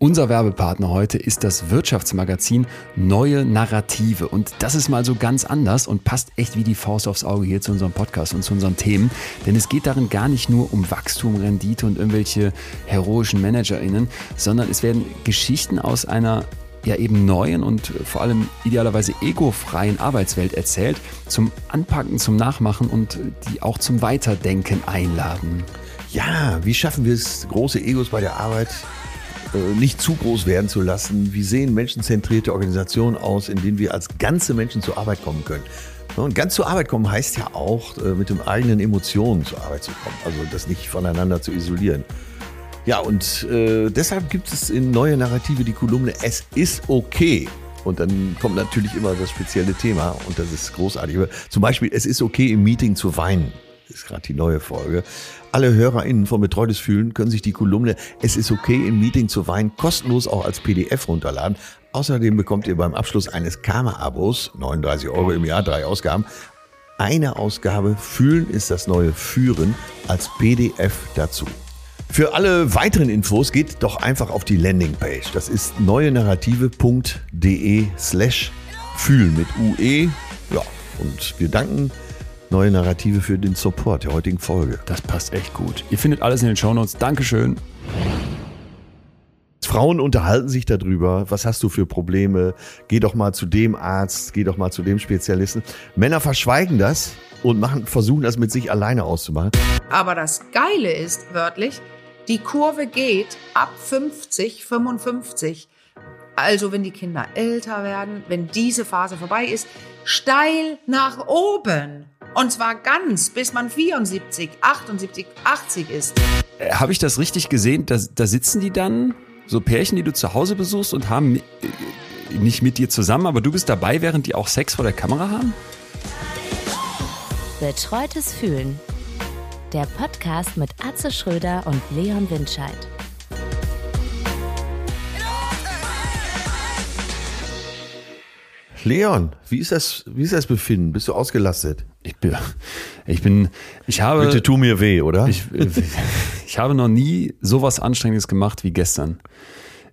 Unser Werbepartner heute ist das Wirtschaftsmagazin Neue Narrative. Und das ist mal so ganz anders und passt echt wie die Faust aufs Auge hier zu unserem Podcast und zu unseren Themen. Denn es geht darin gar nicht nur um Wachstum, Rendite und irgendwelche heroischen ManagerInnen, sondern es werden Geschichten aus einer ja eben neuen und vor allem idealerweise egofreien Arbeitswelt erzählt, zum Anpacken, zum Nachmachen und die auch zum Weiterdenken einladen. Ja, wie schaffen wir es, große Egos bei der Arbeit nicht zu groß werden zu lassen. Wie sehen menschenzentrierte Organisationen aus, in denen wir als ganze Menschen zur Arbeit kommen können? Und ganz zur Arbeit kommen heißt ja auch, äh, mit den eigenen Emotionen zur Arbeit zu kommen, also das nicht voneinander zu isolieren. Ja, und äh, deshalb gibt es in Neue Narrative die Kolumne Es ist okay. Und dann kommt natürlich immer das spezielle Thema und das ist großartig. Zum Beispiel, es ist okay im Meeting zu weinen. Ist gerade die neue Folge. Alle HörerInnen von Betreutes Fühlen können sich die Kolumne Es ist okay im Meeting zu weinen kostenlos auch als PDF runterladen. Außerdem bekommt ihr beim Abschluss eines Karma-Abos, 39 Euro im Jahr, drei Ausgaben, eine Ausgabe Fühlen ist das neue Führen als PDF dazu. Für alle weiteren Infos geht doch einfach auf die Landingpage. Das ist neuenarrative.de slash fühlen mit UE. Ja, und wir danken neue Narrative für den Support der heutigen Folge. Das passt echt gut. Ihr findet alles in den Shownotes. Dankeschön. Frauen unterhalten sich darüber, was hast du für Probleme, geh doch mal zu dem Arzt, geh doch mal zu dem Spezialisten. Männer verschweigen das und machen, versuchen das mit sich alleine auszumachen. Aber das Geile ist wörtlich, die Kurve geht ab 50, 55. Also wenn die Kinder älter werden, wenn diese Phase vorbei ist, steil nach oben. Und zwar ganz, bis man 74, 78, 80 ist. Äh, Habe ich das richtig gesehen? Da, da sitzen die dann, so Pärchen, die du zu Hause besuchst und haben äh, nicht mit dir zusammen, aber du bist dabei, während die auch Sex vor der Kamera haben? Betreutes Fühlen. Der Podcast mit Atze Schröder und Leon Windscheid. Leon, wie ist das, wie ist das Befinden? Bist du ausgelastet? Ich bin, ich bin, ich habe. Bitte tu mir weh, oder? Ich, ich habe noch nie sowas Anstrengendes gemacht wie gestern.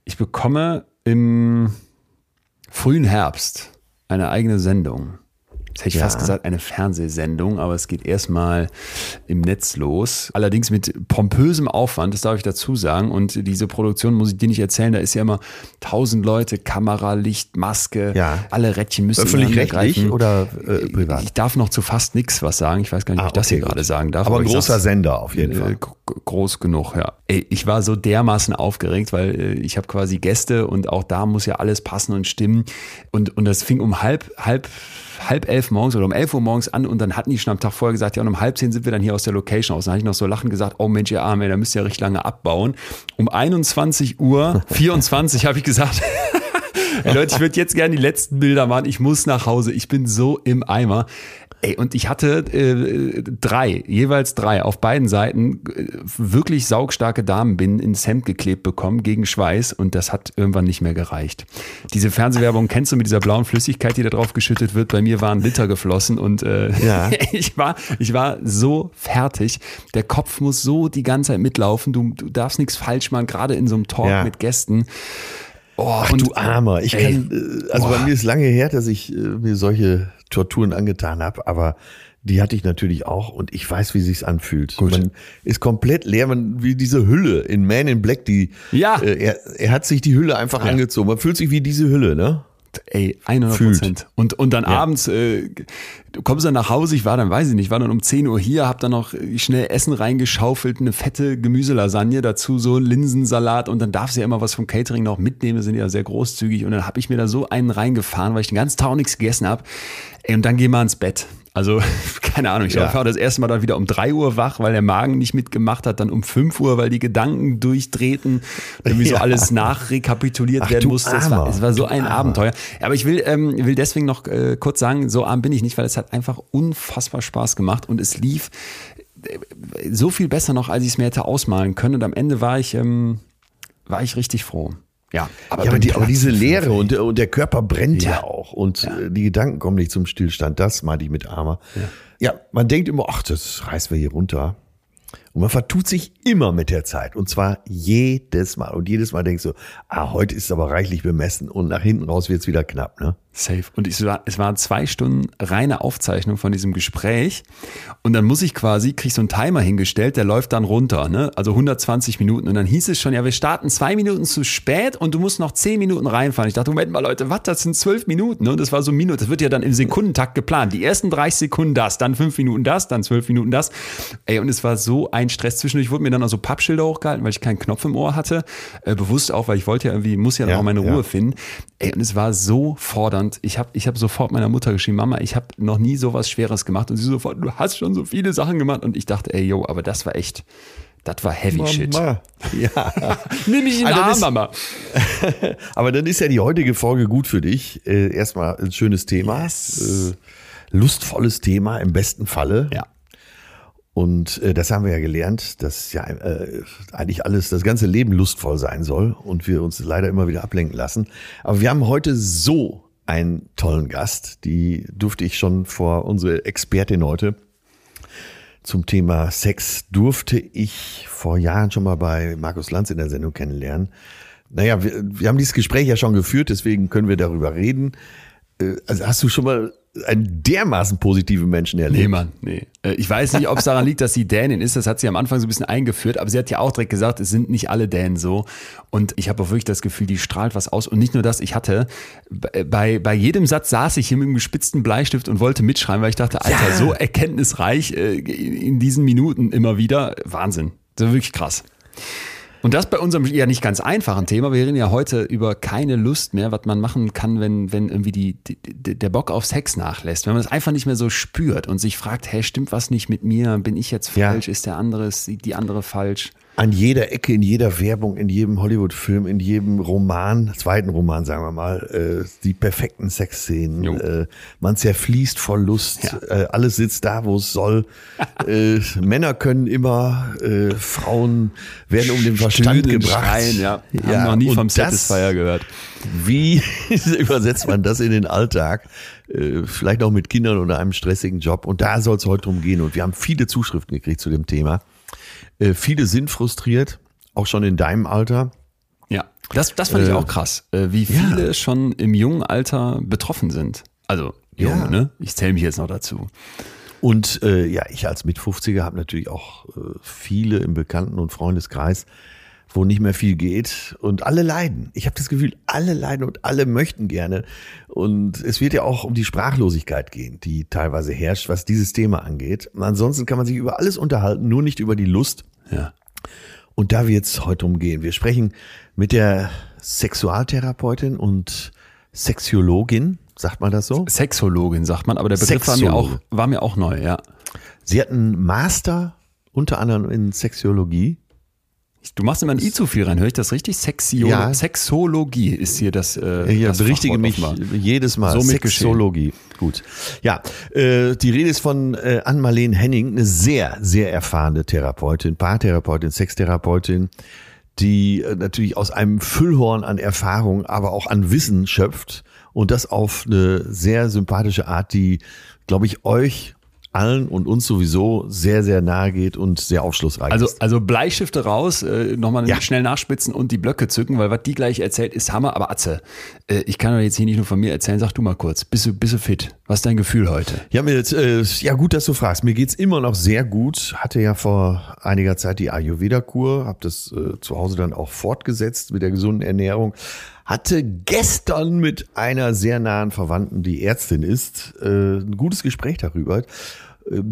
Ich bekomme im frühen Herbst eine eigene Sendung. Das hätte ich Ja. fast gesagt, eine Fernsehsendung, aber es geht erstmal im Netz los. Allerdings mit pompösem Aufwand, das darf ich dazu sagen. Und diese Produktion muss ich dir nicht erzählen, da ist ja immer tausend Leute, Kamera, Licht, Maske, Ja. alle Rädchen müssen Öffentlich-rechtlich oder äh, privat? Ich darf noch zu fast nichts was sagen. Ich weiß gar nicht, ob Ah, ich das okay, hier gut. gerade sagen darf. Aber ein ich großer Sender auf jeden äh, Fall. gro- groß genug, ja. Ey, ich war so dermaßen aufgeregt, weil äh, ich habe quasi Gäste und auch da muss ja alles passen und stimmen. Und, und das fing um halb, halb, halb elf morgens oder um elf Uhr morgens an und dann hatten die schon am Tag vorher gesagt, ja, und um halb zehn sind wir dann hier aus der Location aus. Dann habe ich noch so lachend gesagt, oh Mensch, ihr Arme, da müsst ihr ja richtig lange abbauen. Um 21 Uhr 24 habe ich gesagt, Ey Leute, ich würde jetzt gerne die letzten Bilder machen. Ich muss nach Hause. Ich bin so im Eimer. Ey, und ich hatte äh, drei, jeweils drei auf beiden Seiten äh, wirklich saugstarke Damenbinden ins Hemd geklebt bekommen gegen Schweiß und das hat irgendwann nicht mehr gereicht. Diese Fernsehwerbung kennst du mit dieser blauen Flüssigkeit, die da drauf geschüttet wird. Bei mir waren Liter geflossen und äh, Ja. ich war, ich war so fertig. Der Kopf muss so die ganze Zeit mitlaufen. Du, du darfst nichts falsch machen, gerade in so einem Talk Ja. mit Gästen. Oh, Ach und- du Armer. Ich Ey. kann, äh, also bei Boah. mir ist lange her, dass ich äh, mir solche Torturen angetan habe, aber die hatte ich natürlich auch und ich weiß, wie sich's anfühlt. Gut. Man ist komplett leer, man wie diese Hülle in Man in Black, die Ja. äh, er, er hat sich die Hülle einfach angezogen. Man fühlt sich wie diese Hülle, ne? Ey, 100 Fühlt. Prozent. Und, und dann abends, äh, du kommst dann nach Hause, ich war dann, weiß ich nicht, war dann um 10 Uhr hier, hab dann noch schnell Essen reingeschaufelt, eine fette Gemüselasagne, dazu so Linsensalat und dann darfst du ja immer was vom Catering noch mitnehmen, sind ja sehr großzügig und dann hab ich mir da so einen reingefahren, weil ich den ganzen Tag nichts gegessen hab. Ey, und dann geh mal ins Bett. Also, keine Ahnung, ich Ja. war das erste Mal dann wieder um 3 Uhr wach, weil der Magen nicht mitgemacht hat, dann um 5 Uhr, weil die Gedanken durchdrehten, irgendwie so Ja. alles nachrekapituliert Ach, werden musste. Es war, es war so ein Armer. Abenteuer. Aber ich will, ähm, will deswegen noch äh, kurz sagen, so arm bin ich nicht, weil es hat einfach unfassbar Spaß gemacht und es lief äh, so viel besser noch, als ich es mir hätte ausmalen können. Und am Ende war ich, ähm, war ich richtig froh. Ja, ja, aber, die, aber diese Leere und, der- und der Körper brennt ja, Ja. auch und äh, die Gedanken kommen nicht zum Stillstand. Das meinte ich mit Armer. Ja. man denkt immer, ach, das reißen wir hier runter. Und man vertut sich immer mit der Zeit. Und zwar jedes Mal. Und jedes Mal denkst du, ah, heute ist es aber reichlich bemessen. Und nach hinten raus wird es wieder knapp, ne? Safe. Und ich, es waren zwei Stunden reine Aufzeichnung von diesem Gespräch. Und dann muss ich quasi, krieg so einen Timer hingestellt, der läuft dann runter, ne? Also 120 Minuten. Und dann hieß es schon, ja, wir starten zwei Minuten zu spät und du musst noch zehn Minuten reinfahren. Ich dachte, Moment mal, Leute, was, das sind zwölf Minuten. Ne? Und das war so ein Minute. Das wird ja dann im Sekundentakt geplant. Die ersten 30 Sekunden das, dann fünf Minuten das, dann zwölf Minuten das. Ey, und es war so ein Stress. Zwischendurch wurden mir dann auch so Pappschilder hochgehalten, weil ich keinen Knopf im Ohr hatte. Äh, bewusst auch, weil ich wollte ja irgendwie, muss ja, ja auch meine Ruhe ja. finden. Ey, und es war so fordernd. Ich habe ich hab sofort meiner Mutter geschrieben, Mama, ich habe noch nie sowas Schweres gemacht. Und sie sofort, du hast schon so viele Sachen gemacht. Und ich dachte, ey, yo, aber das war echt, das war Heavy Mama. Shit. Ja. Nimm mich in den also Arm, Mama. aber dann ist ja die heutige Folge gut für dich. Äh, erstmal ein schönes Thema. Yes. Äh, lustvolles Thema im besten Falle. Ja. Und äh, das haben wir ja gelernt, dass ja äh, eigentlich alles, das ganze Leben lustvoll sein soll und wir uns leider immer wieder ablenken lassen. Aber wir haben heute so einen tollen Gast, die durfte ich schon vor unsere Expertin heute zum Thema Sex durfte ich vor Jahren schon mal bei Markus Lanz in der Sendung kennenlernen. Naja, wir, wir haben dieses Gespräch ja schon geführt, deswegen können wir darüber reden. Äh, also hast du schon mal einen dermaßen positiven Menschen erlebt. Nee, Mann, nee. Äh, ich weiß nicht, ob es daran liegt, dass sie Dänin ist. Das hat sie am Anfang so ein bisschen eingeführt. Aber sie hat ja auch direkt gesagt, es sind nicht alle Dänen so. Und ich habe auch wirklich das Gefühl, die strahlt was aus. Und nicht nur das, ich hatte, bei, bei jedem Satz saß ich hier mit einem gespitzten Bleistift und wollte mitschreiben, weil ich dachte, Alter, ja. so erkenntnisreich äh, in diesen Minuten immer wieder. Wahnsinn. Das ist wirklich krass. Und das bei unserem ja nicht ganz einfachen Thema. Wir reden ja heute über keine Lust mehr, was man machen kann, wenn, wenn irgendwie die, die, der Bock auf Sex nachlässt. Wenn man das einfach nicht mehr so spürt und sich fragt, hey, stimmt was nicht mit mir? Bin ich jetzt falsch? Ja. Ist der andere, ist die andere falsch? An jeder Ecke, in jeder Werbung, in jedem Hollywood-Film, in jedem Roman, zweiten Roman, sagen wir mal, äh, die perfekten Sexszenen. Äh, man zerfließt vor Lust. Ja. Äh, alles sitzt da, wo es soll. äh, Männer können immer, äh, Frauen werden um den Verstand Stöhnen, gebracht. Schreien, ja. Haben ja, noch nie vom Satisfier gehört. Wie übersetzt man das in den Alltag? Äh, vielleicht auch mit Kindern oder einem stressigen Job. Und da soll es heute drum gehen. Und wir haben viele Zuschriften gekriegt zu dem Thema. Äh, viele sind frustriert, auch schon in deinem Alter. Ja, das, das fand äh, ich auch krass, äh, wie viele ja. schon im jungen Alter betroffen sind. Also jung, ja. ne? Ich zähle mich jetzt noch dazu. Und äh, ja, ich als Mit-50er habe natürlich auch äh, viele im Bekannten- und Freundeskreis, wo nicht mehr viel geht und alle leiden. Ich habe das Gefühl, alle leiden und alle möchten gerne. Und es wird ja auch um die Sprachlosigkeit gehen, die teilweise herrscht, was dieses Thema angeht. Und ansonsten kann man sich über alles unterhalten, nur nicht über die Lust. Ja. Und da wird es heute umgehen. Wir sprechen mit der Sexualtherapeutin und Sexiologin, sagt man das so? Sexologin sagt man, aber der Begriff war mir, auch, war mir auch neu, ja. Sie hat einen Master unter anderem in Sexiologie Du machst immer ein I zu viel rein, höre ich das richtig? Sexio ja. Sexologie ist hier das. Äh, ja, das berichtige mich mal. jedes Mal. So Sexologie. Gut. Ja, äh, die Rede ist von äh, Ann-Marleen Henning, eine sehr, sehr erfahrene Therapeutin, Paartherapeutin, Sextherapeutin, die äh, natürlich aus einem Füllhorn an Erfahrung, aber auch an Wissen schöpft und das auf eine sehr sympathische Art, die, glaube ich, euch allen und uns sowieso sehr, sehr nahe geht und sehr aufschlussreich also, ist. Also Bleistifte raus, äh, nochmal ja. schnell nachspitzen und die Blöcke zücken, weil was die gleich erzählt, ist Hammer. Aber Atze, äh, ich kann doch jetzt hier nicht nur von mir erzählen, sag du mal kurz, bist du, bist du fit? Was ist dein Gefühl heute? Ja, mir, äh, ja gut, dass du fragst. Mir geht's immer noch sehr gut. Hatte ja vor einiger Zeit die Ayurveda-Kur, habe das äh, zu Hause dann auch fortgesetzt mit der gesunden Ernährung hatte gestern mit einer sehr nahen Verwandten, die Ärztin ist, äh, ein gutes Gespräch darüber. Äh,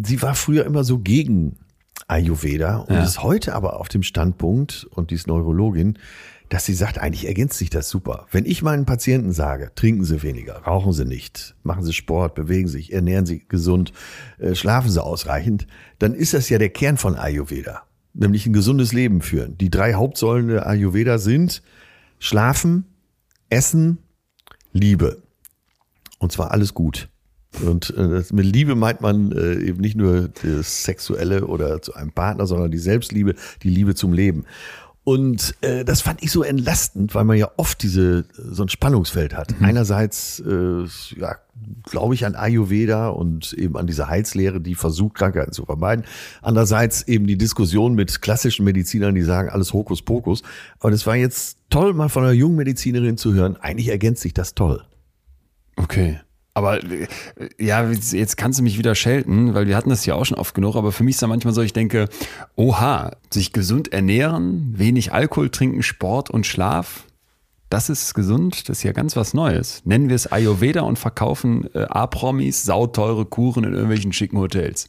sie war früher immer so gegen Ayurveda und ja. ist heute aber auf dem Standpunkt, und die ist Neurologin, dass sie sagt, eigentlich ergänzt sich das super. Wenn ich meinen Patienten sage, trinken Sie weniger, rauchen Sie nicht, machen Sie Sport, bewegen sich, ernähren Sie gesund, äh, schlafen Sie ausreichend, dann ist das ja der Kern von Ayurveda, nämlich ein gesundes Leben führen. Die drei Hauptsäulen der Ayurveda sind Schlafen, Essen, Liebe. Und zwar alles gut. Und äh, mit Liebe meint man äh, eben nicht nur das Sexuelle oder zu einem Partner, sondern die Selbstliebe, die Liebe zum Leben. Und äh, das fand ich so entlastend, weil man ja oft diese so ein Spannungsfeld hat. Mhm. Einerseits äh, ja, glaube ich an Ayurveda und eben an diese Heilslehre, die versucht, Krankheiten zu vermeiden. Andererseits eben die Diskussion mit klassischen Medizinern, die sagen, alles Hokuspokus. Aber das war jetzt toll, mal von einer jungen Medizinerin zu hören. Eigentlich ergänzt sich das toll. Okay. Aber äh, ja, jetzt kannst du mich wieder schelten, weil wir hatten das ja auch schon oft genug, aber für mich ist da manchmal so, ich denke, oha, sich gesund ernähren, wenig Alkohol trinken, Sport und Schlaf, das ist gesund, das ist ja ganz was Neues. Nennen wir es Ayurveda und verkaufen äh, A-Promis sauteure Kuren in irgendwelchen schicken Hotels.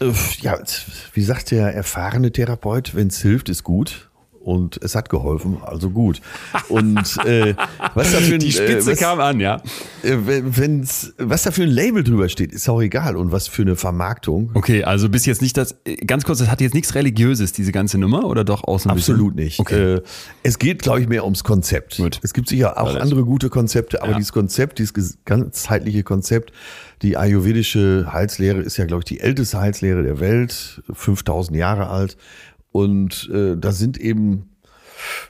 Äh, Ja, wie sagt der erfahrene Therapeut, wenn es hilft, ist gut. Und es hat geholfen, also gut. Und äh, was da für ein, Die Spitze äh, was, kam an, ja. äh, wenn- wenn's, was da für ein Label drüber steht, ist auch egal. Und was für eine Vermarktung. Okay, also bis jetzt nicht das, äh, ganz kurz, das hat jetzt nichts Religiöses, diese ganze Nummer, oder doch ein Absolut bisschen? nicht. Okay. Äh, es geht, glaube ich, mehr ums Konzept. Gut. Es gibt sicher auch Alles. andere gute Konzepte, aber Ja. dieses Konzept, dieses ganzheitliche Konzept, die ayurvedische Heilslehre ist ja, glaube ich, die älteste Heilslehre der Welt, 5000 Jahre alt. Und äh, da sind eben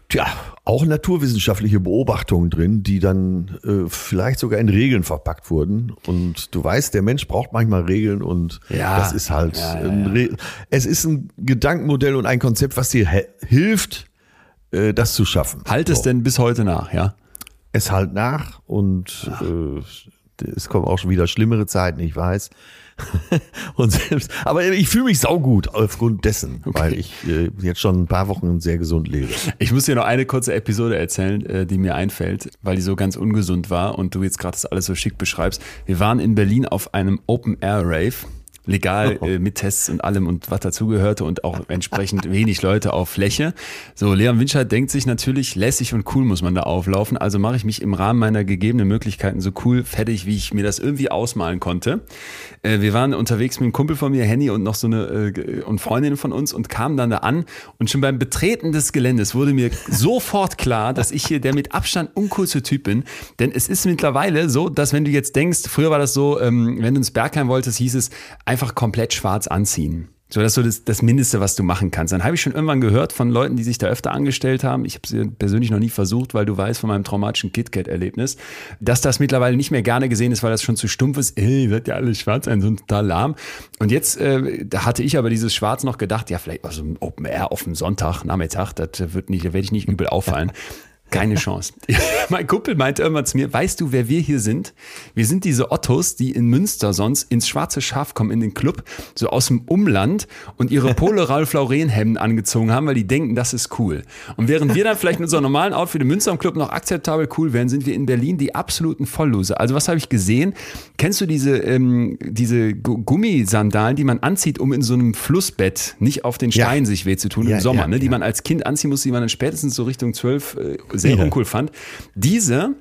Tja, auch naturwissenschaftliche Beobachtungen drin, die dann äh, vielleicht sogar in Regeln verpackt wurden. Und du weißt, der Mensch braucht manchmal Regeln und Ja. das ist halt, Ja, ja, es ist ein Gedankenmodell und ein Konzept, was dir hilft, äh, das zu schaffen. Halt es So. denn bis heute nach, ja? Es halt nach und äh, es kommen auch schon wieder schlimmere Zeiten, ich weiß. und selbst, aber ich fühle mich saugut aufgrund dessen, weil ich äh, jetzt schon ein paar Wochen sehr gesund lebe. Ich muss dir noch eine kurze Episode erzählen, äh, die mir einfällt, weil die so ganz ungesund war und du jetzt gerade das alles so schick beschreibst. Wir waren in Berlin auf einem Open Air Rave. Legal äh, mit Tests und allem und was dazugehörte und auch entsprechend wenig Leute auf Fläche. So, Leon Winscheid denkt sich natürlich, lässig und cool muss man da auflaufen. Also mache ich mich im Rahmen meiner gegebenen Möglichkeiten so cool fertig, wie ich mir das irgendwie ausmalen konnte. Äh, wir waren unterwegs mit einem Kumpel von mir, Henny, und noch so eine äh, und Freundin von uns und kamen dann da an. Und schon beim Betreten des Geländes wurde mir sofort klar, dass ich hier der mit Abstand uncoolste Typ bin. Denn es ist mittlerweile so, dass wenn du jetzt denkst, früher war das so, ähm, wenn du ins Bergheim wolltest, hieß es einfach komplett schwarz anziehen. So, das ist so das, das Mindeste, was du machen kannst. Dann habe ich schon irgendwann gehört von Leuten, die sich da öfter angestellt haben. Ich habe sie persönlich noch nie versucht, weil du weißt von meinem traumatischen KitKat-Erlebnis, dass das mittlerweile nicht mehr gerne gesehen ist, weil das schon zu stumpf ist. Ey, wird ja alles schwarz sein, so total lahm. Und jetzt, äh, hatte ich aber dieses Schwarz noch gedacht, ja, vielleicht also ein Open Air auf dem Sonntag, Nachmittag, das wird nicht, da werde ich nicht übel auffallen. Keine Chance. mein Kumpel meinte irgendwann zu mir, weißt du, wer wir hier sind? Wir sind diese Ottos, die in Münster sonst ins schwarze Schaf kommen in den Club, so aus dem Umland und ihre Pole Ralph Lauren Hemden angezogen haben, weil die denken, das ist cool. Und während wir dann vielleicht mit unserem normalen Outfit im Münster im Club noch akzeptabel cool wären, sind wir in Berlin die absoluten Vollloser. Also was habe ich gesehen? Kennst du diese, ähm, diese Gu- Gummisandalen, die man anzieht, um in so einem Flussbett nicht auf den Ja. Stein sich weh zu tun Ja, im Sommer, ja, ne? die ja. man als Kind anziehen musste, die man dann spätestens so Richtung 12 äh, sehr uncool fand. Diese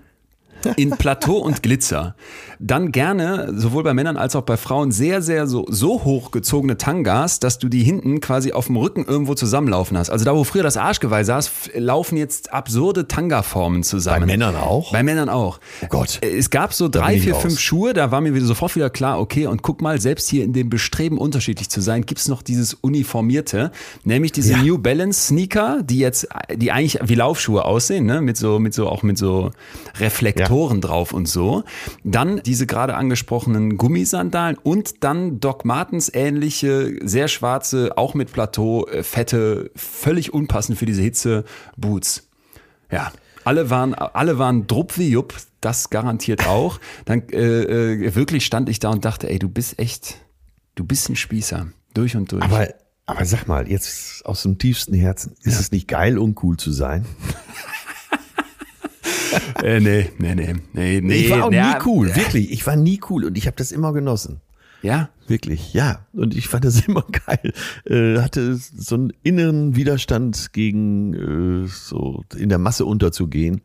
in Plateau und Glitzer. Dann gerne, sowohl bei Männern als auch bei Frauen, sehr, sehr so, so hochgezogene Tangas, dass du die hinten quasi auf dem Rücken irgendwo zusammenlaufen hast. Also da, wo früher das Arschgeweih saß, laufen jetzt absurde Tanga-Formen zusammen. Bei Männern auch? Bei Männern auch. Oh Gott. Äh, Es gab so drei, vier, raus. fünf Schuhe, da war mir wieder sofort wieder klar, okay, und guck mal, selbst hier in dem Bestreben, unterschiedlich zu sein, gibt's noch dieses Uniformierte, nämlich diese Ja. New Balance Sneaker, die jetzt, die eigentlich wie Laufschuhe aussehen, ne? mit so, mit so, auch mit so Reflektoren drauf und so. Dann diese gerade angesprochenen Gummisandalen und dann Doc Martens ähnliche, sehr schwarze, auch mit Plateau, äh, fette, völlig unpassend für diese Hitze Boots. Ja, alle waren, alle waren drupp wie Jupp, das garantiert auch. Dann äh, äh, wirklich stand ich da und dachte, ey, du bist echt, du bist ein Spießer, durch und durch. Aber, aber sag mal, jetzt aus dem tiefsten Herzen, ist es nicht geil, uncool zu sein? äh, nee, nee, nee, nee, nee. ich war auch ja, nie cool, wirklich. Ich war nie cool und ich habe das immer genossen. Ja, Wirklich, ja. Und ich fand das immer geil. Äh, hatte so einen inneren Widerstand gegen äh, so in der Masse unterzugehen.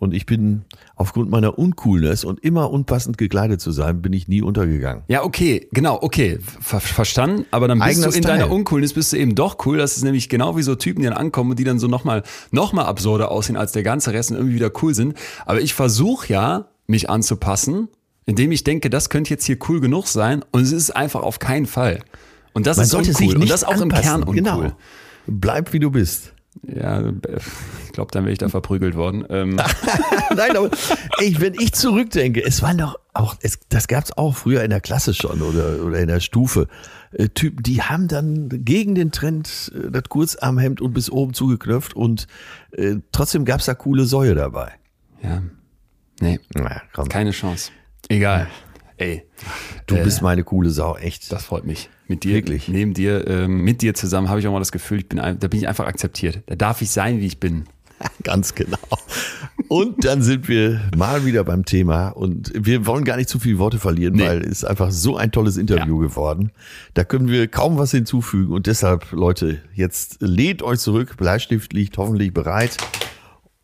Und ich bin aufgrund meiner Uncoolness und immer unpassend gekleidet zu sein, bin ich nie untergegangen. Ja, okay, genau, okay, ver verstanden. Aber dann bist Eigener du in Style. deiner Uncoolness bist du eben doch cool. Das ist nämlich genau wie so Typen, die dann ankommen und die dann so nochmal noch mal absurder aussehen als der ganze Rest und irgendwie wieder cool sind. Aber ich versuche ja, mich anzupassen, indem ich denke, das könnte jetzt hier cool genug sein und es ist einfach auf keinen Fall. Und das Man ist sollte uncool. sich nicht und das auch im anpassen. Kern uncool. Genau. Bleib wie du bist. Ja, ich glaube, dann wäre ich da verprügelt worden. Ähm. Nein, aber ey, wenn ich zurückdenke, es waren doch auch, es, das gab es auch früher in der Klasse schon oder, oder in der Stufe. Äh, Typen, die haben dann gegen den Trend äh, das Kurzarmhemd und bis oben zugeknöpft und äh, trotzdem gab es da coole Säue dabei. Ja. Nee, Na, keine Chance. Egal. Ey, Du bist meine coole Sau, echt. das freut mich. Mit dir, Wirklich? neben dir, ähm, mit dir zusammen habe ich auch mal das Gefühl, ich bin, ein- da bin ich einfach akzeptiert. Da darf ich sein, wie ich bin. Ganz genau. Und dann sind wir mal wieder beim Thema und wir wollen gar nicht zu viele Worte verlieren, Nee. weil es ist einfach so ein tolles Interview geworden. Da können wir kaum was hinzufügen und deshalb, Leute, jetzt lehnt euch zurück, Bleistift liegt hoffentlich bereit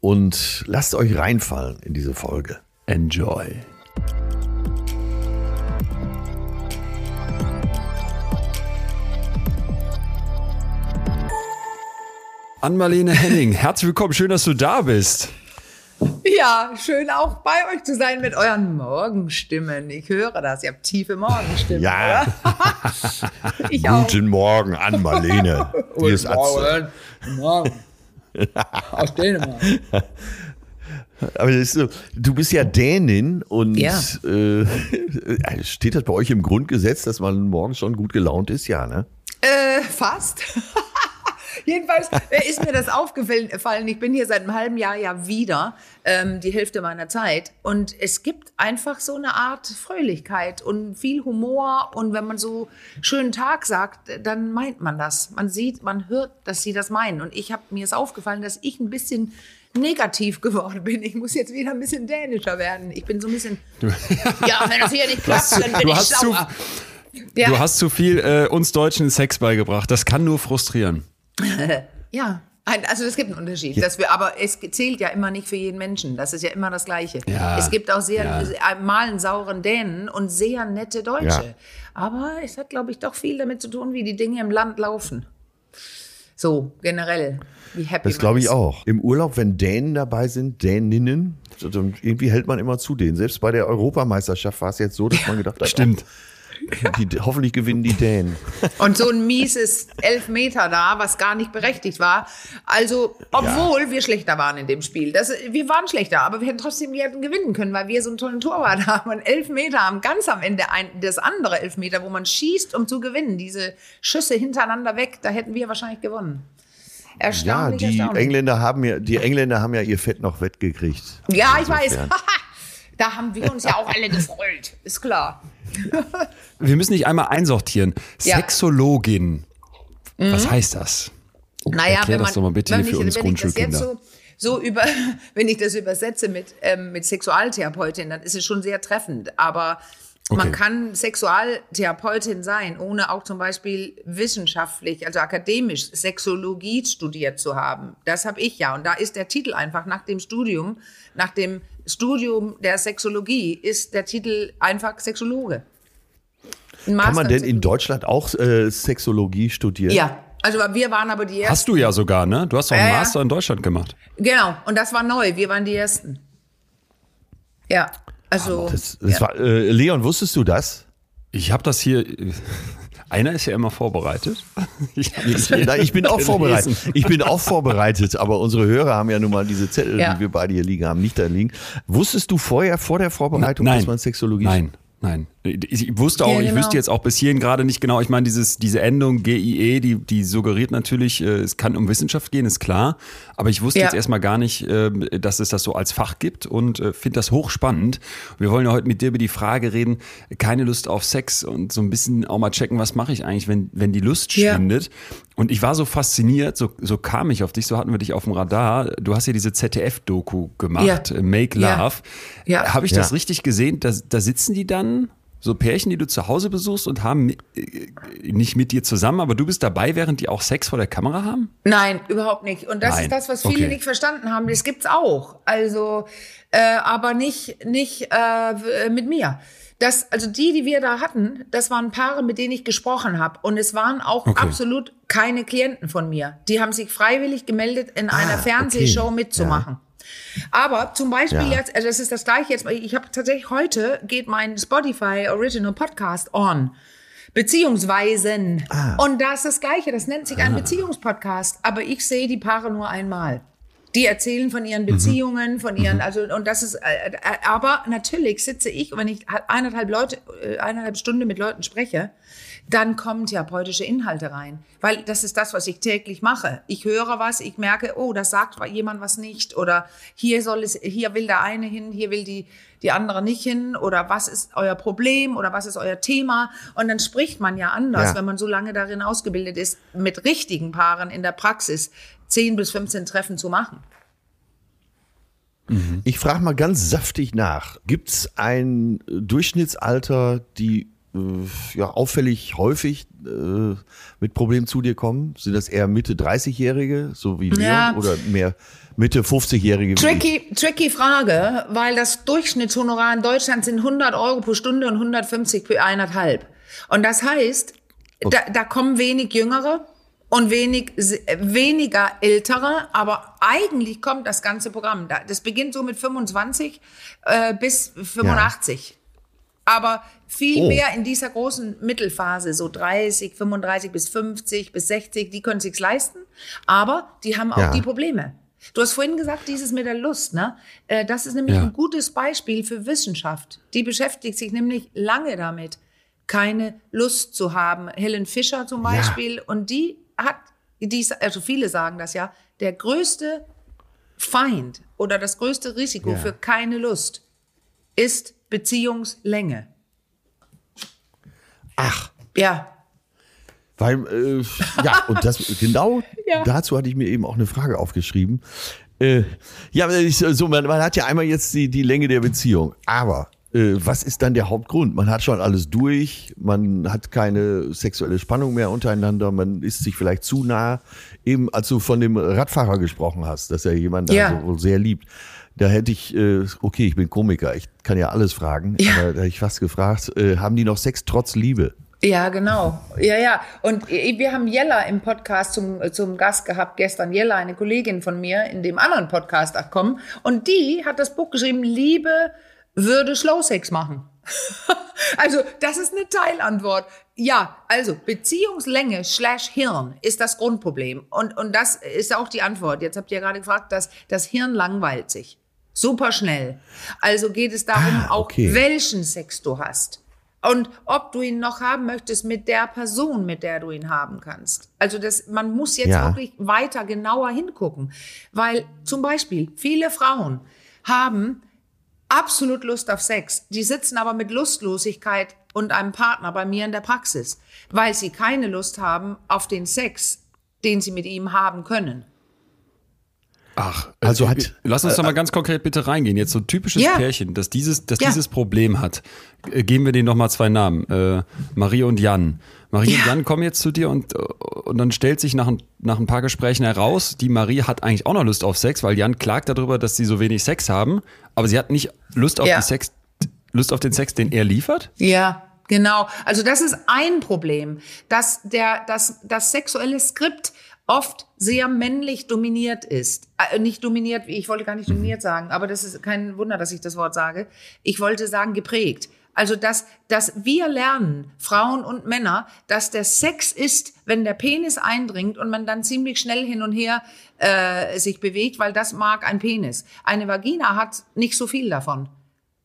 und lasst euch reinfallen in diese Folge. Enjoy. Ann-Marlene Henning, herzlich willkommen, schön, dass du da bist. Ja, schön auch bei euch zu sein mit euren Morgenstimmen. Ich höre das. Ihr habt tiefe Morgenstimmen. Ja. Guten Morgen an Marlene. Hier ist. Guten Morgen. Aus Dänemark. Aber so, du bist ja Dänin und Ja. äh, steht das bei euch im Grundgesetz, dass man morgens schon gut gelaunt ist? Ja, ne? Äh, fast. Jedenfalls äh, ist mir das aufgefallen. Ich bin hier seit einem halben Jahr ja wieder, ähm, die Hälfte meiner Zeit. Und es gibt einfach so eine Art Fröhlichkeit und viel Humor. Und wenn man so schönen Tag sagt, dann meint man das. Man sieht, man hört, dass sie das meinen. Und ich habe mir ist aufgefallen, dass ich ein bisschen negativ geworden bin. Ich muss jetzt wieder ein bisschen dänischer werden. Ich bin so ein bisschen. ja, wenn das hier nicht klappt, dann bin du ich hast zu- sauer. Ja. Du hast zu viel äh, uns Deutschen Sex beigebracht. Das kann nur frustrieren. Ja, also es gibt einen Unterschied. Dass wir, aber es zählt ja immer nicht für jeden Menschen. Das ist ja immer das Gleiche. Ja, es gibt auch sehr ja. äh, mal einen sauren Dänen und sehr nette Deutsche. Ja. Aber es hat, glaube ich, doch viel damit zu tun, wie die Dinge im Land laufen. So, generell. Wie happy Das glaube ich ist. auch. Im Urlaub, wenn Dänen dabei sind, Däninnen, irgendwie hält man immer zu denen. Selbst bei der Europameisterschaft war es jetzt so, dass man gedacht hat, Stimmt. oh, die, hoffentlich gewinnen die Dänen. Und so ein mieses Elfmeter da, was gar nicht berechtigt war. Also, obwohl wir schlechter waren in dem Spiel. Das, wir waren schlechter, aber wir hätten trotzdem wir hätten gewinnen können, weil wir so einen tollen Torwart haben. Und Elfmeter haben ganz am Ende ein, das andere Elfmeter, wo man schießt, um zu gewinnen. Diese Schüsse hintereinander weg, da hätten wir wahrscheinlich gewonnen. Ja, Erstaunlich, die erstaunlich. Engländer haben ja, die Engländer haben ja ihr Fett noch wettgekriegt. ja, ich weiß. Da haben wir uns ja auch alle gefreut. Ist klar. Wir müssen nicht einmal einsortieren. Ja. Sexologin. Was heißt das? Naja, Erklär wenn das man, doch mal bitte hier für ich, uns das Grundschulkinder. so, über, wenn ich das übersetze mit, ähm, mit Sexualtherapeutin, dann ist es schon sehr treffend. Aber man Okay. kann Sexualtherapeutin sein, ohne auch zum Beispiel wissenschaftlich, also akademisch Sexologie studiert zu haben. Das habe ich ja. Und da ist der Titel einfach nach dem Studium, nach dem Studium der Sexologie ist der Titel einfach Sexologe. Ein Kann man denn in. Deutschland auch äh, Sexologie studieren? Ja, also wir waren aber die ersten. Hast du ja sogar, ne? Du hast doch einen ja. Master in Deutschland gemacht. Genau, und das war neu. Wir waren die Ersten. Ja, also. Das, das ja. war, äh, Leon, wusstest du das? Ich habe das hier. Einer ist ja immer vorbereitet. Ich, ich bin auch vorbereitet. Ich bin auch vorbereitet, aber unsere Hörer haben ja nun mal diese Zettel, Ja. die wir beide hier liegen haben, nicht da liegen. Wusstest du vorher, vor der Vorbereitung, Nein. dass man Sexologie Nein, nein. Ich ich wusste auch, Ja, ich genau. wüsste jetzt auch bis hierhin gerade nicht genau. Ich meine, dieses, diese Endung GIE, die, die suggeriert natürlich, äh, es kann um Wissenschaft gehen, ist klar. Aber ich wusste Ja. jetzt erstmal gar nicht, äh, dass es das so als Fach gibt und äh, finde das hochspannend. Wir wollen ja heute mit dir über die Frage reden, keine Lust auf Sex und so ein bisschen auch mal checken, was mache ich eigentlich, wenn, wenn die Lust Ja. schwindet. Und ich war so fasziniert, so, so kam ich auf dich, so hatten wir dich auf dem Radar. Du hast ja diese ZDF-Doku gemacht, Ja. Make Ja. Love. Ja. Habe ich das Ja. richtig gesehen? Da, da sitzen die dann, so Pärchen, die du zu Hause besuchst und haben äh, nicht mit dir zusammen, aber du bist dabei, während die auch Sex vor der Kamera haben? Nein, überhaupt nicht. Und das Nein. ist das, was viele Okay. nicht verstanden haben. Das gibt's auch. Also, äh, aber nicht, nicht äh, mit mir. Das, also die, die wir da hatten, das waren Paare, mit denen ich gesprochen habe. Und es waren auch Okay. absolut keine Klienten von mir. Die haben sich freiwillig gemeldet, in Ah, einer Fernsehshow okay. mitzumachen. Aber zum Beispiel Ja. jetzt, also das ist das gleiche jetzt, ich habe tatsächlich heute geht mein Spotify Original Podcast on. Beziehungsweisen. Und da ist das Gleiche, das nennt sich ein Beziehungspodcast, aber ich sehe die Paare nur einmal. Die erzählen von ihren Beziehungen, von ihren, also, und das ist, äh, äh, aber natürlich sitze ich, wenn ich eineinhalb Leute, äh, eineinhalb Stunden mit Leuten spreche, dann kommen therapeutische Inhalte rein. Weil das ist das, was ich täglich mache. Ich höre was, ich merke, oh, das sagt jemand was nicht. Oder hier soll es, hier will der eine hin, hier will die, die andere nicht hin. Oder was ist euer Problem? Oder was ist euer Thema? Und dann spricht man ja anders, Ja. wenn man so lange darin ausgebildet ist, mit richtigen Paaren in der Praxis 10 bis 15 Treffen zu machen. Ich frage mal ganz saftig nach. Gibt es ein Durchschnittsalter, die ja, auffällig häufig äh, mit Problemen zu dir kommen? Sind das eher Mitte 30-Jährige, so wie wir, Ja. oder mehr Mitte 50-Jährige? wie ich? Tricky, tricky Frage, weil das Durchschnittshonorar in Deutschland sind 100 Euro pro Stunde und 150 für eineinhalb. Und das heißt, da, da kommen wenig Jüngere und wenig, äh, weniger Ältere, aber eigentlich kommt das ganze Programm. Da- Das beginnt so mit 25 äh, bis 85. Aber viel Oh. mehr in dieser großen Mittelphase, so 30, 35 bis 50 bis 60, die können sich's leisten, aber die haben auch Ja. die Probleme. Du hast vorhin gesagt, dieses mit der Lust, ne? Äh, Das ist nämlich Ja. ein gutes Beispiel für Wissenschaft. Die beschäftigt sich nämlich lange damit, keine Lust zu haben. Helen Fischer zum Beispiel, und die hat, die, also viele sagen das ja, der größte Feind oder das größte Risiko Ja. für keine Lust ist Beziehungslänge. Ach, Ja. weil, äh, ja, und das, genau Ja. dazu hatte ich mir eben auch eine Frage aufgeschrieben. Äh, ja, so, man, man hat ja einmal jetzt die, die Länge der Beziehung, aber äh, was ist dann der Hauptgrund? Man hat schon alles durch, man hat keine sexuelle Spannung mehr untereinander, man ist sich vielleicht zu nah. Eben als du von dem Radfahrer gesprochen hast, dass er jemanden Ja. so wohl sehr liebt. Da hätte ich, äh, okay, ich bin Komiker, ich kann ja alles fragen, Ja. aber da hätte ich fast gefragt, äh, haben die noch Sex trotz Liebe? Ja, genau. Ja, ja. Und wir haben Jella im Podcast zum, zum Gast gehabt gestern. Jella, eine Kollegin von mir, in dem anderen Podcast ach komm. Und die hat das Buch geschrieben, Liebe würde Slow Sex machen. also, das ist eine Teilantwort. Ja, also Beziehungslänge slash Hirn ist das Grundproblem. Und, und das ist auch die Antwort. Jetzt habt ihr ja gerade gefragt, dass das Hirn langweilt sich. Super schnell. Also geht es darum, Ah, okay. auch welchen Sex du hast. Und ob du ihn noch haben möchtest mit der Person, mit der du ihn haben kannst. Also das, man muss jetzt Ja. wirklich weiter genauer hingucken. Weil zum Beispiel viele Frauen haben absolut Lust auf Sex. Die sitzen aber mit Lustlosigkeit und einem Partner bei mir in der Praxis, weil sie keine Lust haben auf den Sex, den sie mit ihm haben können. Ach, Also äh, hat- lass uns da mal ganz konkret bitte reingehen. Jetzt so ein typisches Ja. Pärchen, das dieses, das Ja. dieses Problem hat. Äh, Geben wir denen noch mal zwei Namen. Äh, Marie und Jan. Marie und Ja. Jan kommen jetzt zu dir und, äh, und dann stellt sich nach ein, nach ein paar Gesprächen heraus, die Marie hat eigentlich auch noch Lust auf Sex, weil Jan klagt darüber, dass sie so wenig Sex haben, aber sie hat nicht Lust auf Sex, Lust auf den Sex, den er liefert. Ja, genau. Also das ist ein Problem, dass der, dass das sexuelle Skript oft sehr männlich dominiert ist. Äh, nicht dominiert, ich wollte gar nicht dominiert sagen, aber das ist kein Wunder, dass ich das Wort sage. Ich wollte sagen geprägt. Also dass, dass wir lernen, Frauen und Männer, dass der Sex ist, wenn der Penis eindringt und man dann ziemlich schnell hin und her äh, sich bewegt, weil das mag ein Penis. Eine Vagina hat nicht so viel davon.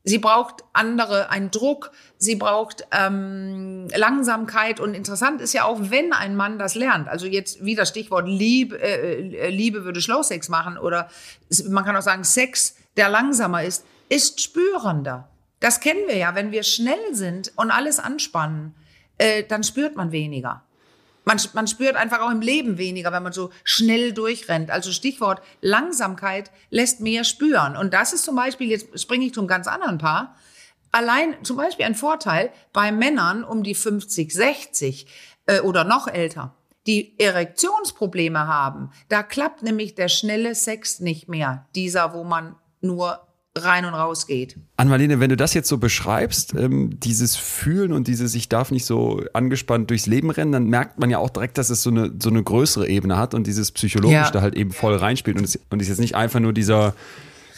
Sie braucht andere, einen Druck, sie braucht ähm, Langsamkeit und interessant ist ja auch, wenn ein Mann das lernt. Also jetzt wieder Stichwort Liebe, äh, Liebe würde Schlausex machen oder man kann auch sagen, Sex, der langsamer ist, ist spürender. Das kennen wir ja, wenn wir schnell sind und alles anspannen, äh, dann spürt man weniger. Man, man spürt einfach auch im Leben weniger, wenn man so schnell durchrennt. Also Stichwort Langsamkeit lässt mehr spüren. Und das ist zum Beispiel, jetzt springe ich zum ganz anderen Paar, allein zum Beispiel ein Vorteil bei Männern um die 50, 60 äh, oder noch älter, die Erektionsprobleme haben. Da klappt nämlich der schnelle Sex nicht mehr. Dieser, wo man nur rein und raus geht. Anmalene, wenn du das jetzt so beschreibst, ähm, dieses Fühlen und dieses Ich darf nicht so angespannt durchs Leben rennen, dann merkt man ja auch direkt, dass es so eine, so eine größere Ebene hat und dieses Psychologische Ja. da halt eben voll reinspielt und es, und es jetzt nicht einfach nur dieser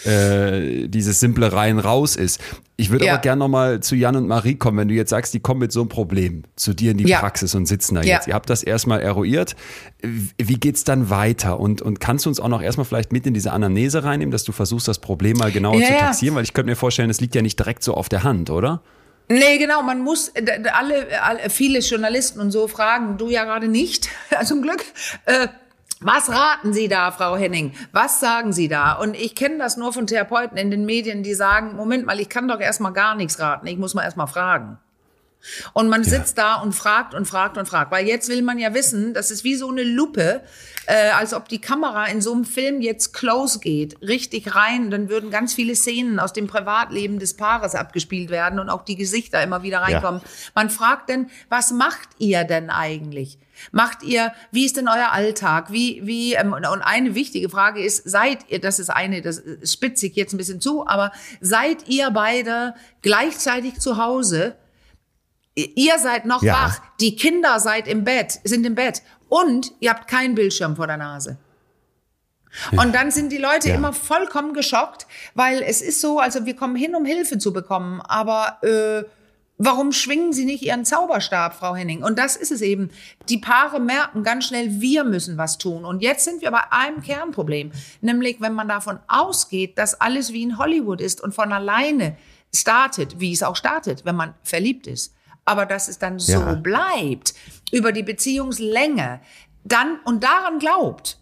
äh, dieses simple rein raus ist. Ich würde Ja. aber gerne nochmal zu Jan und Marie kommen, wenn du jetzt sagst, die kommen mit so einem Problem zu dir in die Ja. Praxis und sitzen da Ja. jetzt. Ihr habt das erstmal eruiert. Wie geht's dann weiter? Und, und kannst du uns auch noch erstmal vielleicht mit in diese Anamnese reinnehmen, dass du versuchst, das Problem mal genauer zu taxieren? Weil ich könnte mir vorstellen, es liegt ja nicht direkt so auf der Hand, oder? Nee, genau, man muss äh, alle, alle viele Journalisten und so fragen, du ja gerade nicht, zum Glück. Äh, was raten Sie da, Frau Henning? Was sagen Sie da? Und ich kenne das nur von Therapeuten in den Medien, die sagen, Moment mal, ich kann doch erstmal gar nichts raten, ich muss mal erstmal fragen. Und man sitzt da und fragt und fragt und fragt, weil jetzt will man ja wissen, das ist wie so eine Lupe, äh, als ob die Kamera in so einem Film jetzt close geht, richtig rein, dann würden ganz viele Szenen aus dem Privatleben des Paares abgespielt werden und auch die Gesichter immer wieder reinkommen. Man fragt denn, was macht ihr denn eigentlich? Macht ihr, wie ist denn euer Alltag? Wie, wie, ähm, und eine wichtige Frage ist, seid ihr, das ist eine, das spitze ich jetzt ein bisschen zu, aber seid ihr beide gleichzeitig zu Hause? Ihr seid noch Ja. wach, die Kinder seid im Bett, sind im Bett und ihr habt keinen Bildschirm vor der Nase. Und dann sind die Leute Ja. immer vollkommen geschockt, weil es ist so, also wir kommen hin, um Hilfe zu bekommen, aber äh, warum schwingen Sie nicht Ihren Zauberstab, Frau Henning? Und das ist es eben. Die Paare merken ganz schnell, wir müssen was tun. Und jetzt sind wir bei einem Kernproblem, nämlich wenn man davon ausgeht, dass alles wie in Hollywood ist und von alleine startet, wie es auch startet, wenn man verliebt ist. Aber dass es dann so Ja. bleibt über die Beziehungslänge, dann und daran glaubt,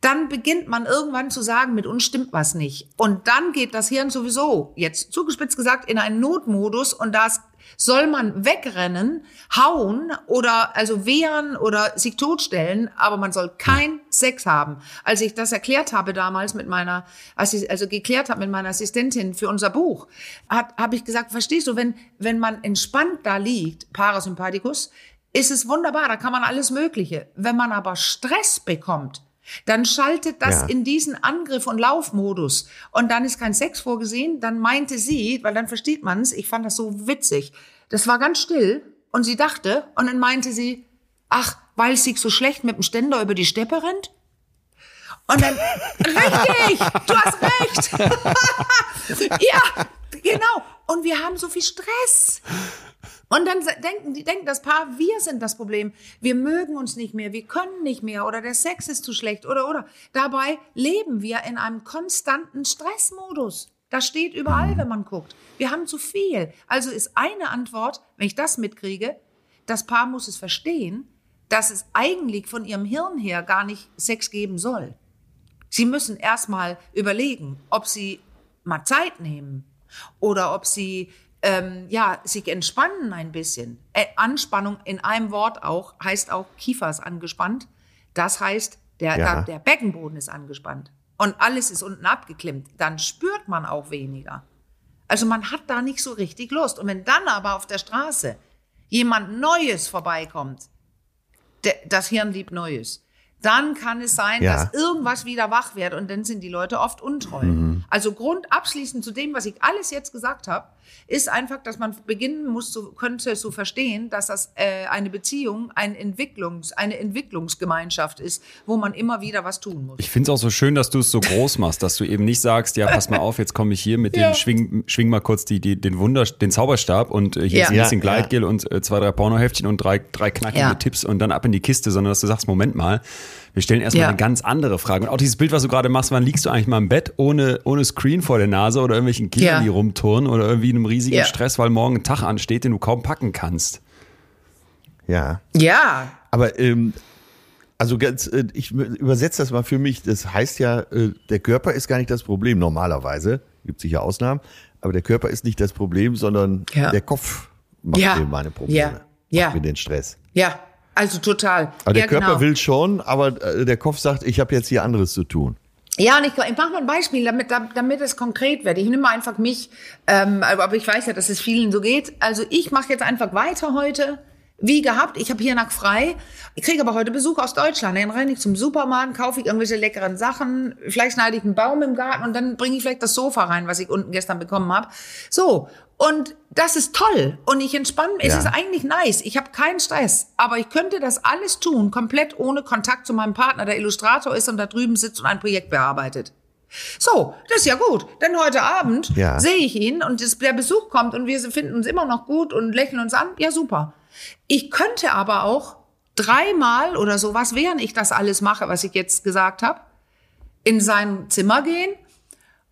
dann beginnt man irgendwann zu sagen, mit uns stimmt was nicht. Und dann geht das Hirn sowieso, jetzt zugespitzt gesagt, in einen Notmodus und das soll man wegrennen, hauen oder also wehren oder sich totstellen, aber man soll kein Sex haben. Als ich das erklärt habe damals mit meiner, Assi- also geklärt habe mit meiner Assistentin für unser Buch, hat habe ich gesagt, verstehst du, wenn wenn man entspannt da liegt, Parasympathikus, ist es wunderbar, da kann man alles Mögliche. Wenn man aber Stress bekommt, dann schaltet das Ja. in diesen Angriff- und Laufmodus. Und dann ist kein Sex vorgesehen. Dann meinte sie, weil dann versteht man es, ich fand das so witzig. Das war ganz still und sie dachte, und dann meinte sie, ach, weil sich so schlecht mit dem Ständer über die Steppe rennt? Und dann, richtig, du hast recht. ja, genau. Und wir haben so viel Stress. Und dann denken die denken das Paar, wir sind das Problem. Wir mögen uns nicht mehr, wir können nicht mehr oder der Sex ist zu schlecht oder oder. Dabei leben wir in einem konstanten Stressmodus. Das steht überall, wenn man guckt. Wir haben zu viel. Also ist eine Antwort, wenn ich das mitkriege, das Paar muss es verstehen, dass es eigentlich von ihrem Hirn her gar nicht Sex geben soll. Sie müssen erstmal überlegen, ob sie mal Zeit nehmen oder ob sie ähm, ja, sich entspannen ein bisschen. Äh, Anspannung in einem Wort auch heißt auch Kiefer ist angespannt. Das heißt, der, Ja. da, der Beckenboden ist angespannt und alles ist unten abgeklemmt. Dann spürt man auch weniger. Also man hat da nicht so richtig Lust. Und wenn dann aber auf der Straße jemand Neues vorbeikommt, der, das Hirn liebt Neues. Dann kann es sein, Ja. dass irgendwas wieder wach wird und dann sind die Leute oft untreu. Mhm. Also Grund abschließend zu dem, was ich alles jetzt gesagt habe, ist einfach, dass man beginnen muss, zu, könnte zu verstehen, dass das äh, eine Beziehung, ein Entwicklungs, eine Entwicklungsgemeinschaft ist, wo man immer wieder was tun muss. Ich finde es auch so schön, dass du es so groß machst, dass du eben nicht sagst, ja, pass mal auf, jetzt komme ich hier mit dem, schwing, schwing mal kurz die, die, den Wunder, den Zauberstab und äh, hier Ja. ist ein bisschen Ja, ja. Gleitgel und äh, zwei, drei Pornoheftchen und drei, drei knackige Ja. Tipps und dann ab in die Kiste, sondern dass du sagst, Moment mal, wir stellen erstmal Ja. eine ganz andere Frage. Und auch dieses Bild, was du gerade machst, wann liegst du eigentlich mal im Bett ohne, ohne Screen vor der Nase oder irgendwelchen Kindern, Ja. die rumturnen oder irgendwie in einem riesigen Ja. Stress, weil morgen ein Tag ansteht, den du kaum packen kannst. Ja. Ja, Aber ähm, also ganz, äh, ich übersetze das mal für mich. Das heißt ja, äh, der Körper ist gar nicht das Problem normalerweise. Gibt sicher Ausnahmen, aber der Körper ist nicht das Problem, sondern Ja. der Kopf macht Ja. mir meine Probleme. Ja. Ja. Macht mir den Stress. ja, also total. Aber der ja, Körper genau. will schon, aber äh, der Kopf sagt, ich habe jetzt hier anderes zu tun. Ja, und ich, ich mache mal ein Beispiel, damit, damit es konkret wird. Ich nehme einfach mich, ähm, aber aber ich weiß ja, dass es vielen so geht. Also ich mache jetzt einfach weiter heute. Wie gehabt, ich habe hier nach frei. Ich kriege aber heute Besuch aus Deutschland. Dann renne ich zum Supermarkt, kaufe ich irgendwelche leckeren Sachen. Vielleicht schneide ich einen Baum im Garten und dann bringe ich vielleicht das Sofa rein, was ich unten gestern bekommen habe. So, und das ist toll. Und ich entspanne mich. Es Ja. ist eigentlich nice. Ich habe keinen Stress. Aber ich könnte das alles tun, komplett ohne Kontakt zu meinem Partner, der Illustrator ist und da drüben sitzt und ein Projekt bearbeitet. So, das ist ja gut. Denn heute Abend Ja. sehe ich ihn und das, der Besuch kommt und wir finden uns immer noch gut und lächeln uns an. Ja, super. Ich könnte aber auch dreimal oder sowas, während ich das alles mache, was ich jetzt gesagt habe, in sein Zimmer gehen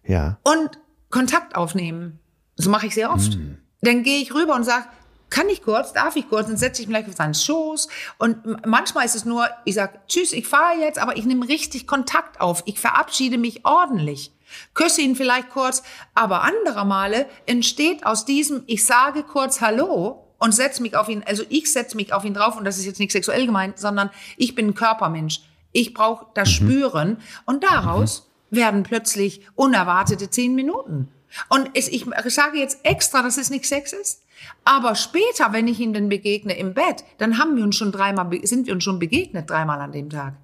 Ja. und Kontakt aufnehmen. So mache ich sehr oft. Dann gehe ich rüber und sage, kann ich kurz, darf ich kurz, dann setze ich mich gleich auf seinen Schoß. Und manchmal ist es nur, ich sage, tschüss, ich fahre jetzt, aber ich nehme richtig Kontakt auf. Ich verabschiede mich ordentlich. Küsse ihn vielleicht kurz, aber anderer Male entsteht aus diesem, ich sage kurz Hallo und setze mich auf ihn, also ich setze mich auf ihn drauf und das ist jetzt nicht sexuell gemeint, sondern ich bin ein Körpermensch. Ich brauche das Spüren und daraus werden plötzlich unerwartete zehn Minuten. Und es, ich sage jetzt extra, dass es nicht Sex ist. Aber später, wenn ich ihm dann begegne im Bett, dann haben wir uns schon dreimal, sind wir uns schon begegnet dreimal an dem Tag.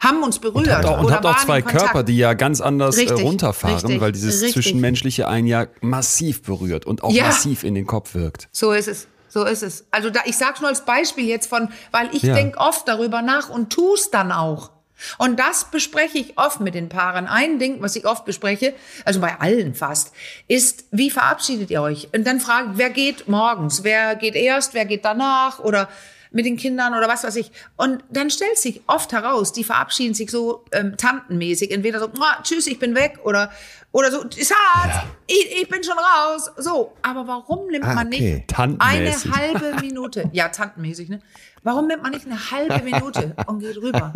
Haben uns berührt. Habt auch, und oder habt auch zwei. Körper, die ja ganz anders äh, Richtig, runterfahren, richtig, weil dieses richtig. Zwischenmenschliche einen ja massiv berührt und auch Ja. massiv in den Kopf wirkt. So ist es. So ist es. Also da, ich sag's nur als Beispiel jetzt von, weil ich Ja. denk oft darüber nach und tu's dann auch. Und das bespreche ich oft mit den Paaren. Ein Ding, was ich oft bespreche, also bei allen fast, ist, wie verabschiedet ihr euch? Und dann frage ich, wer geht morgens? Wer geht erst? Wer geht danach? Oder mit den Kindern oder was weiß ich. Und dann stellt sich oft heraus, die verabschieden sich so ähm, tantenmäßig. Entweder so, "Mua, tschüss, ich bin weg oder, oder so, Schatz, ich, ich bin schon raus. So, aber warum nimmt Ah, man okay. nicht eine halbe Minute? Ja, tantenmäßig, ne? Warum nimmt man nicht eine halbe Minute und geht rüber?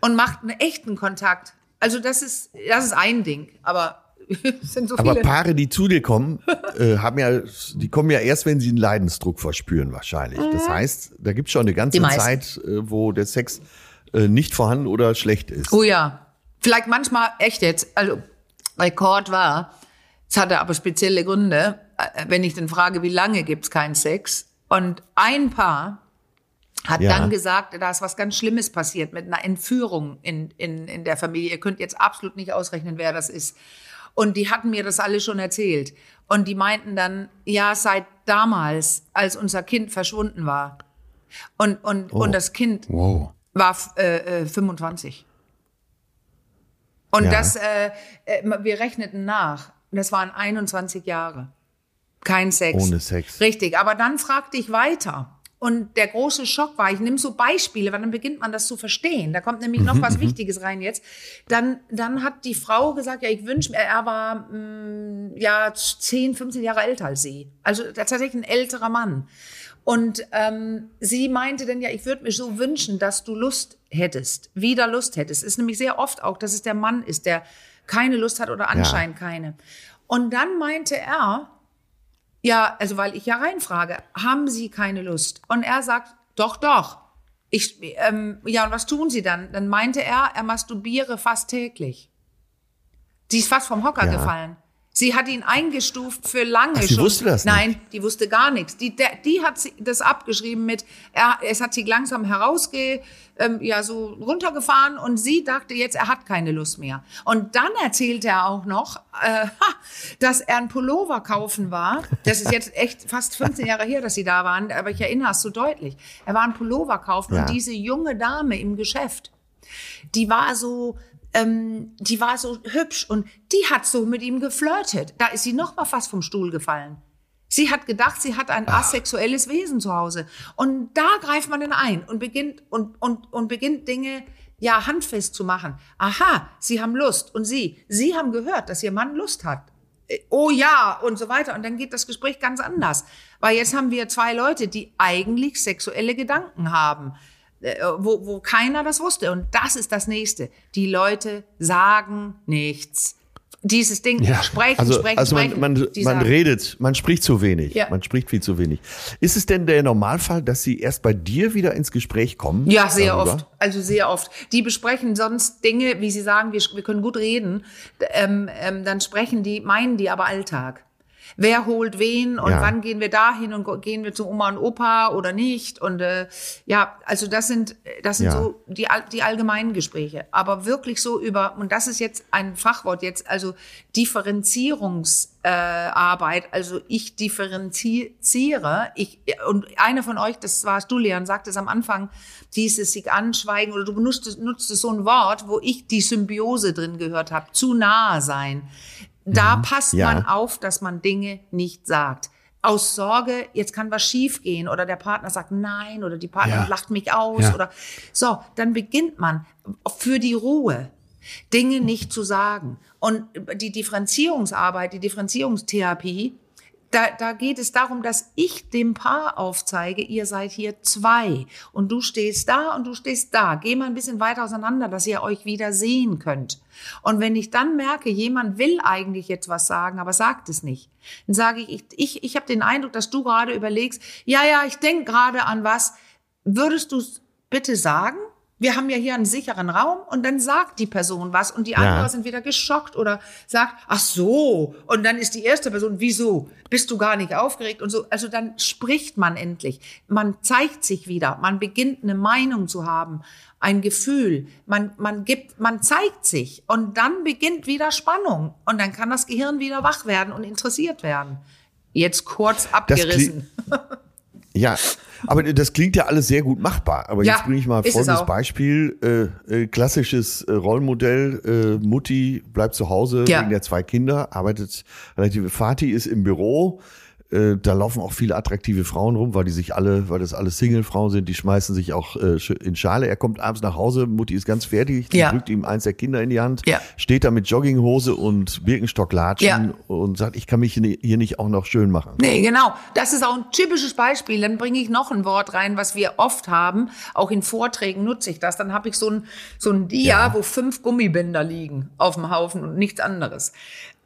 Und macht einen echten Kontakt. Also das ist, das ist ein Ding, aber es sind so Aber viele. Paare, die zu dir kommen, äh, haben ja, die kommen ja erst, wenn sie einen Leidensdruck verspüren, wahrscheinlich. Das heißt, da gibt es schon eine ganze. Zeit, äh, wo der Sex äh, nicht vorhanden oder schlecht ist. Oh ja. Vielleicht manchmal echt jetzt. Also Rekord war, es hatte aber spezielle Gründe, äh, wenn ich dann frage, wie lange gibt's keinen Sex? Und ein Paar hat Ja. dann gesagt, da ist was ganz Schlimmes passiert mit einer Entführung in, in, in der Familie. Ihr könnt jetzt absolut nicht ausrechnen, wer das ist. Und die hatten mir das alle schon erzählt. Und die meinten dann, ja, seit damals, als unser Kind verschwunden war. Und, und, und das Kind Wow. war äh, äh, 25. Und Ja. das, äh, äh, wir rechneten nach. Das waren 21 Jahre. Kein Sex. Ohne Sex. Richtig. Aber dann fragte ich weiter. Und der große Schock war, ich nehme so Beispiele, weil dann beginnt man das zu verstehen. Da kommt nämlich noch was Wichtiges rein jetzt. Dann, dann hat die Frau gesagt, ja, ich wünsche mir, er war mh, ja 10, 15 Jahre älter als sie. Also tatsächlich ein älterer Mann. Und ähm, sie meinte dann, ja, ich würde mir so wünschen, dass du Lust hättest, wieder Lust hättest. Es ist nämlich sehr oft auch, dass es der Mann ist, der keine Lust hat oder anscheinend keine. Und dann meinte er, ja, also weil ich ja reinfrage, haben Sie keine Lust? Und er sagt, doch, doch. Ich, ähm, ja, und was tun Sie dann? Dann meinte er, er masturbiere fast täglich. Sie ist fast vom Hocker Ja. gefallen. Sie hat ihn eingestuft für lange Ach, sie schon. wusste das nicht? Nein, die wusste gar nichts. Die, der, die hat das abgeschrieben mit, er, es hat sie langsam herausge, ähm, ja, so runtergefahren und sie dachte jetzt, er hat keine Lust mehr. Und dann erzählte er auch noch, äh, dass er einen Pullover kaufen war. Das ist jetzt echt fast 15 Jahre her, dass sie da waren, aber ich erinnere es so deutlich. Er war einen Pullover kaufen Ja. und diese junge Dame im Geschäft, die war so, ähm, die war so hübsch und die hat so mit ihm geflirtet. Da ist sie noch mal fast vom Stuhl gefallen. Sie hat gedacht, sie hat ein asexuelles Wesen zu Hause. Und da greift man dann ein und beginnt, und, und, und beginnt Dinge, ja, handfest zu machen. Aha, Sie haben Lust. Und Sie, Sie haben gehört, dass Ihr Mann Lust hat. Äh, Oh ja, und so weiter. Und dann geht das Gespräch ganz anders. Weil jetzt haben wir zwei Leute, die eigentlich sexuelle Gedanken haben wo, wo keiner das wusste. Und das ist das Nächste. Die Leute sagen nichts. Dieses Ding, sprechen, Also, sprechen, also man, sprechen. man, man sagen- redet, man spricht zu wenig. Ja. Man spricht viel zu wenig. Ist es denn der Normalfall, dass sie erst bei dir wieder ins Gespräch kommen? Ja, sehr darüber? oft. Also sehr oft. Die besprechen sonst Dinge, wie sie sagen, wir, wir können gut reden. Ähm, ähm, dann sprechen die, meinen die aber Alltag. Wer holt wen und Ja. wann gehen wir dahin und gehen wir zu Oma und Opa oder nicht? Und äh, ja, also das sind das sind Ja. so die die allgemeinen Gespräche. Aber wirklich so über und das ist jetzt ein Fachwort jetzt also Differenzierungsarbeit. Äh, Arbeit. also ich differenziere. Ich und einer von euch, das warst du, Leon, sagte es am Anfang, dieses sich anschweigen oder du benutzt nutzt so ein Wort, wo ich die Symbiose drin gehört habe, zu nahe sein. Da passt Ja. man auf, dass man Dinge nicht sagt. Aus Sorge, jetzt kann was schiefgehen oder der Partner sagt nein oder die Partnerin Ja. lacht mich aus Ja. oder so, dann beginnt man für die Ruhe Dinge nicht zu sagen. Und die Differenzierungsarbeit, die Differenzierungstherapie, da, da geht es darum, dass ich dem Paar aufzeige, ihr seid hier zwei und du stehst da und du stehst da. Geh mal ein bisschen weiter auseinander, dass ihr euch wieder sehen könnt. Und wenn ich dann merke, jemand will eigentlich jetzt was sagen, aber sagt es nicht, dann sage ich, ich, ich, ich habe den Eindruck, dass du gerade überlegst, ja, ja, ich denke gerade an was. Würdest du es bitte sagen? Wir haben ja hier einen sicheren Raum und dann sagt die Person was und die andere sind wieder geschockt oder sagt, ach so. Und dann ist die erste Person, wieso? Bist du gar nicht aufgeregt und so. Also dann spricht man endlich. Man zeigt sich wieder. Man beginnt eine Meinung zu haben, ein Gefühl. Man, man gibt, man zeigt sich und dann beginnt wieder Spannung und dann kann das Gehirn wieder wach werden und interessiert werden. Jetzt kurz abgerissen. Ja, aber das klingt ja alles sehr gut machbar. Aber Ja, jetzt bringe ich mal folgendes. Beispiel. Äh, äh, klassisches äh, Rollmodell. Äh, Mutti bleibt zu Hause Ja. wegen der zwei Kinder, arbeitet relativ. Vati ist im Büro. Äh, da laufen auch viele attraktive Frauen rum, weil die sich alle, weil das alle Single-Frauen sind, die schmeißen sich auch äh, in Schale. Er kommt abends nach Hause, Mutti ist ganz fertig, die Ja. drückt ihm eins der Kinder in die Hand, Ja. steht da mit Jogginghose und Birkenstocklatschen Ja. und sagt, ich kann mich hier nicht auch noch schön machen. Nee, genau. Das ist auch ein typisches Beispiel. Dann bringe ich noch ein Wort rein, was wir oft haben. Auch in Vorträgen nutze ich das. Dann habe ich so ein, so ein Dia, wo fünf Gummibänder liegen auf dem Haufen und nichts anderes.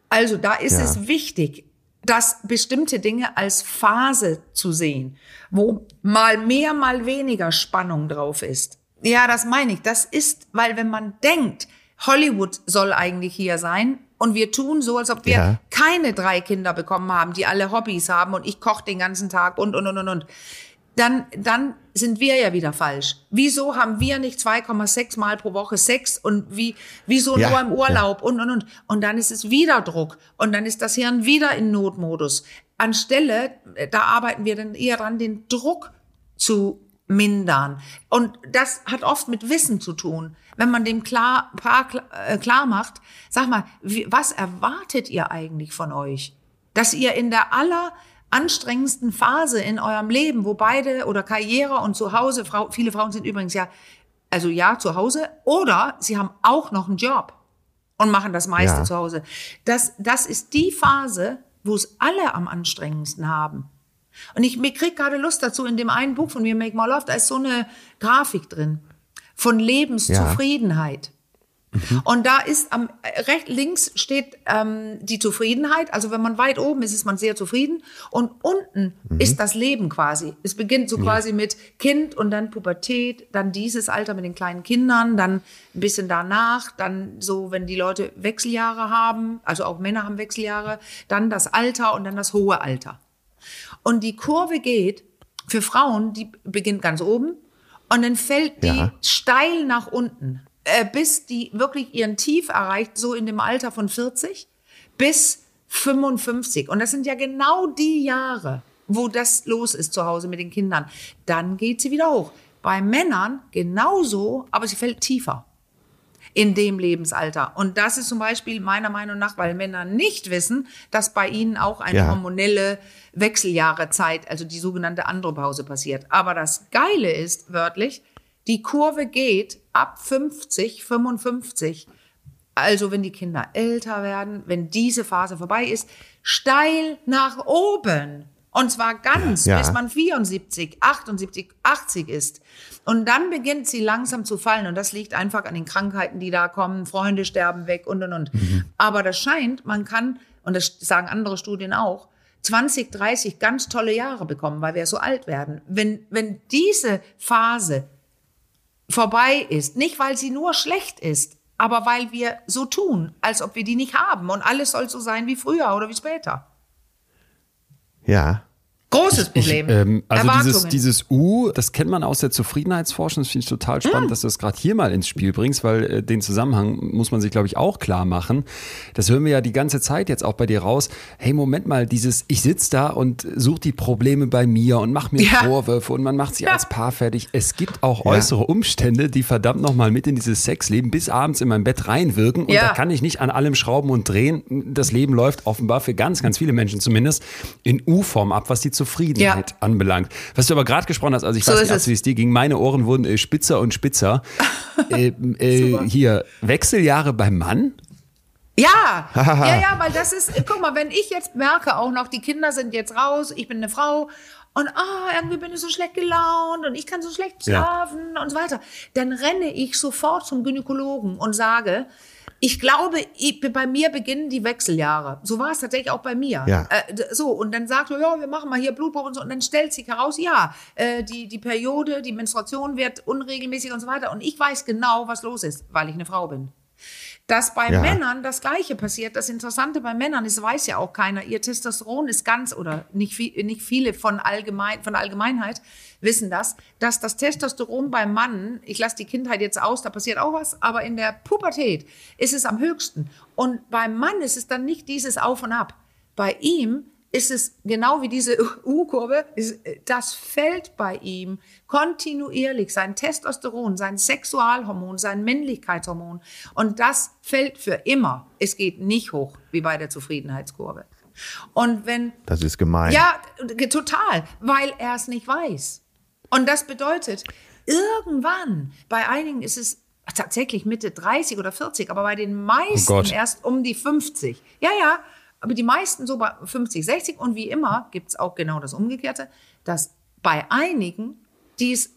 Also da ist es wichtig, dass bestimmte Dinge als Phase zu sehen, wo mal mehr, mal weniger Spannung drauf ist. Ja, das meine ich. Das ist, weil wenn man denkt, Hollywood soll eigentlich hier sein und wir tun so, als ob wir Ja. keine drei Kinder bekommen haben, die alle Hobbys haben und ich koche den ganzen Tag und, und, und, und, und. Dann, dann sind wir ja wieder falsch. Wieso haben wir nicht 2,6 Mal pro Woche Sex und wie, wieso Ja, nur im Urlaub und, und, und. Und dann ist es wieder Druck und dann ist das Hirn wieder in Notmodus. Anstelle, äh, da arbeiten wir dann eher dran, den Druck zu mindern. Und das hat oft mit Wissen zu tun. Wenn man dem klar, Paar klar, äh, klar macht, sag mal, was erwartet ihr eigentlich von euch? Dass ihr in der aller anstrengendsten Phase in eurem Leben, wo beide oder Karriere und zu Hause, Frau, viele Frauen sind übrigens ja, also ja, zu Hause, oder sie haben auch noch einen Job und machen das meiste Ja. zu Hause. Das, das ist die Phase, wo es alle am anstrengendsten haben. Und ich mir krieg gerade Lust dazu, in dem einen Buch von mir, Make More Love, da ist so eine Grafik drin von Lebenszufriedenheit. Und da ist am äh, recht links steht ähm, die Zufriedenheit. Also wenn man weit oben ist, ist man sehr zufrieden. Und unten ist das Leben quasi. Es beginnt so quasi mit Kind und dann Pubertät, dann dieses Alter mit den kleinen Kindern, dann ein bisschen danach, dann so, wenn die Leute Wechseljahre haben, also auch Männer haben Wechseljahre, dann das Alter und dann das hohe Alter. Und die Kurve geht für Frauen, die beginnt ganz oben und dann fällt die Ja. steil nach unten, äh, bis die wirklich ihren Tief erreicht, so in dem Alter von 40 bis 55. Und das sind ja genau die Jahre, wo das los ist zu Hause mit den Kindern. Dann geht sie wieder hoch. Bei Männern genauso, aber sie fällt tiefer in dem Lebensalter. Und das ist zum Beispiel meiner Meinung nach, weil Männer nicht wissen, dass bei ihnen auch eine Ja. hormonelle Wechseljahrezeit, also die sogenannte Andropause passiert. Aber das Geile ist wörtlich, die Kurve geht ab 50, 55, also wenn die Kinder älter werden, wenn diese Phase vorbei ist, steil nach oben. Und zwar ganz, Ja. bis man 74, 78, 80 ist. Und dann beginnt sie langsam zu fallen. Und das liegt einfach an den Krankheiten, die da kommen. Freunde sterben weg und, und, und. Aber das scheint, man kann, und das sagen andere Studien auch, 20, 30 ganz tolle Jahre bekommen, weil wir so alt werden. Wenn, wenn diese Phase vorbei ist. Nicht, weil sie nur schlecht ist, aber weil wir so tun, als ob wir die nicht haben und alles soll so sein wie früher oder wie später. Ja. Großes Problem. Ich, ähm, also dieses, dieses U, das kennt man aus der Zufriedenheitsforschung. Das finde ich total spannend, dass du das gerade hier mal ins Spiel bringst, weil äh, den Zusammenhang muss man sich, glaube ich, auch klar machen. Das hören wir ja die ganze Zeit jetzt auch bei dir raus. Hey, Moment mal, dieses, ich sitze da und suche die Probleme bei mir und mache mir Ja. Vorwürfe und man macht sie Ja. als Paar fertig. Es gibt auch äußere Umstände, die verdammt nochmal mit in dieses Sexleben bis abends in mein Bett reinwirken. Und Ja. da kann ich nicht an allem schrauben und drehen. Das Leben läuft offenbar für ganz, ganz viele Menschen zumindest in U-Form ab, was die Zufriedenheit anbelangt. Was du aber gerade gesprochen hast, also ich So weiß nicht, wie es dir ging, meine Ohren wurden äh, spitzer und spitzer. äh, äh, hier, Wechseljahre beim Mann? Ja, ja, ja, weil das ist, guck mal, wenn ich jetzt merke auch noch, die Kinder sind jetzt raus, ich bin eine Frau und ah, irgendwie bin ich so schlecht gelaunt und ich kann so schlecht Ja. schlafen und so weiter, dann renne ich sofort zum Gynäkologen und sage, ich glaube, ich, bei mir beginnen die Wechseljahre. So war es tatsächlich auch bei mir. Ja. Äh, so, und dann sagt er, ja, wir machen mal hier Blutprobe und so. Und dann stellt sich heraus, ja, äh, die, die Periode, die Menstruation wird unregelmäßig und so weiter. Und ich weiß genau, was los ist, weil ich eine Frau bin. Dass bei Ja. Männern das Gleiche passiert. Das Interessante bei Männern ist, weiß ja auch keiner, ihr Testosteron ist ganz, oder nicht, viel, nicht viele von, allgemein, von Allgemeinheit wissen das, dass das Testosteron beim Mann, ich lasse die Kindheit jetzt aus, da passiert auch was, aber in der Pubertät ist es am höchsten. Und beim Mann ist es dann nicht dieses Auf und Ab. Bei ihm ist es genau wie diese U-Kurve, ist- das fällt bei ihm kontinuierlich, sein Testosteron, sein Sexualhormon, sein Männlichkeitshormon. Und das fällt für immer. Es geht nicht hoch wie bei der Zufriedenheitskurve. Und wenn, Das ist gemein. ja, total, weil er es nicht weiß. Und das bedeutet, irgendwann, bei einigen ist es tatsächlich Mitte 30 oder 40, aber bei den meisten Oh erst um die 50. Ja, ja, aber die meisten so bei 50, 60 und wie immer gibt es auch genau das Umgekehrte, dass bei einigen, die es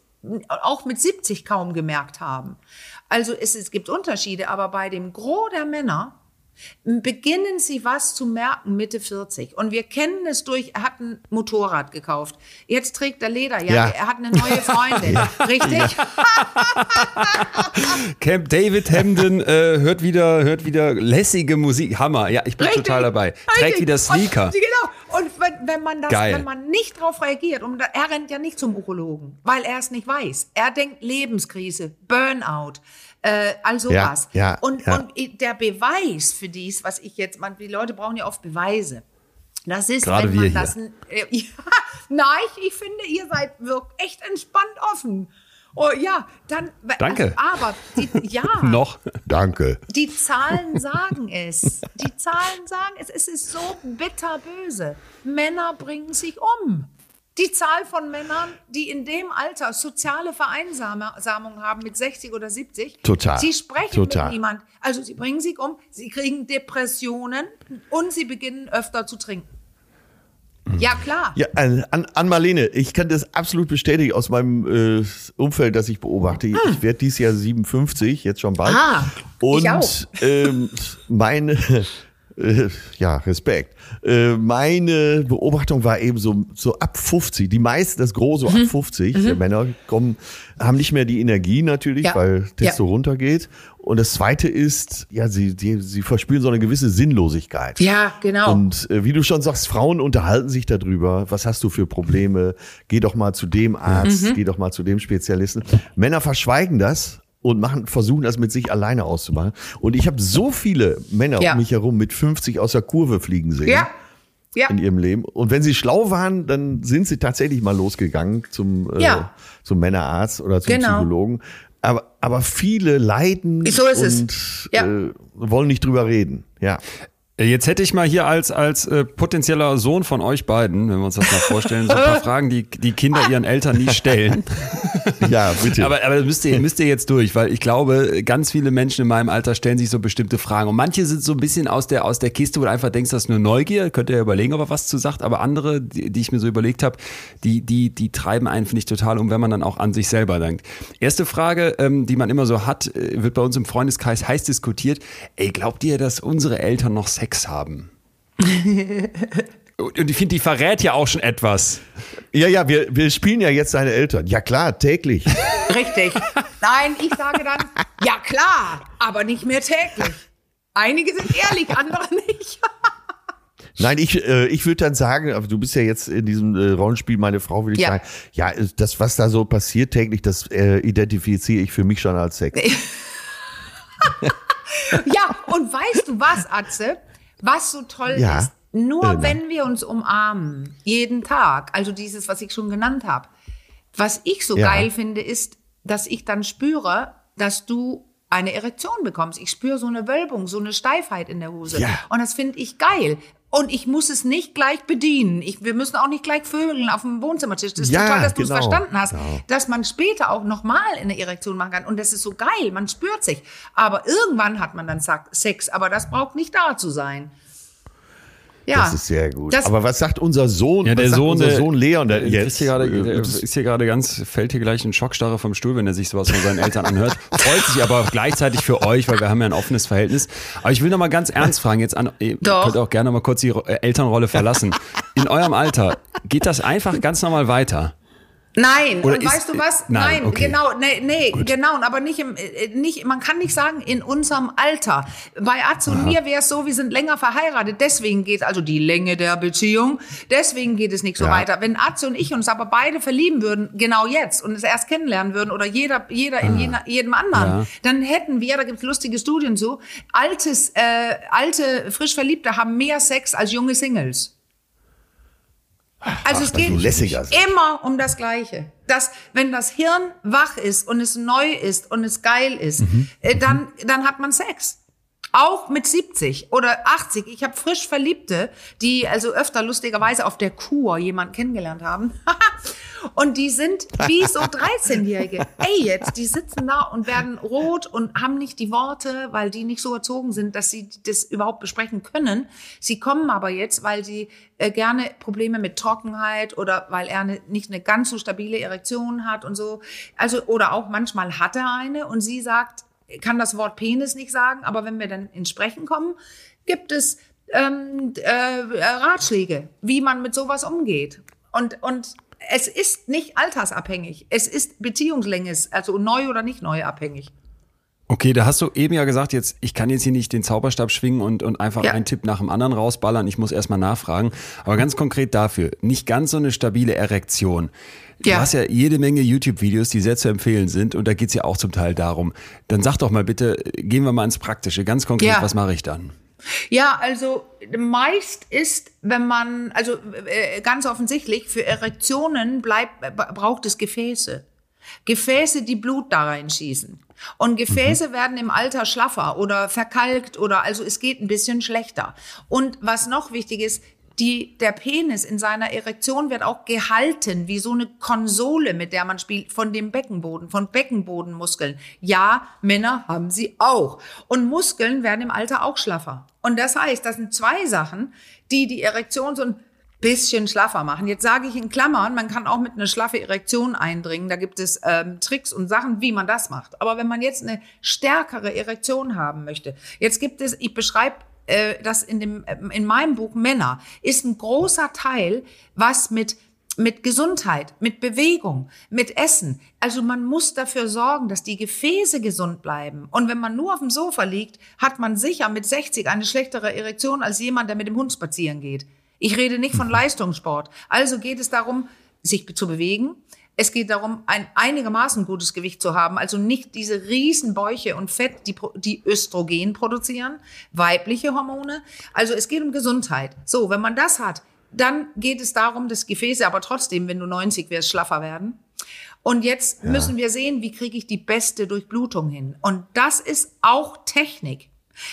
auch mit 70 kaum gemerkt haben. Also es, es gibt Unterschiede, aber bei dem Gros der Männer beginnen sie was zu merken Mitte 40. Und wir kennen es durch, er hat ein Motorrad gekauft. Jetzt trägt er Lederjacke, Ja. er hat eine neue Freundin. Richtig? Camp David Hamden äh, hört wieder, hört wieder lässige Musik. Hammer. Ja, ich bin Richtig. total dabei. Trägt Richtig. wieder Sneaker. Und, genau. Und wenn, wenn man das, Geil. wenn man nicht darauf reagiert, und er rennt ja nicht zum Urologen, weil er es nicht weiß. Er denkt Lebenskrise, Burnout, äh, all sowas. ja, und, ja. und der Beweis für dies, was ich jetzt, man, die Leute brauchen ja oft Beweise. Das ist, Gerade wenn man das. Äh, ja, nein, ich, ich finde, ihr seid wirklich echt entspannt offen. Oh ja, dann. Danke. Also, aber die, ja. Noch. Danke. Die Zahlen sagen es. Die Zahlen sagen es. Es ist so bitterböse. Männer bringen sich um. Die Zahl von Männern, die in dem Alter soziale Vereinsamung haben mit 60 oder 70, Total. sie sprechen Total. mit niemand. Also sie bringen sich um, sie kriegen Depressionen und sie beginnen öfter zu trinken. Ja, klar. Ja, an, an, Marlene, ich kann das absolut bestätigen aus meinem äh, Umfeld, das ich beobachte. Ich werde dieses Jahr 57, jetzt schon bald. Hm. Ah, Und ich auch. Ähm, meine, äh, ja, Respekt. Äh, meine Beobachtung war eben so, so ab 50. Die meisten, das Große, Mhm. ab 50 der Männer kommen, haben nicht mehr die Energie natürlich, Ja. weil Testo Ja. runtergeht. Und das Zweite ist, ja, sie, sie, sie verspüren so eine gewisse Sinnlosigkeit. Ja, genau. Und äh, wie du schon sagst, Frauen unterhalten sich darüber. Was hast du für Probleme? Geh doch mal zu dem Arzt, Mhm. geh doch mal zu dem Spezialisten. Männer verschweigen das und machen, versuchen das mit sich alleine auszumachen. Und ich habe so viele Männer Ja. um mich herum mit 50 aus der Kurve fliegen sehen ja. Ja. in ihrem Leben. Und wenn sie schlau waren, dann sind sie tatsächlich mal losgegangen zum, äh, Ja. zum Männerarzt oder zum Genau. Psychologen. Aber, aber viele leiden So ist es. und Ja. äh, wollen nicht drüber reden. Ja. Äh, Jetzt hätte ich mal hier als, als äh, potenzieller Sohn von euch beiden, wenn wir uns das mal vorstellen, so ein paar Fragen, die die Kinder ihren Eltern nie stellen. Ja, bitte. Aber, aber das müsst ihr, müsst ihr jetzt durch, weil ich glaube, ganz viele Menschen in meinem Alter stellen sich so bestimmte Fragen. Und manche sind so ein bisschen aus der, aus der Kiste, wo du einfach denkst, das ist nur Neugier. Könnt ihr ja überlegen, ob er was zu sagt. Aber andere, die, die ich mir so überlegt habe, die, die, die treiben einen, finde ich, total um, wenn man dann auch an sich selber denkt. Erste Frage, ähm, die man immer so hat, äh, wird bei uns im Freundeskreis heiß diskutiert. Ey, glaubt ihr, dass unsere Eltern noch Sex haben? Und ich finde, die verrät ja auch schon etwas. Ja, ja, wir, wir spielen ja jetzt seine Eltern. Ja klar, täglich. Richtig. Nein, ich sage dann, ja klar, aber nicht mehr täglich. Einige sind ehrlich, andere nicht. Nein, ich, äh, ich würde dann sagen, aber du bist ja jetzt in diesem äh, Rollenspiel meine Frau, würde ich Ja. sagen, ja, das, was da so passiert täglich, das äh, identifiziere ich für mich schon als Sex. Ja, und weißt du was, Atze? Was so toll Ja. ist, nur nein. wenn wir uns umarmen, jeden Tag, also dieses, was ich schon genannt habe, was ich so Ja. geil finde, ist, dass ich dann spüre, dass du eine Erektion bekommst. Ich spüre so eine Wölbung, so eine Steifheit in der Hose. Ja. Und das finde ich geil. Und ich muss es nicht gleich bedienen. Ich, wir müssen auch nicht gleich vögeln auf dem Wohnzimmertisch. Das ist Ja, total, dass du es genau. verstanden hast, Genau. dass man später auch nochmal eine Erektion machen kann. Und das ist so geil, man spürt sich. Aber irgendwann hat man dann Sex, aber das braucht nicht da zu sein. Ja, Das ist sehr gut. Das- Aber was sagt unser Sohn? Ja, der was sagt Sohn, unser der, Sohn Leon der jetzt? Ist hier gerade, der das- ist hier gerade ganz, fällt hier gleich in Schockstarre vom Stuhl, wenn er sich sowas von seinen Eltern anhört. Freut sich aber auch gleichzeitig für euch, weil wir haben ja ein offenes Verhältnis. Aber ich will noch mal ganz ernst fragen, jetzt an, ihr Doch. könnt auch gerne mal kurz die äh, Elternrolle verlassen. In eurem Alter, geht das einfach ganz normal weiter? Nein, Oder und weißt du was? Nein, Nein, okay. genau, nee, nee genau, aber nicht im, äh, nicht, man kann nicht sagen in unserem Alter. Bei Atze und mir wäre es so, wir sind länger verheiratet, deswegen geht also die Länge der Beziehung, deswegen geht es nicht so Ja. weiter. Wenn Atze und ich uns aber beide verlieben würden, genau jetzt, und es erst kennenlernen würden, oder jeder, jeder in jener, jedem anderen, Ja. dann hätten wir, da gibt's lustige Studien zu, altes, äh, alte, frisch Verliebte haben mehr Sex als junge Singles. Also es weil geht sind. immer um das Gleiche. Dass, wenn das Hirn wach ist und es neu ist und es geil ist, Mhm. äh, dann, dann hat man Sex. Auch mit 70 oder 80. Ich habe frisch Verliebte, die also öfter lustigerweise auf der Kur jemanden kennengelernt haben. und die sind wie so 13-Jährige. Ey, jetzt, die sitzen da und werden rot und haben nicht die Worte, weil die nicht so erzogen sind, dass sie das überhaupt besprechen können. Sie kommen aber jetzt, weil sie äh, gerne Probleme mit Trockenheit oder weil er eine, nicht eine ganz so stabile Erektion hat und so. Also, oder auch manchmal hat er eine und sie sagt, kann das Wort Penis nicht sagen, aber wenn wir dann ins Sprechen kommen, gibt es ähm, äh, Ratschläge, wie man mit sowas umgeht. Und, und es ist nicht altersabhängig. Es ist Beziehungslänges, also neu oder nicht neu abhängig. Okay, da hast du eben ja gesagt, jetzt, ich kann jetzt hier nicht den Zauberstab schwingen und, und einfach Ja. einen Tipp nach dem anderen rausballern. Ich muss erstmal nachfragen. Aber ganz konkret dafür, nicht ganz so eine stabile Erektion. Du Ja. hast ja jede Menge YouTube-Videos, die sehr zu empfehlen sind und da geht's ja auch zum Teil darum. Dann sag doch mal bitte, gehen wir mal ins Praktische. Ganz konkret, Ja. was mache ich dann? Ja, also meist ist, wenn man, also äh, ganz offensichtlich, für Erektionen bleibt, äh, braucht es Gefäße. Gefäße, die Blut da reinschießen. Und Gefäße werden im Alter schlaffer oder verkalkt oder also es geht ein bisschen schlechter. Und was noch wichtig ist, die, der Penis in seiner Erektion wird auch gehalten, wie so eine Konsole, mit der man spielt, von dem Beckenboden, von Beckenbodenmuskeln. Ja, Männer haben sie auch. Und Muskeln werden im Alter auch schlaffer. Und das heißt, das sind zwei Sachen, die die Erektion so ein bisschen schlaffer machen. Jetzt sage ich in Klammern, man kann auch mit einer schlaffe Erektion eindringen. Da gibt es ähm, Tricks und Sachen, wie man das macht. Aber wenn man jetzt eine stärkere Erektion haben möchte, jetzt gibt es, ich beschreibe äh, das in, dem, äh, in meinem Buch Männer, ist ein großer Teil, was mit mit Gesundheit, mit Bewegung, mit Essen. Also man muss dafür sorgen, dass die Gefäße gesund bleiben. Und wenn man nur auf dem Sofa liegt, hat man sicher mit 60 eine schlechtere Erektion als jemand, der mit dem Hund spazieren geht. Ich rede nicht von Leistungssport. Also geht es darum, sich zu bewegen. Es geht darum, ein einigermaßen gutes Gewicht zu haben, also nicht diese riesen Bäuche und Fett, die, die Östrogen produzieren, weibliche Hormone. Also es geht um Gesundheit. So, wenn man das hat, dann geht es darum, dass Gefäße aber trotzdem, wenn du 90 wärst, schlaffer werden. Und jetzt müssen wir sehen, wie kriege ich die beste Durchblutung hin. Und das ist auch Technik.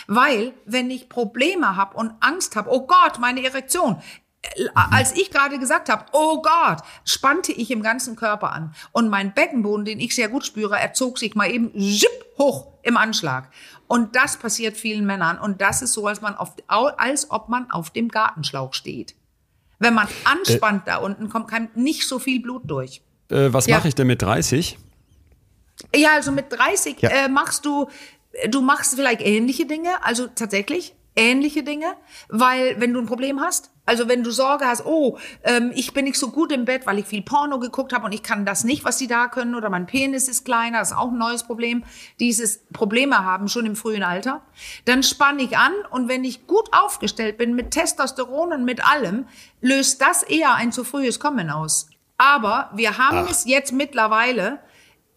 Weil, wenn ich Probleme habe und Angst habe, oh Gott, meine Erektion, als ich gerade gesagt habe, oh Gott, spannte ich im ganzen Körper an. Und mein Beckenboden, den ich sehr gut spüre, er zog sich mal eben zip, hoch im Anschlag. Und das passiert vielen Männern. Und das ist so, als, man auf, als ob man auf dem Gartenschlauch steht. Wenn man anspannt da unten, kommt kein, nicht so viel Blut durch. Äh, was Ja. mache ich denn mit 30? Ja, also mit 30 Ja. äh, machst du, du machst vielleicht ähnliche Dinge. Also tatsächlich, ähnliche Dinge, weil wenn du ein Problem hast, also wenn du Sorge hast, oh, ähm, ich bin nicht so gut im Bett, weil ich viel Porno geguckt habe und ich kann das nicht, was die da können, oder mein Penis ist kleiner, das ist auch ein neues Problem. Dieses Probleme haben schon im frühen Alter. Dann spanne ich an und wenn ich gut aufgestellt bin mit Testosteron und mit allem, löst das eher ein zu frühes Kommen aus. Aber wir haben Ach. es jetzt mittlerweile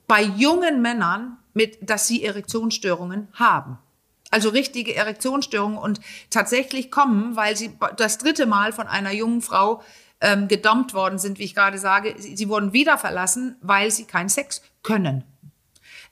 bei jungen Männern mit, dass sie Erektionsstörungen haben also richtige Erektionsstörungen und tatsächlich kommen, weil sie das dritte Mal von einer jungen Frau ähm, gedumpt worden sind, wie ich gerade sage. Sie, sie wurden wieder verlassen, weil sie keinen Sex können.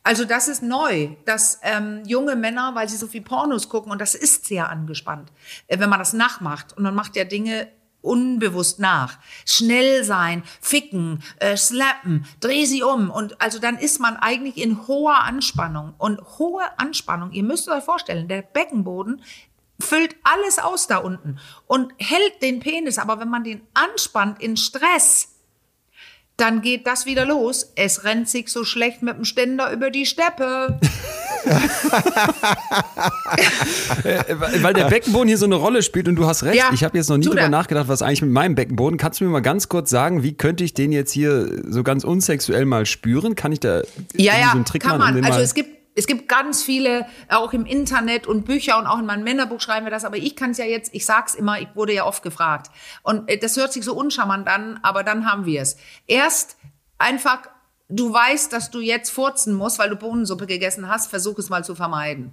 Also das ist neu, dass ähm, junge Männer, weil sie so viel Pornos gucken, und das ist sehr angespannt, äh, wenn man das nachmacht und man macht ja Dinge unbewusst nach. Schnell sein, ficken, äh, slappen, dreh sie um. Und also dann ist man eigentlich in hoher Anspannung. Und hohe Anspannung, ihr müsst euch vorstellen, der Beckenboden füllt alles aus da unten und hält den Penis. Aber wenn man den anspannt in Stress, dann geht das wieder los. Es rennt sich so schlecht mit dem Ständer über die Steppe. Äh, weil der Beckenboden hier so eine Rolle spielt und du hast recht. Ja, ich habe jetzt noch nie drüber nachgedacht, was eigentlich mit meinem Beckenboden. Kannst du mir mal ganz kurz sagen, wie könnte ich den jetzt hier so ganz unsexuell mal spüren? Kann ich da ja, ja, so einen Trick kann machen? Man. Also es gibt es gibt ganz viele, auch im Internet und Bücher und auch in meinem Männerbuch schreiben wir das, aber ich kann es ja jetzt, ich sag's immer, ich wurde ja oft gefragt. Und äh, das hört sich so uncharmant an, aber dann haben wir es. Erst einfach du weißt, dass du jetzt furzen musst, weil du Bohnensuppe gegessen hast, versuch es mal zu vermeiden.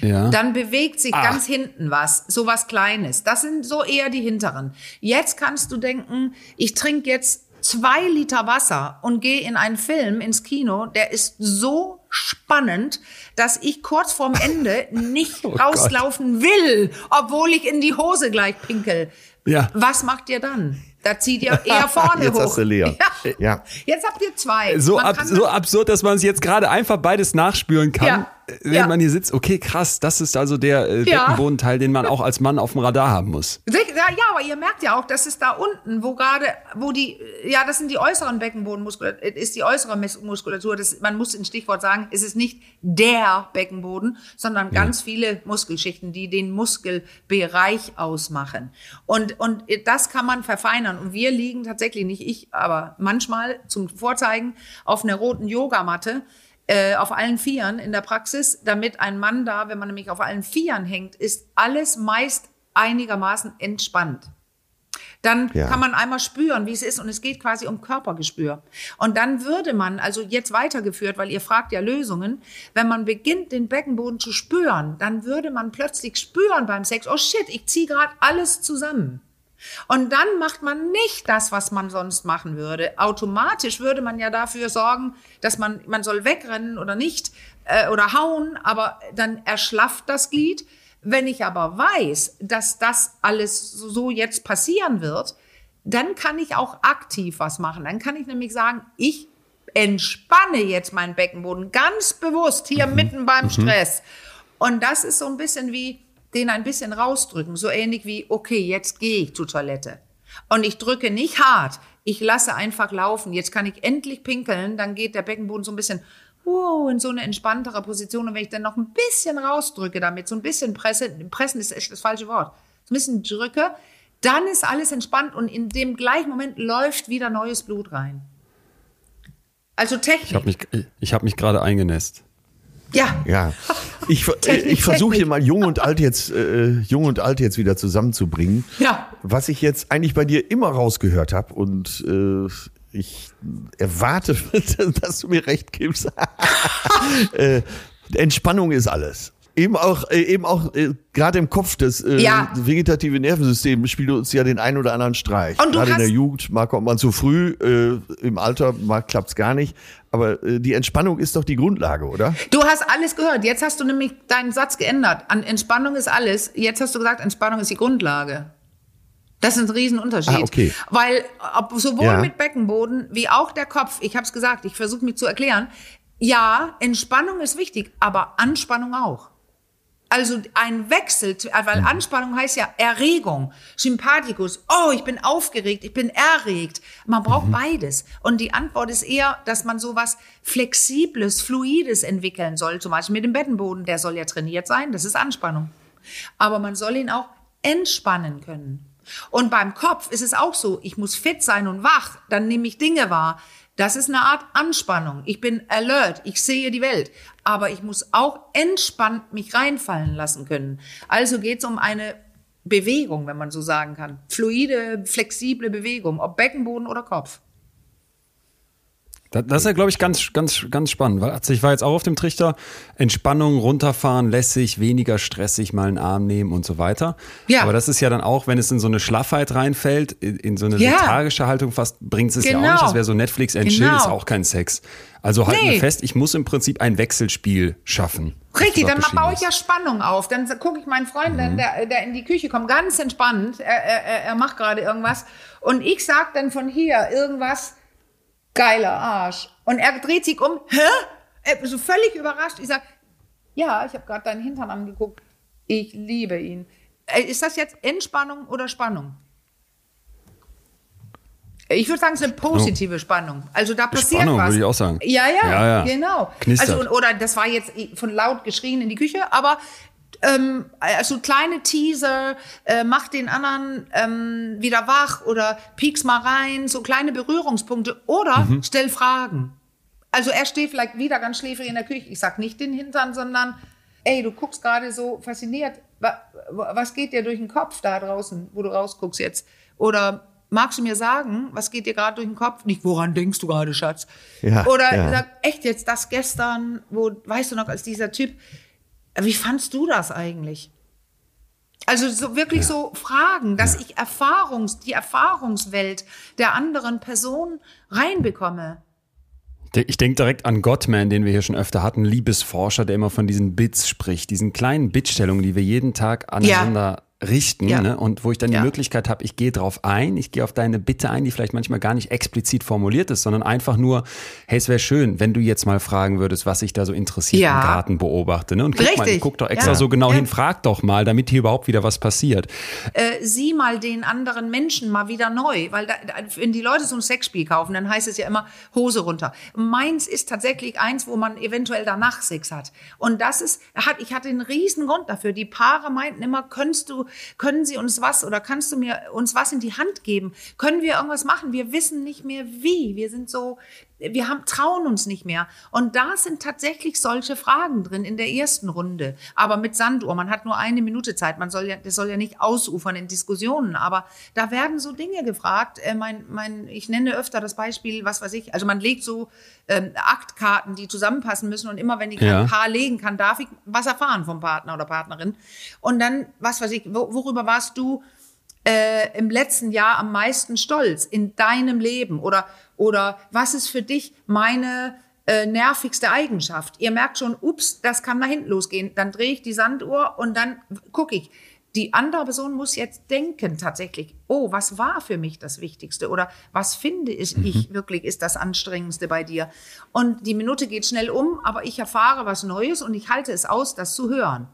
Ja. Dann bewegt sich Ach. ganz hinten was, so was Kleines. Das sind so eher die hinteren. Jetzt kannst du denken, ich trinke jetzt zwei Liter Wasser und gehe in einen Film ins Kino, der ist so spannend, dass ich kurz vorm Ende nicht oh rauslaufen Gott. will, obwohl ich in die Hose gleich pinkel. Ja. Was macht ihr dann? Da zieht ihr eher vorne jetzt hoch. Hast du Leon. Ja. ja. Jetzt habt ihr zwei. So, ab, so absurd, dass man es jetzt gerade einfach beides nachspüren kann. Ja wenn ja. man hier sitzt, okay, krass, das ist also der äh, ja. Beckenbodenteil, den man auch als Mann auf dem Radar haben muss. Ja, ja, aber ihr merkt ja auch, das ist da unten, wo gerade, wo die, ja, das sind die äußeren Beckenbodenmuskulatur, äh, ist die äußere Muskulatur. Das, man muss ein Stichwort sagen, es ist nicht der Beckenboden, sondern ganz viele Muskelschichten, die den Muskelbereich ausmachen. Und, und das kann man verfeinern. Und wir liegen tatsächlich, nicht ich, aber manchmal zum Vorzeigen auf einer roten Yogamatte äh, auf allen Vieren in der Praxis, damit ein Mann da, wenn man nämlich auf allen Vieren hängt, ist alles meist einigermaßen entspannt. Dann ja. kann man einmal spüren, wie es ist und es geht quasi um Körpergespür. Und dann würde man, also jetzt weitergeführt, weil ihr fragt ja Lösungen, wenn man beginnt, den Beckenboden zu spüren, dann würde man plötzlich spüren beim Sex, oh shit, ich ziehe gerade alles zusammen. Und dann macht man nicht das, was man sonst machen würde. Automatisch würde man ja dafür sorgen, dass man, man soll wegrennen oder nicht äh, oder hauen, aber dann erschlafft das Glied. Wenn ich aber weiß, dass das alles so jetzt passieren wird, dann kann ich auch aktiv was machen. Dann kann ich nämlich sagen, ich entspanne jetzt meinen Beckenboden ganz bewusst hier mhm. mitten beim mhm. Stress. Und das ist so ein bisschen wie, den ein bisschen rausdrücken, so ähnlich wie, okay, jetzt gehe ich zur Toilette. Und ich drücke nicht hart, ich lasse einfach laufen. Jetzt kann ich endlich pinkeln, dann geht der Beckenboden so ein bisschen wow, in so eine entspanntere Position. Und wenn ich dann noch ein bisschen rausdrücke damit, so ein bisschen presse, pressen ist echt das falsche Wort, so ein bisschen drücke, dann ist alles entspannt und in dem gleichen Moment läuft wieder neues Blut rein. Also Technik. Ich habe mich, ich hab mich gerade eingenässt. Ja. Ja. Ich, ich versuche hier mal jung und alt jetzt, äh, jung und alt jetzt wieder zusammenzubringen. Ja. Was ich jetzt eigentlich bei dir immer rausgehört habe und äh, ich erwarte, dass du mir recht gibst. äh, Entspannung ist alles eben auch, äh, eben auch äh, gerade im Kopf des äh, ja. vegetative Nervensystem spielt uns ja den einen oder anderen Streich. Und gerade in der Jugend mal kommt man zu früh, äh, im Alter mal klappt's gar nicht. Aber äh, die Entspannung ist doch die Grundlage, oder? Du hast alles gehört. Jetzt hast du nämlich deinen Satz geändert. An Entspannung ist alles. Jetzt hast du gesagt, Entspannung ist die Grundlage. Das ist ein Riesenunterschied. Ah, okay. Weil ob, sowohl ja. mit Beckenboden wie auch der Kopf, ich habe es gesagt, ich versuche mich zu erklären, ja, Entspannung ist wichtig, aber Anspannung auch. Also ein Wechsel, weil mhm. Anspannung heißt ja Erregung, Sympathikus. Oh, ich bin aufgeregt, ich bin erregt. Man braucht mhm. beides. Und die Antwort ist eher, dass man sowas Flexibles, Fluides entwickeln soll. Zum Beispiel mit dem Bettenboden, der soll ja trainiert sein. Das ist Anspannung. Aber man soll ihn auch entspannen können. Und beim Kopf ist es auch so, ich muss fit sein und wach, dann nehme ich Dinge wahr. Das ist eine Art Anspannung. Ich bin alert, ich sehe die Welt. Aber ich muss auch entspannt mich reinfallen lassen können. Also geht es um eine Bewegung, wenn man so sagen kann. Fluide, flexible Bewegung, ob Beckenboden oder Kopf. Das, das ist ja, glaube ich, ganz, ganz, ganz spannend, weil also ich war jetzt auch auf dem Trichter, Entspannung, runterfahren, lässig, weniger stressig, mal einen Arm nehmen und so weiter. Ja. Aber das ist ja dann auch, wenn es in so eine Schlaffheit reinfällt, in, so eine ja. lethargische Haltung fast, bringt es genau. ja auch nicht. Das wäre so Netflix and genau. Chill, ist auch kein Sex. Also halten nee. wir fest, ich muss im Prinzip ein Wechselspiel schaffen. Richtig, dann baue ich ja Spannung auf. Dann gucke ich meinen Freund, mhm. der, der in die Küche kommt, ganz entspannt. Er, er, er macht gerade irgendwas. Und ich sag dann von hier irgendwas, geiler Arsch. Und er dreht sich um, hä? So völlig überrascht. Ich sag, ja, ich habe gerade deinen Hintern angeguckt. Ich liebe ihn. Äh, ist das jetzt Entspannung oder Spannung? Ich würde sagen, es ist eine positive oh. Spannung. Also da passiert Spannung, was. würde ich auch sagen. Ja, ja, ja, ja. genau. Knistert. Also, oder das war jetzt von laut geschrien in die Küche, aber ähm, also kleine Teaser, äh, mach den anderen ähm, wieder wach oder pieks mal rein, so kleine Berührungspunkte oder mhm. stell Fragen. Also er steht vielleicht wieder ganz schläfrig in der Küche. Ich sag nicht den Hintern, sondern ey, du guckst gerade so fasziniert. Was geht dir durch den Kopf da draußen, wo du rausguckst jetzt? Oder magst du mir sagen, was geht dir gerade durch den Kopf? Nicht, woran denkst du gerade, Schatz? Ja, Oder ja. sag, echt jetzt das gestern, wo, weißt du noch, als dieser Typ, wie fandst du das eigentlich? Also so wirklich ja. so Fragen, dass ja. ich Erfahrungs, die Erfahrungswelt der anderen Person reinbekomme. Ich denke direkt an Gottman, den wir hier schon öfter hatten, Liebesforscher, der immer von diesen Bits spricht, diesen kleinen Bitstellungen, die wir jeden Tag aneinander richten ja. ne? und wo ich dann ja. die Möglichkeit habe, ich gehe drauf ein, ich gehe auf deine Bitte ein, die vielleicht manchmal gar nicht explizit formuliert ist, sondern einfach nur, hey, es wäre schön, wenn du jetzt mal fragen würdest, was ich da so interessiert ja. im Garten beobachte. Ne? Und guck Richtig. mal, ich guck doch extra so genau hin, frag doch mal, damit hier überhaupt wieder was passiert. Äh, sieh mal den anderen Menschen mal wieder neu, weil da, wenn die Leute so ein Sexspiel kaufen, dann heißt es ja immer Hose runter. Meins ist tatsächlich eins, wo man eventuell danach Sex hat. Und das ist, hat, ich hatte einen riesen Grund dafür. Die Paare meinten immer, könntest du können Sie uns was oder kannst du mir uns was in die Hand geben? Können wir irgendwas machen? Wir wissen nicht mehr wie. Wir sind so, wir haben, trauen uns nicht mehr. Und da sind tatsächlich solche Fragen drin in der ersten Runde. Aber mit Sanduhr, man hat nur eine Minute Zeit. Man soll ja, das soll ja nicht ausufern in Diskussionen. Aber da werden so Dinge gefragt. Äh, mein, mein, ich nenne öfter das Beispiel, was weiß ich. Also man legt so ähm, Aktkarten, die zusammenpassen müssen. Und immer wenn ich ja. ein Paar legen kann, darf ich was erfahren vom Partner oder Partnerin. Und dann, was weiß ich, worüber warst du äh, im letzten Jahr am meisten stolz in deinem Leben? Oder oder was ist für dich meine äh, nervigste Eigenschaft? Ihr merkt schon, ups, das kann nach hinten losgehen. Dann drehe ich die Sanduhr und dann gucke ich. Die andere Person muss jetzt denken tatsächlich, oh, was war für mich das Wichtigste oder was finde ich, mhm. ich wirklich ist das Anstrengendste bei dir. Und die Minute geht schnell um, aber ich erfahre was Neues und ich halte es aus, das zu hören.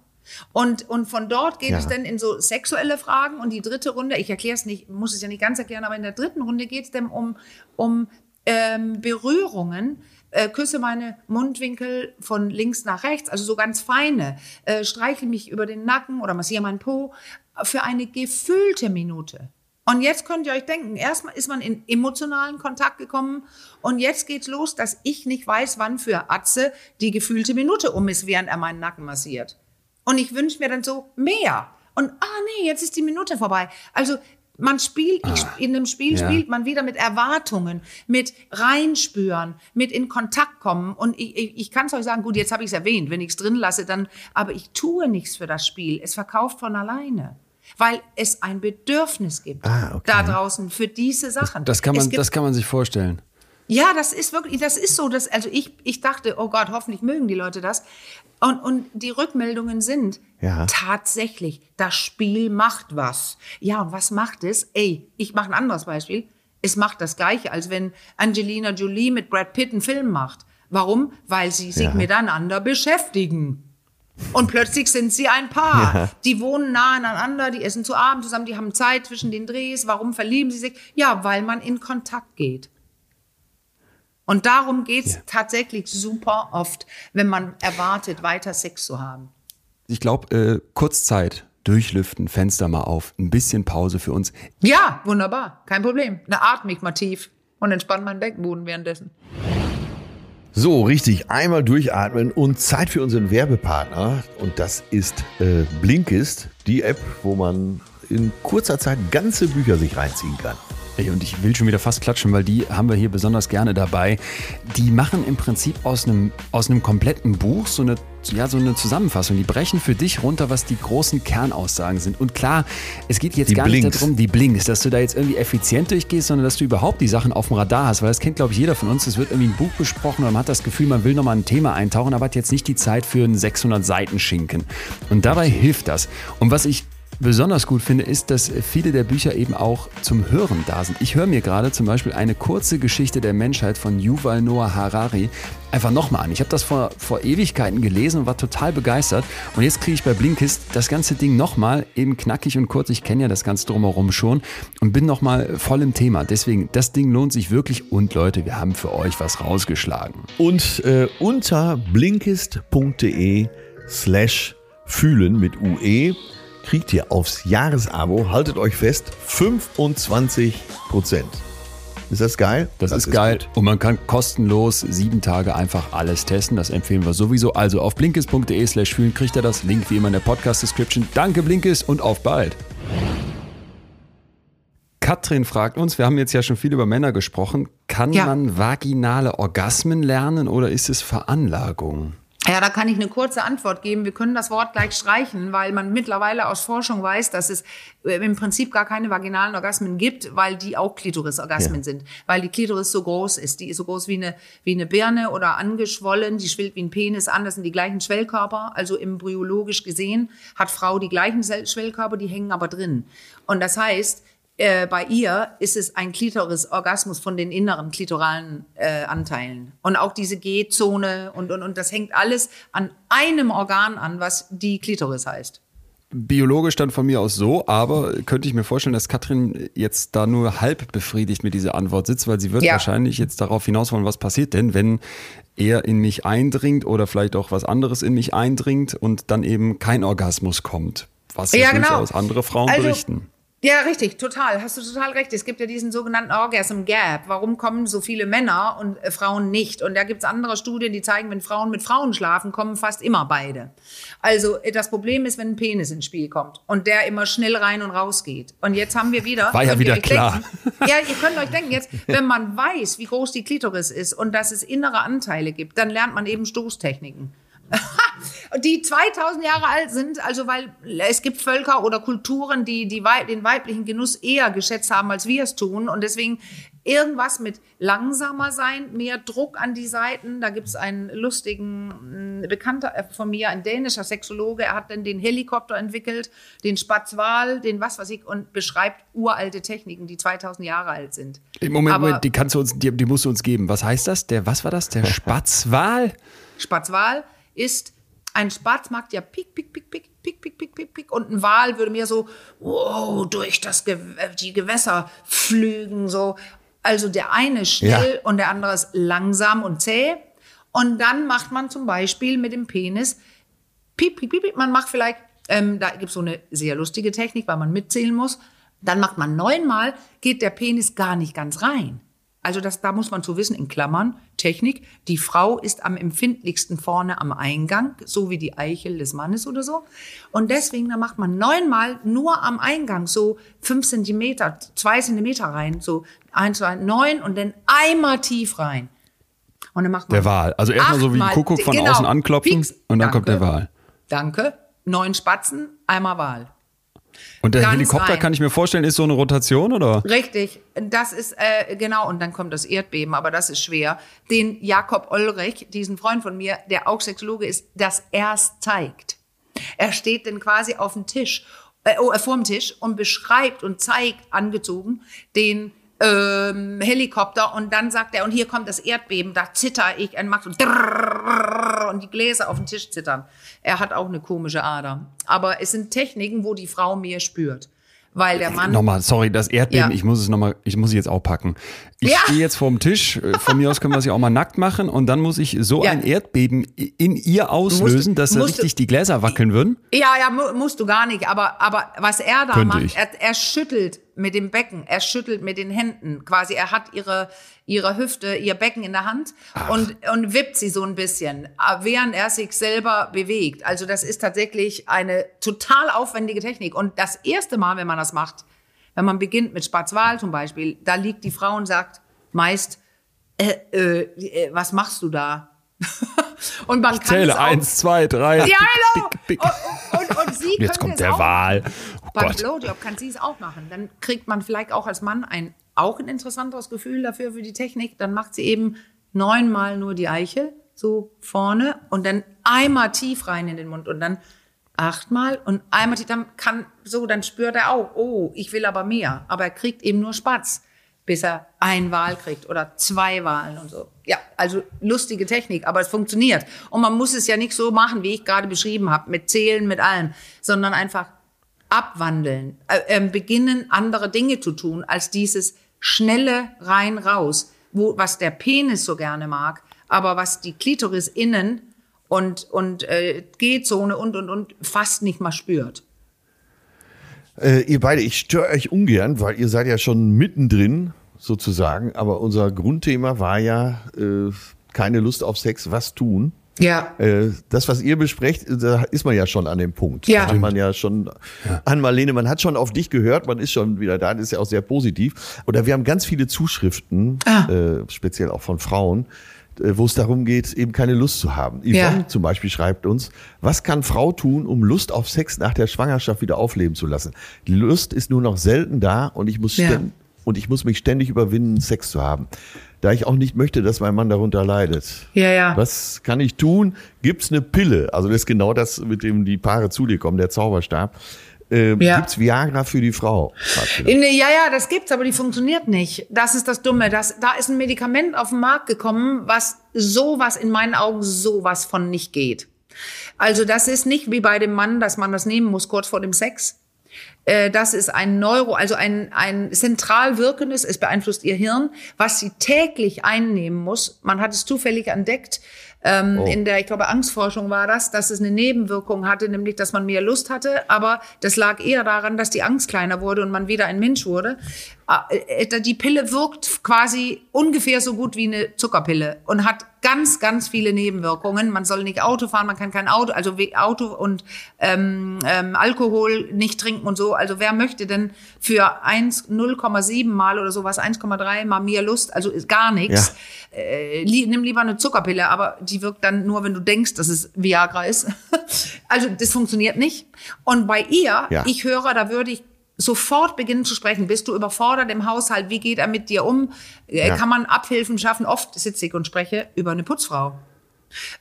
Und, und von dort geht ja. es dann in so sexuelle Fragen und die dritte Runde, ich erkläre es nicht, muss es ja nicht ganz erklären, aber in der dritten Runde geht es dann um, um ähm, Berührungen, äh, küsse meine Mundwinkel von links nach rechts, also so ganz feine, äh, streichle mich über den Nacken oder massiere meinen Po für eine gefühlte Minute. Und jetzt könnt ihr euch denken, erstmal ist man in emotionalen Kontakt gekommen und jetzt geht's los, dass ich nicht weiß, wann für Atze die gefühlte Minute um ist, während er meinen Nacken massiert. Und ich wünsche mir dann so mehr. Und ah nee, jetzt ist die Minute vorbei. Also man spielt, ah, in einem Spiel ja. spielt man wieder mit Erwartungen, mit reinspüren, mit in Kontakt kommen. Und ich, ich, ich kann es euch sagen, gut, jetzt habe ich es erwähnt, wenn ich es drin lasse, dann, aber ich tue nichts für das Spiel. Es verkauft von alleine. Weil es ein Bedürfnis gibt ah, okay. da draußen für diese Sachen. Das, das kann man, das kann man sich vorstellen. Ja, das ist wirklich, das ist so, dass, also ich, ich dachte, oh Gott, hoffentlich mögen die Leute das. Und, und die Rückmeldungen sind ja. tatsächlich, das Spiel macht was. Ja, und was macht es? Ey, ich mache ein anderes Beispiel. Es macht das Gleiche, als wenn Angelina Jolie mit Brad Pitt einen Film macht. Warum? Weil sie sich ja. miteinander beschäftigen. Und plötzlich sind sie ein Paar. Ja. Die wohnen nah aneinander, die essen zu Abend zusammen, die haben Zeit zwischen den Drehs. Warum verlieben sie sich? Ja, weil man in Kontakt geht. Und darum geht's ja. tatsächlich super oft, wenn man erwartet, weiter Sex zu haben. Ich glaube, äh, kurz Zeit, durchlüften, Fenster mal auf, ein bisschen Pause für uns. Ja, wunderbar, kein Problem. Na, atme ich mal tief und entspann meinen Beckenboden währenddessen. So, richtig, einmal durchatmen und Zeit für unseren Werbepartner. Und das ist äh, Blinkist, die App, wo man in kurzer Zeit ganze Bücher sich reinziehen kann. Ey, und ich will schon wieder fast klatschen, weil die haben wir hier besonders gerne dabei. Die machen im Prinzip aus einem, aus einem kompletten Buch so eine, ja, so eine Zusammenfassung. Die brechen für dich runter, was die großen Kernaussagen sind. Und klar, es geht jetzt Die gar Blinks. nicht darum, die Blinks, dass du da jetzt irgendwie effizient durchgehst, sondern dass du überhaupt die Sachen auf dem Radar hast. Weil das kennt, glaube ich, jeder von uns. Es wird irgendwie ein Buch besprochen und man hat das Gefühl, man will nochmal ein Thema eintauchen, aber hat jetzt nicht die Zeit für einen 600 Seiten Schinken. Und dabei hilft das. Und was ich besonders gut finde, ist, dass viele der Bücher eben auch zum Hören da sind. Ich höre mir gerade zum Beispiel eine kurze Geschichte der Menschheit von Yuval Noah Harari einfach nochmal an. Ich habe das vor, vor Ewigkeiten gelesen und war total begeistert. Und jetzt kriege ich bei Blinkist das ganze Ding nochmal eben knackig und kurz. Ich kenne ja das Ganze drumherum schon und bin nochmal voll im Thema. Deswegen, das Ding lohnt sich wirklich. Und Leute, wir haben für euch was rausgeschlagen. Und äh, unter blinkist.de slash fühlen mit UE kriegt ihr aufs Jahresabo, haltet euch fest, 25 Prozent. Ist das geil? Das, ist, geil. gut. Und man kann kostenlos sieben Tage einfach alles testen. Das empfehlen wir sowieso. Also auf blinkist.de slash fühlen kriegt ihr das. Link wie immer in der Podcast-Description. Danke Blinkist und auf bald. Katrin fragt uns, wir haben jetzt ja schon viel über Männer gesprochen, kann Ja. man vaginale Orgasmen lernen oder ist es Veranlagung? Ja, da kann ich eine kurze Antwort geben. Wir können das Wort gleich streichen, weil man mittlerweile aus Forschung weiß, dass es äh, im Prinzip gar keine vaginalen Orgasmen gibt, weil die auch Klitorisorgasmen Ja. sind. Weil die Klitoris so groß ist. Die ist so groß wie eine, wie eine Birne oder angeschwollen. Die schwillt wie ein Penis an. Das sind die gleichen Schwellkörper. Also embryologisch gesehen hat Frau die gleichen Schwellkörper, die hängen aber drin. Und das heißt, äh, bei ihr ist es ein Klitorisorgasmus von den inneren klitoralen äh, Anteilen. Und auch diese G-Zone und, und, und das hängt alles an einem Organ an, was die Klitoris heißt. Biologisch dann von mir aus so, aber könnte ich mir vorstellen, dass Katrin jetzt da nur halb befriedigt mit dieser Antwort sitzt, weil sie wird Ja. wahrscheinlich jetzt darauf hinaus wollen, was passiert denn, wenn er in mich eindringt oder vielleicht auch was anderes in mich eindringt und dann eben kein Orgasmus kommt. Was ja, genau. andere Frauen Also- berichten. Ja, richtig, total. Hast du total recht. Es gibt ja diesen sogenannten Orgasm Gap. Warum kommen so viele Männer und äh, Frauen nicht? Und da gibt's andere Studien, die zeigen, wenn Frauen mit Frauen schlafen, kommen fast immer beide. Also äh, das Problem ist, wenn ein Penis ins Spiel kommt und der immer schnell rein und raus geht. Und jetzt haben wir wieder. War ja wieder klar. Denken, ja, ihr könnt euch denken, jetzt, wenn man weiß, wie groß die Klitoris ist und dass es innere Anteile gibt, dann lernt man eben Stoßtechniken. die 2000 Jahre alt sind, also weil es gibt Völker oder Kulturen, die, die wei- den weiblichen Genuss eher geschätzt haben, als wir es tun. Und deswegen irgendwas mit langsamer sein, mehr Druck an die Seiten. Da gibt es einen lustigen mh, Bekannter äh, von mir, ein dänischer Sexologe, er hat dann den Helikopter entwickelt, den Spatzwal, den was weiß ich, und beschreibt uralte Techniken, die 2000 Jahre alt sind. Moment, Aber- Moment, die kannst du uns, die, die musst du uns geben. Was heißt das? Der, was war das? Der Spatzwal? Spatzwal ist, ein Spatz macht ja piek, piek, piek, piek, piek, piek, piek, piek, piek. Und ein Wal würde mir so, wow, durch das Ge die Gewässer flügen, so. Also der eine schnell und der andere ist langsam und zäh. Und dann macht man zum Beispiel mit dem Penis piep, piep, piep, piep. Man macht vielleicht, ähm, da gibt es so eine sehr lustige Technik, weil man mitzählen muss. Dann macht man neunmal, geht der Penis gar nicht ganz rein. Also das, da muss man zu wissen, in Klammern, Technik, die Frau ist am empfindlichsten vorne am Eingang, so wie die Eichel des Mannes oder so. Und deswegen, da macht man neunmal nur am Eingang, so fünf Zentimeter, zwei Zentimeter rein, so eins, zwei, neun und dann einmal tief rein. Und dann macht man Der Wal. Also erstmal so wie ein Kuckuck von genau, außen anklopfen Pieks, und dann kommt der danke. Wal. Danke. Neun Spatzen, einmal Wal. Und der Ganz Helikopter, rein. kann ich mir vorstellen, ist so eine Rotation oder? Richtig, das ist äh, genau und dann kommt das Erdbeben, aber das ist schwer. Den Jakob Olrich, diesen Freund von mir, der auch Sexologe ist, das erst zeigt. Er steht dann quasi auf dem Tisch, äh, oh, äh, vorm Tisch und beschreibt und zeigt angezogen den ähm, Helikopter und dann sagt er und hier kommt das Erdbeben, da zitter ich, er macht so und die Gläser auf dem Tisch zittern. Er hat auch eine komische Ader, aber es sind Techniken, wo die Frau mehr spürt. weil der Mann. Nochmal, sorry, das Erdbeben, Ja. ich muss es nochmal, ich muss es jetzt auch packen. Ich Ja. stehe jetzt vorm Tisch, von mir aus können wir es ja auch mal nackt machen und dann muss ich so Ja. ein Erdbeben in ihr auslösen, dass da musst du- richtig die Gläser wackeln würden. Ja, ja, mu musst du gar nicht. Aber, aber was er da macht, er, er schüttelt mit dem Becken, er schüttelt mit den Händen. Quasi, er hat ihre, ihre Hüfte, ihr Becken in der Hand und, und wippt sie so ein bisschen, äh, während er sich selber bewegt. Also das ist tatsächlich eine total aufwendige Technik. Und das erste Mal, wenn man das macht, wenn man beginnt mit Schwarzwal zum Beispiel, da liegt die Frau und sagt meist, äh, äh, äh, was machst du da? und man kann Zähle es auch, eins, zwei, drei. ja, genau. pick, pick. Und, und, und sie Jetzt können kommt es der auch Wal. Oh Beim Gott. Blowjob kann sie es auch machen. Dann kriegt man vielleicht auch als Mann ein auch ein interessanteres Gefühl dafür für die Technik. Dann macht sie eben neunmal nur die Eichel so vorne und dann einmal tief rein in den Mund und dann achtmal und einmal tief. Dann kann so, dann spürt er auch, oh, ich will aber mehr. Aber er kriegt eben nur Spatz, bis er ein Wal kriegt oder zwei Wahlen und so. Ja, also lustige Technik, aber es funktioniert. Und man muss es ja nicht so machen, wie ich gerade beschrieben habe, mit Zählen, mit allem, sondern einfach abwandeln, äh, ähm, beginnen andere Dinge zu tun als dieses schnelle rein raus, wo was der Penis so gerne mag, aber was die Klitoris innen und und äh, G-Zone und und und fast nicht mal spürt. Äh, ihr beide, ich störe euch ungern, weil ihr seid ja schon mittendrin sozusagen. Aber unser Grundthema war ja äh, keine Lust auf Sex, was tun? Ja. Äh, das, was ihr besprecht, da ist man ja schon an dem Punkt. Ja. Da hat man ja schon an Marlene, man hat schon auf dich gehört, man ist schon wieder da, das ist ja auch sehr positiv. Oder wir haben ganz viele Zuschriften, Ah. äh, speziell auch von Frauen, äh, wo es darum geht, eben keine Lust zu haben. Yvonne Ja. zum Beispiel schreibt uns, was kann Frau tun, um Lust auf Sex nach der Schwangerschaft wieder aufleben zu lassen? Die Lust ist nur noch selten da und ich muss Ja. und ich muss mich ständig überwinden, Sex zu haben. Da ich auch nicht möchte, dass mein Mann darunter leidet. Ja, ja. Was kann ich tun? Gibt's eine Pille? Also das ist genau das, mit dem die Paare zu dir kommen, der Zauberstab. Ähm, Ja. Gibt's Viagra für die Frau? In, ja, ja, das gibt's, aber die funktioniert nicht. Das ist das Dumme. Das, da ist ein Medikament auf den Markt gekommen, was sowas in meinen Augen sowas von nicht geht. Also das ist nicht wie bei dem Mann, dass man das nehmen muss kurz vor dem Sex. Äh, Das ist ein Neuro, also ein, ein zentral wirkendes, es beeinflusst ihr Hirn, was sie täglich einnehmen muss. Man hat es zufällig entdeckt, ähm, Oh. in der, ich glaube, Angstforschung war das, dass es eine Nebenwirkung hatte, nämlich, dass man mehr Lust hatte, aber das lag eher daran, dass die Angst kleiner wurde und man wieder ein Mensch wurde. Ah, äh, Die Pille wirkt quasi ungefähr so gut wie eine Zuckerpille und hat ganz, ganz viele Nebenwirkungen. Man soll nicht Auto fahren, man kann kein Auto, also Auto und ähm, ähm, Alkohol nicht trinken und so. Also wer möchte denn für 1, 0,7 mal oder sowas, 1,3 mal mehr Lust, also ist gar nichts. Äh, li nimm lieber eine Zuckerpille, aber die wirkt dann nur, wenn du denkst, dass es Viagra ist. also das funktioniert nicht. Und bei ihr, Ja. ich höre, da würde ich sofort beginnen zu sprechen. Bist du überfordert im Haushalt? Wie geht er mit dir um? Äh, Ja. Kann man Abhilfen schaffen? Oft sitze ich und spreche über eine Putzfrau.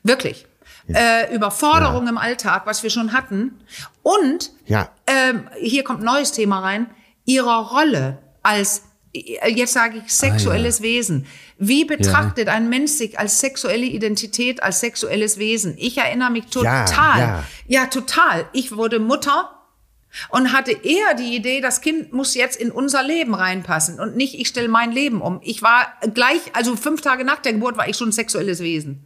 Wirklich. Äh, Überforderung Ja. im Alltag, was wir schon hatten. Und Ja. ähm, hier kommt ein neues Thema rein, ihrer Rolle als, äh, jetzt sage ich, sexuelles Wesen. Wie betrachtet ein Mensch sich als sexuelle Identität, als sexuelles Wesen? Ich erinnere mich Ja, total. ja. ja total. Ich wurde Mutter und hatte eher die Idee, das Kind muss jetzt in unser Leben reinpassen und nicht, ich stelle mein Leben um. Ich war gleich, also fünf Tage nach der Geburt war ich schon ein sexuelles Wesen.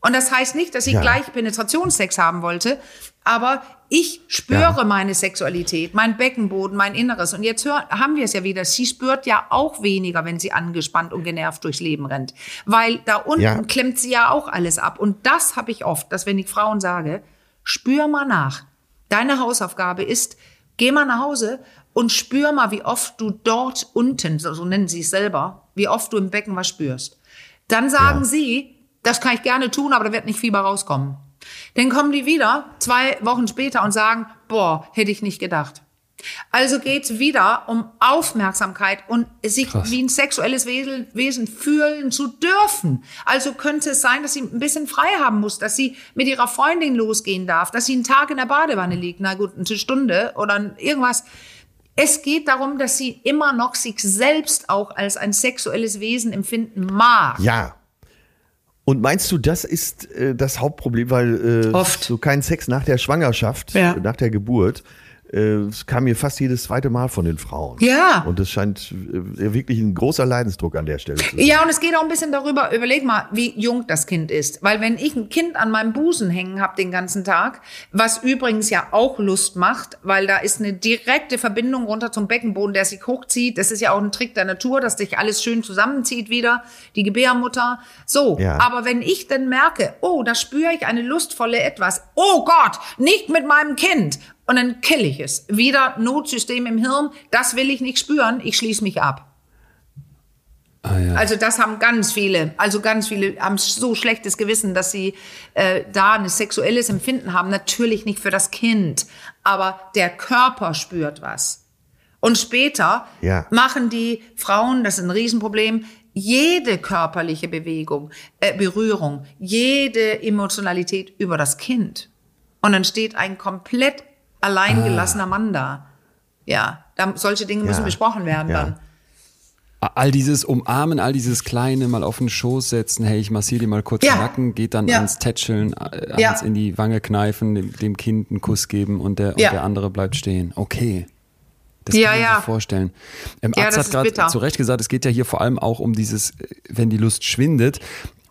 Und das heißt nicht, dass ich Ja. gleich Penetrationssex haben wollte, aber ich spüre Ja. meine Sexualität, mein Beckenboden, mein Inneres. Und jetzt hör, haben wir es ja wieder. Sie spürt ja auch weniger, wenn sie angespannt und genervt durchs Leben rennt. Weil da unten Ja. klemmt sie ja auch alles ab. Und das habe ich oft, dass wenn ich Frauen sage, spür mal nach. Deine Hausaufgabe ist, geh mal nach Hause und spür mal, wie oft du dort unten, so, nennen sie es selber, wie oft du im Becken was spürst. Dann sagen Ja. sie, das kann ich gerne tun, aber da wird nicht Fieber rauskommen. Dann kommen die wieder zwei Wochen später und sagen, boah, hätte ich nicht gedacht. Also geht's wieder um Aufmerksamkeit und sich wie ein sexuelles Wesen, Wesen fühlen zu dürfen. Also könnte es sein, dass sie ein bisschen frei haben muss, dass sie mit ihrer Freundin losgehen darf, dass sie einen Tag in der Badewanne liegt, na gut, eine Stunde oder irgendwas. Es geht darum, dass sie immer noch sich selbst auch als ein sexuelles Wesen empfinden mag. Ja. Und meinst du, das ist äh, das Hauptproblem, weil äh, Oft. so kein Sex nach der Schwangerschaft, Ja. nach der Geburt, äh, es kam mir fast jedes zweite Mal von den Frauen. Ja. Und es scheint äh, wirklich ein großer Leidensdruck an der Stelle zu sein. Ja, und es geht auch ein bisschen darüber, überleg mal, wie jung das Kind ist. Weil wenn ich ein Kind an meinem Busen hängen habe den ganzen Tag, was übrigens ja auch Lust macht, weil da ist eine direkte Verbindung runter zum Beckenboden, der sich hochzieht. Das ist ja auch ein Trick der Natur, dass sich alles schön zusammenzieht wieder, die Gebärmutter. So, Ja. aber wenn ich dann merke, oh, da spüre ich eine lustvolle etwas, oh Gott, nicht mit meinem Kind. Und dann kill ich es. Wieder Notsystem im Hirn, das will ich nicht spüren, ich schließe mich ab. Ah, ja. Also das haben ganz viele, also ganz viele haben so schlechtes Gewissen, dass sie äh, da ein sexuelles Empfinden haben. Natürlich nicht für das Kind, aber der Körper spürt was. Und später Ja. machen die Frauen, das ist ein Riesenproblem, jede körperliche Bewegung, äh, Berührung, jede Emotionalität über das Kind. Und dann steht ein komplett alleingelassener Mann da. Ja, da, solche Dinge müssen Ja. besprochen werden Ja. dann. All dieses Umarmen, all dieses Kleine, mal auf den Schoß setzen, hey, ich massiere dir mal kurz Ja. den Nacken, geht dann Ja. ans Tätscheln, äh, Ja. ans in die Wange kneifen, dem, dem Kind einen Kuss geben und der, Ja. und der andere bleibt stehen. Okay. Das Ja, kann man ja. sich vorstellen. Ähm, Ja, Arzt hat ist bitter. gerade zu Recht gesagt, es geht ja hier vor allem auch um dieses, wenn die Lust schwindet.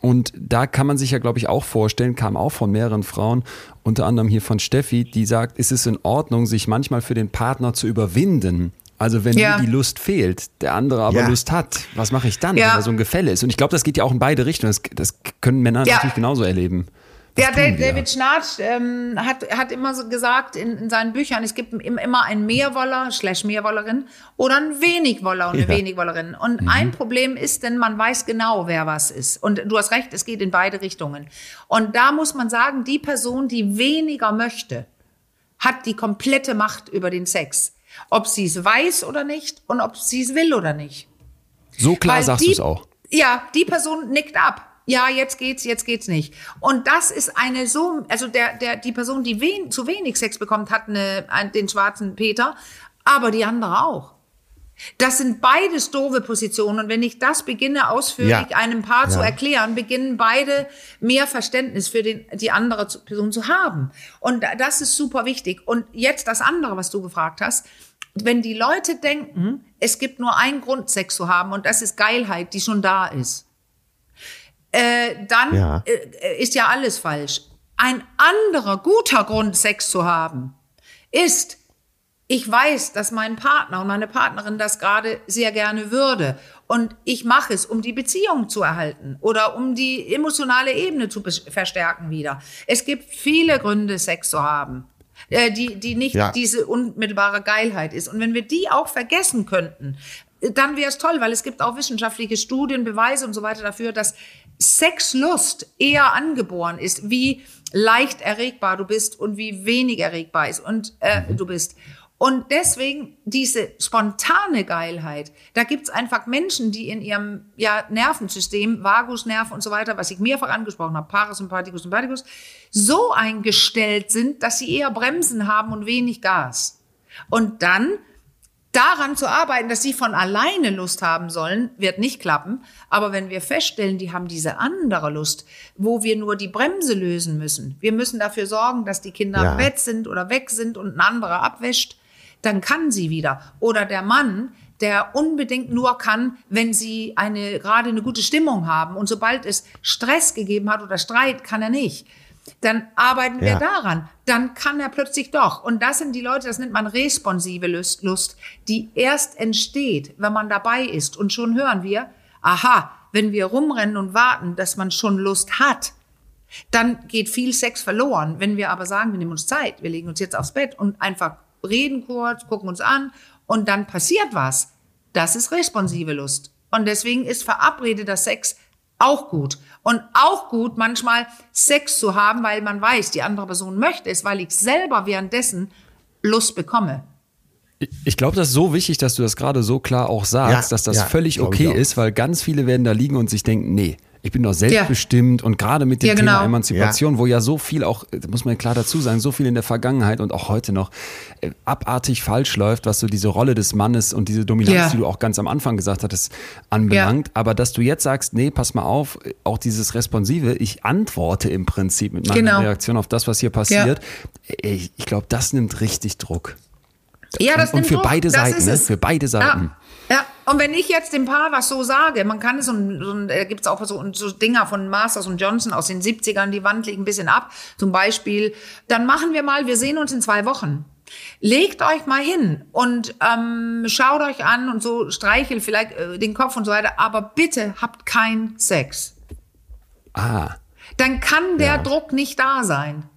Und da kann man sich ja, glaube ich, auch vorstellen, kam auch von mehreren Frauen, unter anderem hier von Steffi, die sagt, ist es in Ordnung, sich manchmal für den Partner zu überwinden? Also wenn Ja. mir die Lust fehlt, der andere aber Ja. Lust hat, was mache ich dann, Ja. wenn da so ein Gefälle ist? Und ich glaube, das geht ja auch in beide Richtungen. Das, das können Männer Ja. natürlich genauso erleben. Ja, tun Da- wir? David Schnarch ähm, hat, hat immer so gesagt in, in seinen Büchern, es gibt im- immer einen Mehrwoller, slash Mehrwollerin oder einen Wenigwoller und eine Ja. Wenigwollerin. Und Mhm. ein Problem ist, denn man weiß genau, wer was ist. Und du hast recht, es geht in beide Richtungen. Und da muss man sagen, die Person, die weniger möchte, hat die komplette Macht über den Sex. Ob sie es weiß oder nicht und ob sie es will oder nicht. So klar Weil sagst du es auch. Ja, die Person nickt ab. Ja, jetzt geht's, jetzt geht's nicht. Und das ist eine so, also der, der, die Person, die wen, zu wenig Sex bekommt, hat eine, ein, den schwarzen Peter, aber die andere auch. Das sind beides doofe Positionen. Und wenn ich das beginne, ausführlich Ja. einem Paar zu Ja. erklären, beginnen beide mehr Verständnis für den, die andere zu- Person zu haben. Und da- das ist super wichtig. Und jetzt das andere, was du gefragt hast. Wenn die Leute denken, es gibt nur einen Grund, Sex zu haben, und das ist Geilheit, die schon da ist, äh, dann Ja. äh, ist ja alles falsch. Ein anderer guter Grund, Sex zu haben, ist, ich weiß, dass mein Partner und meine Partnerin das gerade sehr gerne würde. Und ich mache es, um die Beziehung zu erhalten oder um die emotionale Ebene zu verstärken wieder. Es gibt viele Gründe, Sex zu haben, äh, die, die nicht Ja. diese unmittelbare Geilheit ist. Und wenn wir die auch vergessen könnten, äh, dann wäre es toll, weil es gibt auch wissenschaftliche Studien, Beweise und so weiter dafür, dass Sexlust eher angeboren ist, wie leicht erregbar du bist und wie wenig erregbar ist und äh, du bist. Und deswegen diese spontane Geilheit, da gibt's einfach Menschen, die in ihrem ja, Nervensystem, Vagusnerv und so weiter, was ich mehrfach angesprochen habe, Parasympathikus, Sympathikus, so eingestellt sind, dass sie eher Bremsen haben und wenig Gas. Und dann daran zu arbeiten, dass sie von alleine Lust haben sollen, wird nicht klappen. Aber wenn wir feststellen, die haben diese andere Lust, wo wir nur die Bremse lösen müssen, wir müssen dafür sorgen, dass die Kinder Ja. im Bett sind oder weg sind und ein anderer abwäscht, dann kann sie wieder. Oder der Mann, der unbedingt nur kann, wenn sie eine, gerade eine gute Stimmung haben. Und sobald es Stress gegeben hat oder Streit, kann er nicht. Dann arbeiten wir Ja. daran. Dann kann er plötzlich doch. Und das sind die Leute, das nennt man responsive Lust, Lust, die erst entsteht, wenn man dabei ist. Und schon hören wir, aha, wenn wir rumrennen und warten, dass man schon Lust hat, dann geht viel Sex verloren. Wenn wir aber sagen, wir nehmen uns Zeit, wir legen uns jetzt aufs Bett und einfach reden kurz, gucken uns an und dann passiert was, das ist responsive Lust. Und deswegen ist verabredeter Sex auch gut. Und auch gut, manchmal Sex zu haben, weil man weiß, die andere Person möchte es, weil ich selber währenddessen Lust bekomme. Ich- glaube, das ist so wichtig, dass du das gerade so klar auch sagst, Ja, dass das ja, völlig okay ist, weil ganz viele werden da liegen und sich denken, nee, ich bin doch selbstbestimmt und gerade mit dem Ja, Thema genau. Emanzipation, wo ja so viel auch, muss man klar dazu sagen, so viel in der Vergangenheit und auch heute noch äh, abartig falsch läuft, was so diese Rolle des Mannes und diese Dominanz, Ja. die du auch ganz am Anfang gesagt hattest, anbelangt. Aber dass du jetzt sagst, nee, pass mal auf, auch dieses Responsive, ich antworte im Prinzip mit meiner Genau. Reaktion auf das, was hier passiert. Ich, ich glaube, das nimmt richtig Druck. Ja, das und für Druck. beide Das Seiten, ne? es. Für beide Seiten. Ja, ja. Und wenn ich jetzt dem Paar was so sage, man kann es, so, so, da gibt's auch so, so Dinger von Masters und Johnson aus den 70ern, die Wand liegt ein bisschen ab, zum Beispiel, dann machen wir mal, wir sehen uns in zwei Wochen. Legt euch mal hin und ähm, schaut euch an und so streichelt vielleicht äh, den Kopf und so weiter, aber bitte habt keinen Sex. Ah, Dann kann der Ja. Druck nicht da sein.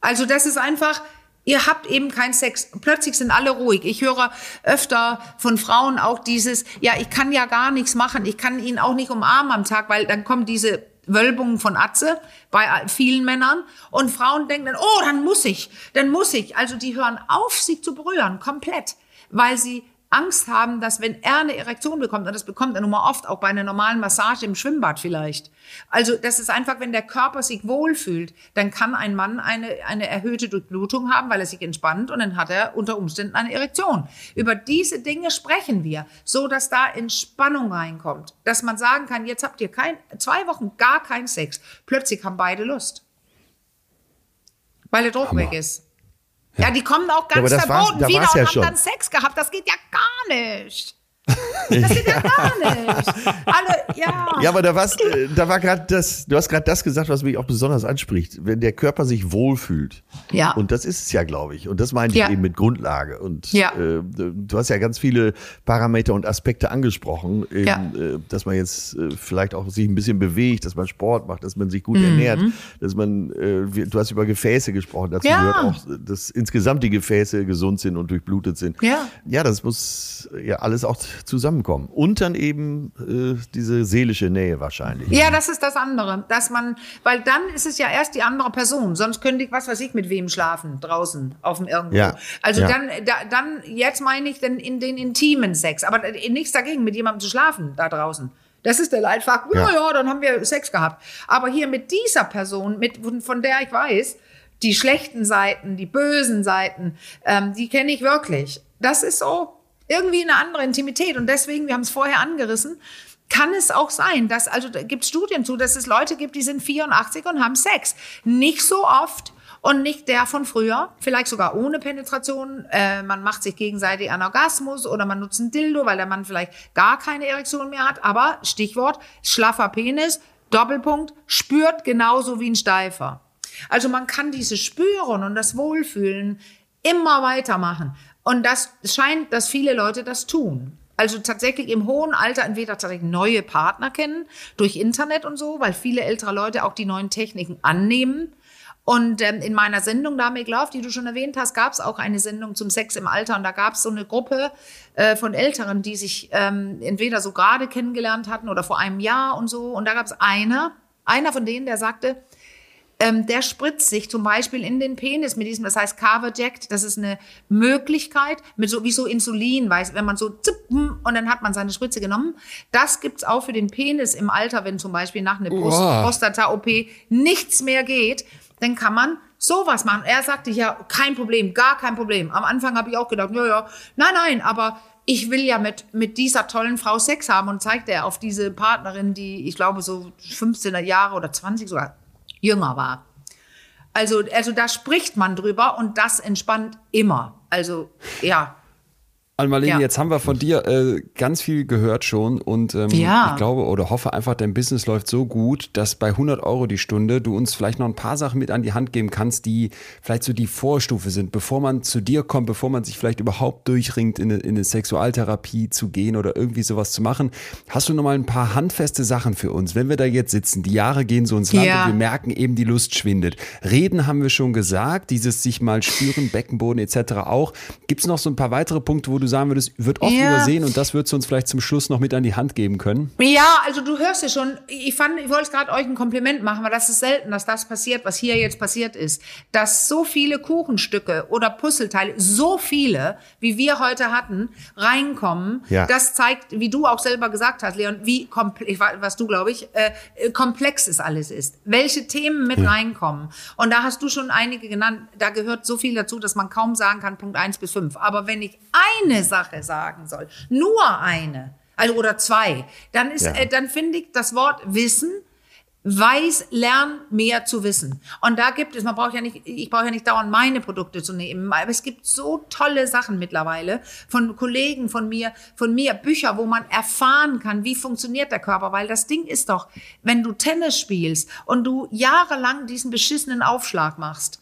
Also das ist einfach, ihr habt eben keinen Sex. Plötzlich sind alle ruhig. Ich höre öfter von Frauen auch dieses, ja, ich kann ja gar nichts machen. Ich kann ihn auch nicht umarmen am Tag, weil dann kommen diese Wölbungen von Atze bei vielen Männern und Frauen denken dann, oh, dann muss ich, dann muss ich. Also die hören auf, sich zu berühren, komplett, weil sie Angst haben, dass wenn er eine Erektion bekommt, und das bekommt er nun mal oft auch bei einer normalen Massage im Schwimmbad vielleicht. Also das ist einfach, wenn der Körper sich wohlfühlt, dann kann ein Mann eine, eine erhöhte Durchblutung haben, weil er sich entspannt und dann hat er unter Umständen eine Erektion. Über diese Dinge sprechen wir, so dass da Entspannung reinkommt, dass man sagen kann, jetzt habt ihr kein, zwei Wochen gar keinen Sex. Plötzlich haben beide Lust. Weil der Druck Hammer. weg ist. Ja, die kommen auch ganz war- verboten da wieder und ja haben schon. dann Sex gehabt. Das geht ja gar nicht. Das geht ja gar nicht. Alle, ja. Ja, aber da, war's, da war gerade das, du hast gerade das gesagt, was mich auch besonders anspricht. Wenn der Körper sich wohlfühlt. Ja. Und das ist es ja, glaube ich. Und das meine ich Ja. eben mit Grundlage. Und Ja. äh, du hast ja ganz viele Parameter und Aspekte angesprochen, eben, Ja. äh, dass man jetzt äh, vielleicht auch sich ein bisschen bewegt, dass man Sport macht, dass man sich Mhm. gut ernährt, dass man, äh, du hast über Gefäße gesprochen, dazu Ja. gehört auch, dass insgesamt die Gefäße gesund sind und durchblutet sind. Ja. Ja, das muss ja alles auch zusammenkommen. Und dann eben äh, diese seelische Nähe wahrscheinlich. Ja, das ist das andere, dass man, weil dann ist es ja erst die andere Person, sonst könnte ich, was weiß ich, mit wem schlafen draußen auf dem irgendwo. Ja, Also ja. dann, da, dann jetzt meine ich denn in den intimen Sex, aber äh, nichts dagegen, mit jemandem zu schlafen da draußen. Das ist der Leitfakt. Ja, Ja. dann haben wir Sex gehabt. Aber hier mit dieser Person, mit von, von der ich weiß, die schlechten Seiten, die bösen Seiten, ähm, die kenne ich wirklich. Das ist so irgendwie eine andere Intimität. Und deswegen, wir haben es vorher angerissen, kann es auch sein, dass, also da gibt Studien zu, dass es Leute gibt, die sind 84 und haben Sex. Nicht so oft und nicht der von früher, vielleicht sogar ohne Penetration. Äh, man macht sich gegenseitig einen Orgasmus oder man nutzt ein Dildo, weil der Mann vielleicht gar keine Erektion mehr hat. Aber Stichwort, schlaffer Penis, Doppelpunkt, spürt genauso wie ein Steifer. Also man kann dieses Spüren und das Wohlfühlen immer weitermachen. Und das scheint, dass viele Leute das tun. Also tatsächlich im hohen Alter entweder tatsächlich neue Partner kennen, durch Internet und so, weil viele ältere Leute auch die neuen Techniken annehmen. Und ähm, in meiner Sendung da Make Love, die du schon erwähnt hast, gab es auch eine Sendung zum Sex im Alter. Und da gab es so eine Gruppe äh, von Älteren, die sich ähm, entweder so gerade kennengelernt hatten oder vor einem Jahr und so. Und da gab es einer, einer von denen, der sagte, ähm, der spritzt sich zum Beispiel in den Penis mit diesem, das heißt Carverject. Das ist eine Möglichkeit mit so wie so Insulin, weiß, wenn man so zipp, hm, und dann hat man seine Spritze genommen. Das gibt's auch für den Penis im Alter, wenn zum Beispiel nach einer Brust. Prostata-OP nichts mehr geht, dann kann man sowas machen. Er sagte ja, kein Problem, gar kein Problem. Am Anfang habe ich auch gedacht, ja, ja, nein, nein, aber ich will ja mit, mit dieser tollen Frau Sex haben und zeigte er auf diese Partnerin, die, ich glaube, so 15er Jahre oder 20 sogar jünger war. Also, also da spricht man drüber und das entspannt immer. Also, ja. Marlene, Ja. jetzt haben wir von dir äh, ganz viel gehört schon und ähm, Ja. ich glaube oder hoffe einfach, dein Business läuft so gut, dass bei 100 Euro die Stunde du uns vielleicht noch ein paar Sachen mit an die Hand geben kannst, die vielleicht so die Vorstufe sind, bevor man zu dir kommt, bevor man sich vielleicht überhaupt durchringt, in eine, in eine Sexualtherapie zu gehen oder irgendwie sowas zu machen. Hast du noch mal ein paar handfeste Sachen für uns, wenn wir da jetzt sitzen, die Jahre gehen so ins Land Ja. und wir merken eben, die Lust schwindet. Reden haben wir schon gesagt, dieses sich mal spüren, Beckenboden etc. auch. Gibt es noch so ein paar weitere Punkte, wo du sagen würdest, wird oft Ja. übersehen und das würdest du uns vielleicht zum Schluss noch mit an die Hand geben können? Ja, also du hörst ja schon, ich fand, ich wollte gerade euch ein Kompliment machen, weil das ist selten, dass das passiert, was hier jetzt passiert ist. Dass so viele Kuchenstücke oder Puzzleteile, so viele, wie wir heute hatten, reinkommen. Ja. Das zeigt, wie du auch selber gesagt hast, Leon, wie komplex, was du glaube ich, äh, äh, komplex es alles ist. Welche Themen mit reinkommen. Und da hast du schon einige genannt, da gehört so viel dazu, dass man kaum sagen kann, Punkt eins bis fünf. Aber wenn ich eine Sache sagen soll, nur eine, also oder zwei, dann ist, Ja. äh, dann finde ich das Wort Wissen weiß, lern mehr zu wissen. Und da gibt es, man braucht ja nicht, ich brauche ja nicht dauernd meine Produkte zu nehmen, aber es gibt so tolle Sachen mittlerweile von Kollegen von mir, von mir, Bücher, wo man erfahren kann, wie funktioniert der Körper, weil das Ding ist doch, wenn du Tennis spielst und du jahrelang diesen beschissenen Aufschlag machst,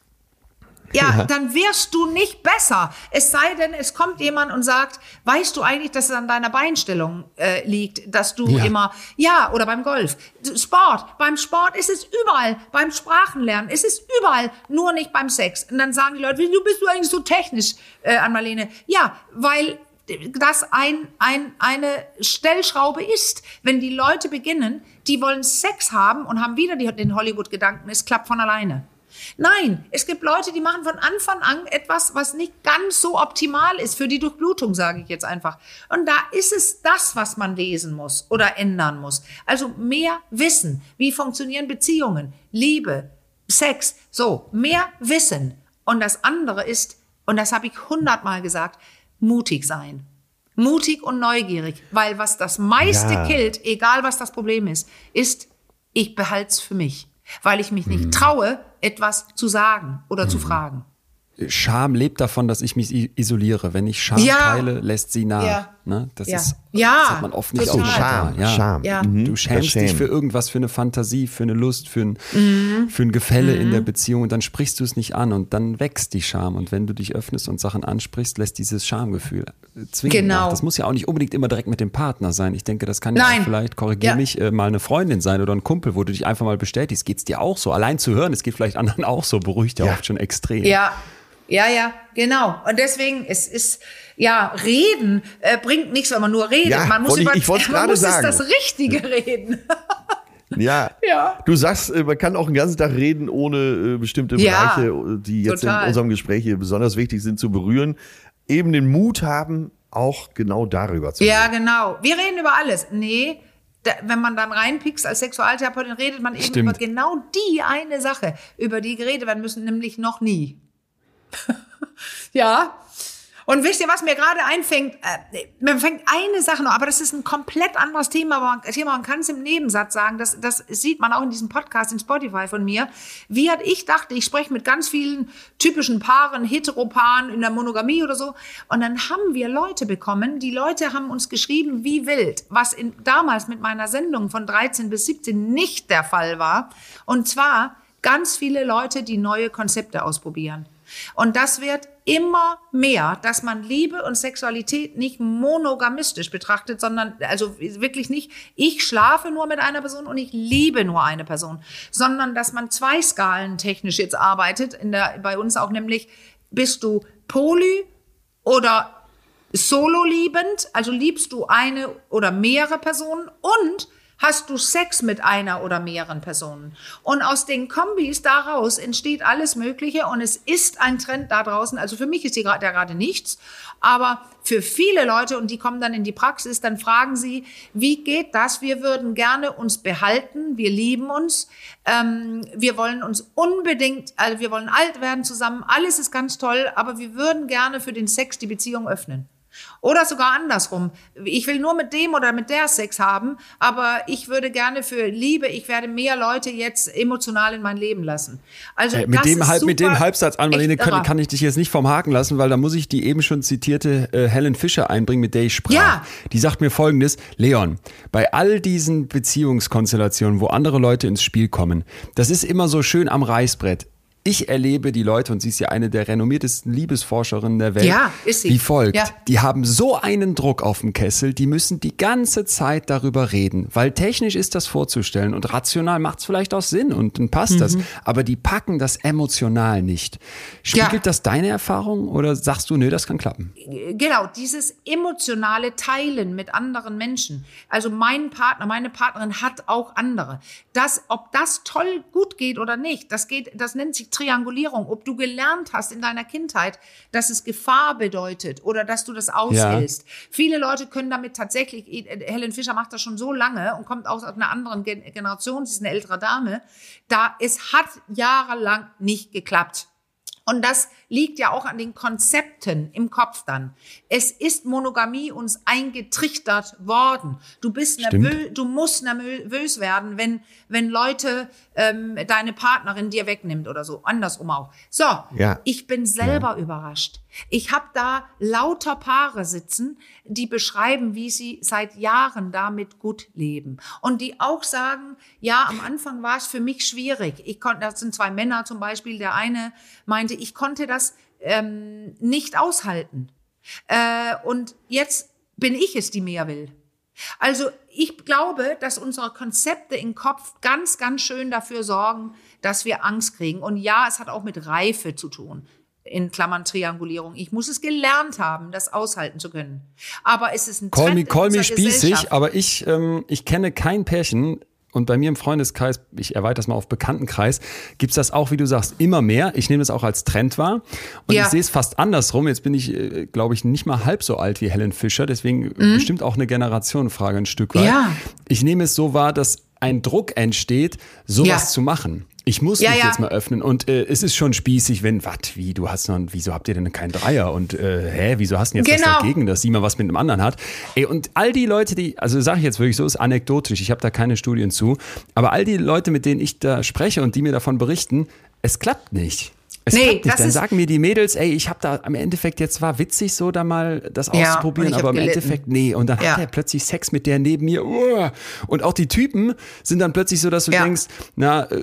ja, dann wirst du nicht besser. Es sei denn, es kommt jemand und sagt, weißt du eigentlich, dass es an deiner Beinstellung äh, liegt, dass du Ja. immer, ja, oder beim Golf, Sport, beim Sport ist es überall, beim Sprachenlernen ist es überall, nur nicht beim Sex. Und dann sagen die Leute, wieso bist du eigentlich so technisch, äh, an Marlene? Ja, weil das ein, ein, eine Stellschraube ist. Wenn die Leute beginnen, die wollen Sex haben und haben wieder die, den Hollywood-Gedanken, es klappt von alleine. Nein, es gibt Leute, die machen von Anfang an etwas, was nicht ganz so optimal ist für die Durchblutung, sage ich jetzt einfach. Und da ist es das, was man lesen muss oder ändern muss. Also mehr Wissen. Wie funktionieren Beziehungen? Liebe, Sex. So, mehr Wissen. Und das andere ist, und das habe ich hundertmal gesagt, mutig sein. Mutig und neugierig. Weil was das meiste Ja. killt, egal was das Problem ist, ist, ich behalte es für mich. Weil ich mich nicht traue, etwas zu sagen oder zu fragen. Scham lebt davon, dass ich mich isoliere. Wenn ich Scham Ja. teile, lässt sie nach. Ja. Ne? Das Ja. ist, Ja, das hat man oft nicht auf Radar. Scham, ja. Scham. Ja. Mhm. Du schämst dich für irgendwas, für eine Fantasie, für eine Lust, für ein, Mhm. für ein Gefälle in der Beziehung und dann sprichst du es nicht an und dann wächst die Scham. Und wenn du dich öffnest und Sachen ansprichst, lässt dieses Schamgefühl zwingen. Genau. nach. Das muss ja auch nicht unbedingt immer direkt mit dem Partner sein. Ich denke, das kann ja Nein. auch vielleicht, korrigier Ja. mich, äh, mal eine Freundin sein oder ein Kumpel, wo du dich einfach mal bestätigst. Geht's dir auch so? Allein zu hören, es geht vielleicht anderen auch so, beruhigt ja, Ja. oft schon extrem. Ja, ja, ja, genau. Und deswegen, es ist, ja, reden äh, bringt nichts, wenn man nur redet. Ja, man muss, ich- über, ich es man muss sagen. das Richtige reden. Ja. Ja. Du sagst, äh, man kann auch den ganzen Tag reden, ohne äh, bestimmte Ja, Bereiche, äh, die jetzt total. in unserem Gespräch hier besonders wichtig sind, zu berühren. Eben den Mut haben, auch genau darüber zu Ja, reden. genau. Wir reden über alles. Nee, da, wenn man dann reinpickst als Sexualtherapeutin, redet man eben Stimmt. über genau die eine Sache, über die geredet werden müssen, nämlich noch nie. ja. Und wisst ihr, was mir gerade einfängt? Äh, mir fängt eine Sache noch, aber das ist ein komplett anderes Thema. Man, Thema, man kann es im Nebensatz sagen. Das, das sieht man auch in diesem Podcast in Spotify von mir. Wie hat ich dachte, ich spreche mit ganz vielen typischen Paaren, Heteropaaren in der Monogamie oder so. Und dann haben wir Leute bekommen. Die Leute haben uns geschrieben, wie wild, was in, damals mit meiner Sendung von 13 bis 17 nicht der Fall war. Und zwar ganz viele Leute, die neue Konzepte ausprobieren. Und das wird immer mehr, dass man Liebe und Sexualität nicht monogamistisch betrachtet, sondern also wirklich nicht, ich schlafe nur mit einer Person und ich liebe nur eine Person, sondern dass man zwei Skalen technisch jetzt arbeitet, in der, bei uns auch nämlich, bist du poly oder solo liebend, also liebst du eine oder mehrere Personen? Und hast du Sex mit einer oder mehreren Personen. Und aus den Kombis daraus entsteht alles Mögliche und es ist ein Trend da draußen. Also für mich ist der gerade nichts, aber für viele Leute und die kommen dann in die Praxis, dann fragen sie, wie geht das? Wir würden gerne uns behalten, wir lieben uns, ähm, wir wollen uns unbedingt, also wir wollen alt werden zusammen, alles ist ganz toll, aber wir würden gerne für den Sex die Beziehung öffnen. Oder sogar andersrum. Ich will nur mit dem oder mit der Sex haben, aber ich würde gerne für Liebe, ich werde mehr Leute jetzt emotional in mein Leben lassen. Also Äh, mit, das dem, Halb, mit dem Halbsatz an, Marlene, kann, kann ich dich jetzt nicht vom Haken lassen, weil da muss ich die eben schon zitierte äh, Helen Fischer einbringen, mit der ich sprach. Ja. Die sagt mir folgendes, Leon, bei all diesen Beziehungskonstellationen, wo andere Leute ins Spiel kommen, das ist immer so schön am Reißbrett. Ich erlebe die Leute, und sie ist ja eine der renommiertesten Liebesforscherinnen der Welt, Ja, ist sie. wie folgt. Ja. Die haben so einen Druck auf dem Kessel, die müssen die ganze Zeit darüber reden, weil technisch ist das vorzustellen und rational macht es vielleicht auch Sinn und dann passt das, aber die packen das emotional nicht. Spiegelt Ja. das deine Erfahrung oder sagst du, nö, das kann klappen? genau, dieses emotionale Teilen mit anderen Menschen. Also mein Partner, meine Partnerin hat auch andere. Das, ob das toll gut geht oder nicht, das geht, das nennt sich Triangulierung. Ob du gelernt hast in deiner Kindheit, dass es Gefahr bedeutet oder dass du das aushältst. Viele Leute können damit tatsächlich, Helen Fischer macht das schon so lange und kommt aus einer anderen Gen- Generation, sie ist eine ältere Dame, da es hat jahrelang nicht geklappt. Und das liegt ja auch an den Konzepten im Kopf dann. Es ist Monogamie uns eingetrichtert worden. Du bist nervös, du musst nervös werden, wenn, wenn Leute ähm, deine Partnerin dir wegnimmt oder so. Andersrum auch. So, Ja. ich bin selber überrascht. Ich habe da lauter Paare sitzen, die beschreiben, wie sie seit Jahren damit gut leben. Und die auch sagen, ja, am Anfang war es für mich schwierig. Ich konnte, das sind zwei Männer zum Beispiel. Der eine meinte, ich konnte das ähm, nicht aushalten. Äh, und jetzt bin ich es, die mehr will. Also ich glaube, dass unsere Konzepte im Kopf ganz, ganz schön dafür sorgen, dass wir Angst kriegen. Und ja, es hat auch mit Reife zu tun. In Klammern Triangulierung. Ich muss es gelernt haben, das aushalten zu können. Aber es ist ein Call Trend me, call me spießig, aber ich, ähm, ich kenne kein Pärchen. Und bei mir im Freundeskreis, ich erweitere das mal auf Bekanntenkreis, gibt's das auch, wie du sagst, immer mehr. Ich nehme das auch als Trend wahr. Und Ja. ich sehe es fast andersrum. Jetzt bin ich, äh, glaube ich, nicht mal halb so alt wie Helen Fischer. Deswegen bestimmt auch eine Generationenfrage ein Stück weit. Mhm. Ja. Ich nehme es so wahr, dass ein Druck entsteht, sowas Ja. zu machen. Ich muss Ja, mich ja. jetzt mal öffnen. Und äh, es ist schon spießig, wenn, wat, wie, du hast noch, wieso habt ihr denn keinen Dreier? Und äh, hä, wieso hast du denn jetzt Genau. was dagegen, dass sie mal was mit einem anderen hat? Ey, und all die Leute, die, also sage ich jetzt wirklich so, ist anekdotisch, ich habe da keine Studien zu, aber all die Leute, mit denen ich da spreche und die mir davon berichten, es klappt nicht. Es Nee, das Dann ist- sagen mir die Mädels, ey, ich habe da am Endeffekt jetzt war witzig so da mal das Ja, auszuprobieren, aber im gelitten. Endeffekt nee. Und dann Ja. hat er plötzlich Sex mit der neben mir. Uah. Und auch die Typen sind dann plötzlich so, dass du Ja. denkst, na, äh,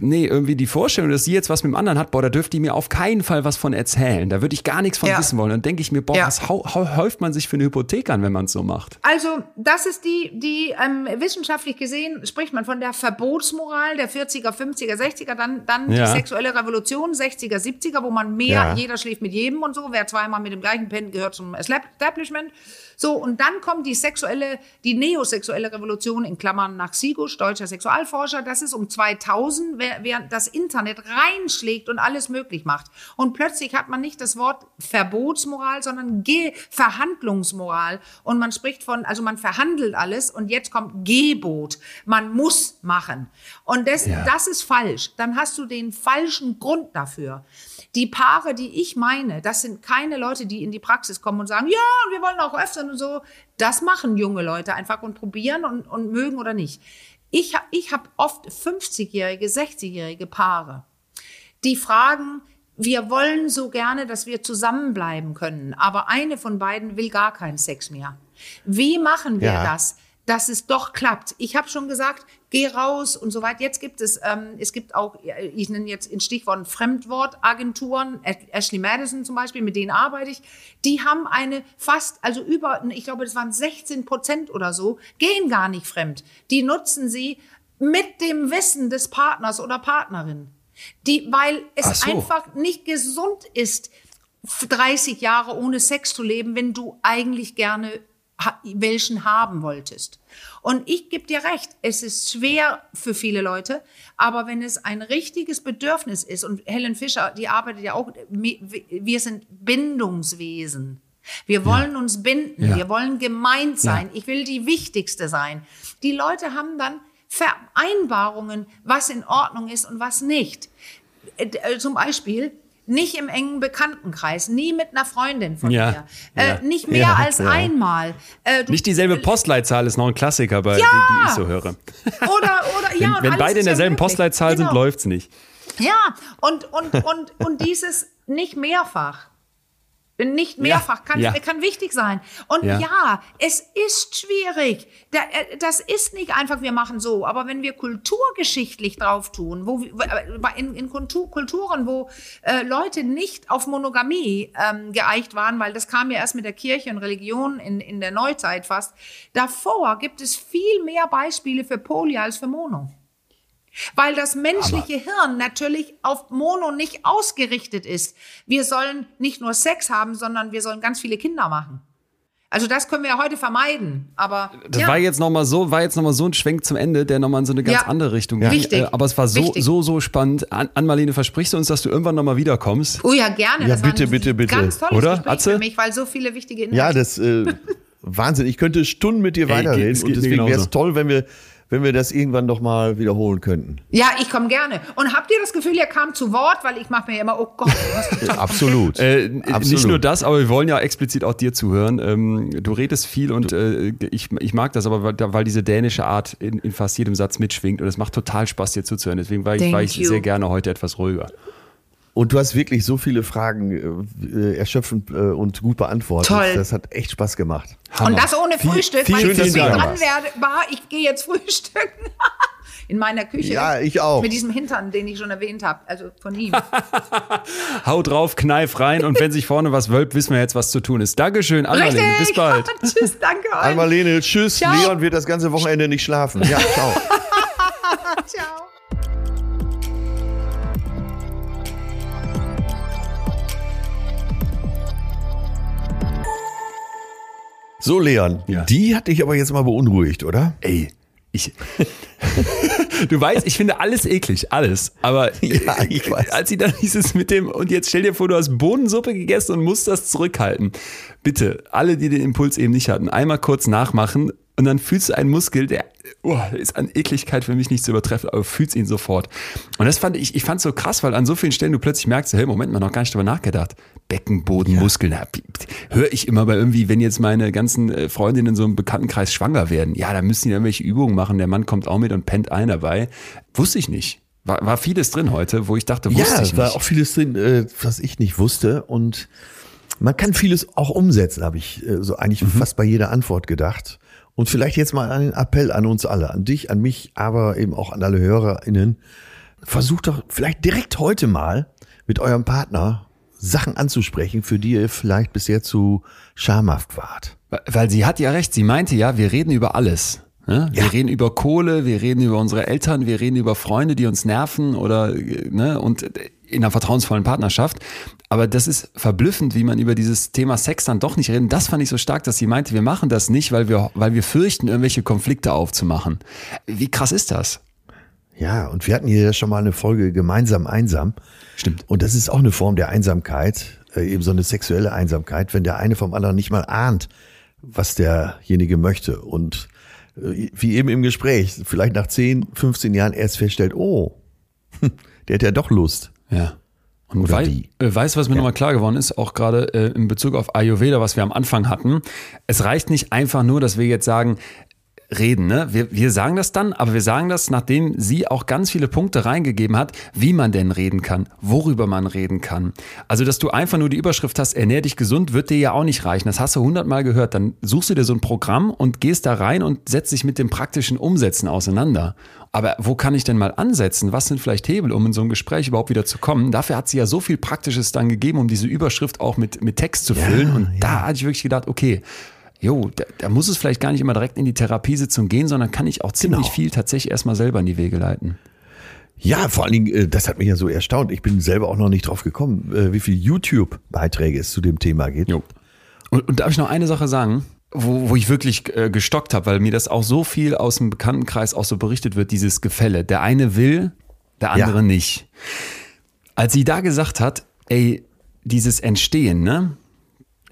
nee, irgendwie die Vorstellung, dass sie jetzt was mit dem anderen hat, boah, da dürfte die mir auf keinen Fall was von erzählen. Da würde ich gar nichts von wissen wollen. Dann denke ich mir, boah, was häuft man sich für eine Hypothek an, wenn man es so macht? Also, das ist die, die ähm, wissenschaftlich gesehen, spricht man von der Verbotsmoral der 40er, 50er, 60er, dann, dann die sexuelle Revolution, 60er, 70er, wo man mehr, Ja. jeder schläft mit jedem und so, wer zweimal mit dem gleichen pennt, gehört zum Establishment. So, und dann kommt die sexuelle, die neosexuelle Revolution in Klammern nach Sigusch, deutscher Sexualforscher, das ist um 2000, wer- während das Internet reinschlägt und alles möglich macht. Und plötzlich hat man nicht das Wort Verbotsmoral, sondern Ge Verhandlungsmoral. Und man spricht von, also man verhandelt alles und jetzt kommt Gebot. Man muss machen. Und das, Ja. das ist falsch. Dann hast du den falschen Grund dafür. Die Paare, die ich meine, das sind keine Leute, die in die Praxis kommen und sagen, ja, wir wollen auch und so. Das machen junge Leute einfach und probieren und, und mögen oder nicht. Ich habe ich hab oft 50-jährige, 60-jährige Paare, die fragen, wir wollen so gerne, dass wir zusammenbleiben können, aber eine von beiden will gar keinen Sex mehr. Wie machen wir Ja. das, dass es doch klappt? Ich habe schon gesagt, geh raus und so weiter. Jetzt gibt es, ähm, es gibt auch, ich nenne jetzt in Stichworten Fremdwortagenturen, Ashley Madison zum Beispiel, mit denen arbeite ich. Die haben eine fast, also über, ich glaube, das waren 16 Prozent oder so, gehen gar nicht fremd. Die nutzen sie mit dem Wissen des Partners oder Partnerin. Die, weil es so. einfach nicht gesund ist, 30 Jahre ohne Sex zu leben, wenn du eigentlich gerne welchen haben wolltest. Und ich gebe dir recht, es ist schwer für viele Leute, aber wenn es ein richtiges Bedürfnis ist, und Helen Fischer, die arbeitet ja auch, wir sind Bindungswesen. Wir wollen uns binden, Ja. wir wollen gemeint sein, ich will die Wichtigste sein. Die Leute haben dann Vereinbarungen, was in Ordnung ist und was nicht. Äh, äh, Zum Beispiel nicht im engen Bekanntenkreis, nie mit einer Freundin von Ja, mir, äh, ja. nicht mehr Ja, als einmal. Äh, Nicht dieselbe Postleitzahl ist noch ein Klassiker, bei, die, die ich so höre. Oder, oder, ja, wenn alles beide in derselben. Postleitzahl sind, Genau. läuft's nicht. Ja, und, und, und, und dieses nicht mehrfach. Nicht mehrfach kann, ja. kann wichtig sein. Und Ja. ja. es ist schwierig. Äh, Das ist nicht einfach, wir machen so. Aber wenn wir kulturgeschichtlich drauf tun, wo, äh, in, in Kultur, Kulturen, wo äh, Leute nicht auf Monogamie ähm, geeicht waren, weil das kam ja erst mit der Kirche und Religion in, in der Neuzeit fast, davor gibt es viel mehr Beispiele für Poly als für Mono. Weil das menschliche Hirn natürlich auf Mono nicht ausgerichtet ist. Wir sollen nicht nur Sex haben, sondern wir sollen ganz viele Kinder machen. Also das können wir ja heute vermeiden. Aber Das ja. war jetzt nochmal so, war jetzt noch mal so ein Schwenk zum Ende, der nochmal in so eine ganz Ja. andere Richtung ging. Wichtig. Äh, aber es war so, Wichtig. so, so spannend. An, Ann-Marlene, versprichst du uns, dass du irgendwann nochmal wiederkommst? Oh ja, gerne. Ja, das bitte, bitte, bitte. Ganz tolles Oder, Gespräch Atze? für mich, weil so viele wichtige Inhalte. Ja, das äh, Wahnsinn. Ich könnte Stunden mit dir Ey, weiterreden geht- es und geht mir deswegen wäre es toll, wenn wir wenn wir das irgendwann noch mal wiederholen könnten. Ja, ich komme gerne. Und habt ihr das Gefühl, ihr kam zu Wort? Weil ich mache mir immer, oh Gott, was Absolut. Äh, Absolut. Nicht nur das, aber wir wollen ja explizit auch dir zuhören. Ähm, du redest viel und äh, ich, ich mag das aber, weil, weil diese dänische Art in, in fast jedem Satz mitschwingt und es macht total Spaß, dir zuzuhören. Deswegen war ich, war ich sehr gerne heute etwas ruhiger. Und du hast wirklich so viele Fragen äh, erschöpfend äh, und gut beantwortet. Toll. Das hat echt Spaß gemacht. Und das ohne Frühstück, vielen weil ich Schön, dran werde, war, ich gehe jetzt frühstücken. In meiner Küche. Ja, ich auch. Mit diesem Hintern, den ich schon erwähnt habe. Also von ihm. Hau drauf, kneif rein und wenn sich vorne was wölbt, wissen wir jetzt, was zu tun ist. Dankeschön, Annalene. Richtig. Bis bald. Tschüss, danke euch. Einmal Lene, tschüss. Ciao. Leon wird das ganze Wochenende nicht schlafen. Ja, ciao. Ciao. So, Leon, Ja. die hat dich aber jetzt mal beunruhigt, oder? Ey, ich. du weißt, ich finde alles eklig, alles. Aber Ja, ich weiß. als sie dann dieses mit dem, und jetzt stell dir vor, du hast Bohnensuppe gegessen und musst das zurückhalten. Bitte, alle, die den Impuls eben nicht hatten, einmal kurz nachmachen und dann fühlst du einen Muskel, der oh, ist an Ekligkeit für mich nicht zu übertreffen, aber fühlst ihn sofort. Und das fand ich, ich fand so krass, weil an so vielen Stellen du plötzlich merkst, hey, Moment mal, noch gar nicht drüber nachgedacht. Beckenboden, Muskeln, höre ich immer bei irgendwie, wenn jetzt meine ganzen äh, Freundinnen in so einem Bekanntenkreis schwanger werden, ja, da müssen die irgendwelche Übungen machen, der Mann kommt auch mit und pennt ein dabei. Wusste ich nicht. War, war vieles drin heute, wo ich dachte, wusste Ja, ich es war nicht. auch vieles drin, äh, was ich nicht wusste. Und man kann vieles auch umsetzen, habe ich äh, so eigentlich fast bei jeder Antwort gedacht. Und vielleicht jetzt mal einen Appell an uns alle, an dich, an mich, aber eben auch an alle HörerInnen. Versucht doch vielleicht direkt heute mal mit eurem Partner Sachen anzusprechen, für die ihr vielleicht bisher zu schamhaft wart. Weil sie hat ja recht, sie meinte ja, wir reden über alles. Ne? Wir Ja. reden über Kohle, wir reden über unsere Eltern, wir reden über Freunde, die uns nerven oder ne, und in einer vertrauensvollen Partnerschaft. Aber das ist verblüffend, wie man über dieses Thema Sex dann doch nicht reden. Das fand ich so stark, dass sie meinte, wir machen das nicht, weil wir, weil wir fürchten, irgendwelche Konflikte aufzumachen. Wie krass ist das? Ja, und wir hatten hier ja schon mal eine Folge gemeinsam einsam. Stimmt. Und das ist auch eine Form der Einsamkeit, äh, eben so eine sexuelle Einsamkeit, wenn der eine vom anderen nicht mal ahnt, was derjenige möchte. Und äh, wie eben im Gespräch, vielleicht nach 10, 15 Jahren erst feststellt, oh, der hat ja doch Lust. Ja. Und Oder wei die. äh, weißt du, was mir nochmal klar geworden ist, auch gerade äh, in Bezug auf Ayurveda, was wir am Anfang hatten. Es reicht nicht einfach nur, dass wir jetzt sagen, reden. Ne? Wir, wir sagen das dann, aber wir sagen das, nachdem sie auch ganz viele Punkte reingegeben hat, wie man denn reden kann, worüber man reden kann. Also, dass du einfach nur die Überschrift hast, ernähr dich gesund, wird dir ja auch nicht reichen. Das hast du hundertmal gehört. Dann suchst du dir so ein Programm und gehst da rein und setzt dich mit dem praktischen Umsetzen auseinander. Aber wo kann ich denn mal ansetzen? Was sind vielleicht Hebel, um in so ein Gespräch überhaupt wieder zu kommen? Dafür hat sie ja so viel Praktisches dann gegeben, um diese Überschrift auch mit, mit Text zu füllen. Und da hatte ich wirklich gedacht, okay, Jo, da, da muss es vielleicht gar nicht immer direkt in die Therapiesitzung gehen, sondern kann ich auch ziemlich Genau. viel tatsächlich erstmal selber in die Wege leiten. Ja, vor allen Dingen, äh, das hat mich ja so erstaunt. Ich bin selber auch noch nicht drauf gekommen, äh, wie viel YouTube-Beiträge es zu dem Thema gibt. Jo. Und, und darf ich noch eine Sache sagen, wo, wo ich wirklich äh, gestockt habe, weil mir das auch so viel aus dem Bekanntenkreis auch so berichtet wird, dieses Gefälle. Der eine will, der andere Ja. nicht. Als sie da gesagt hat, ey, dieses Entstehen, ne?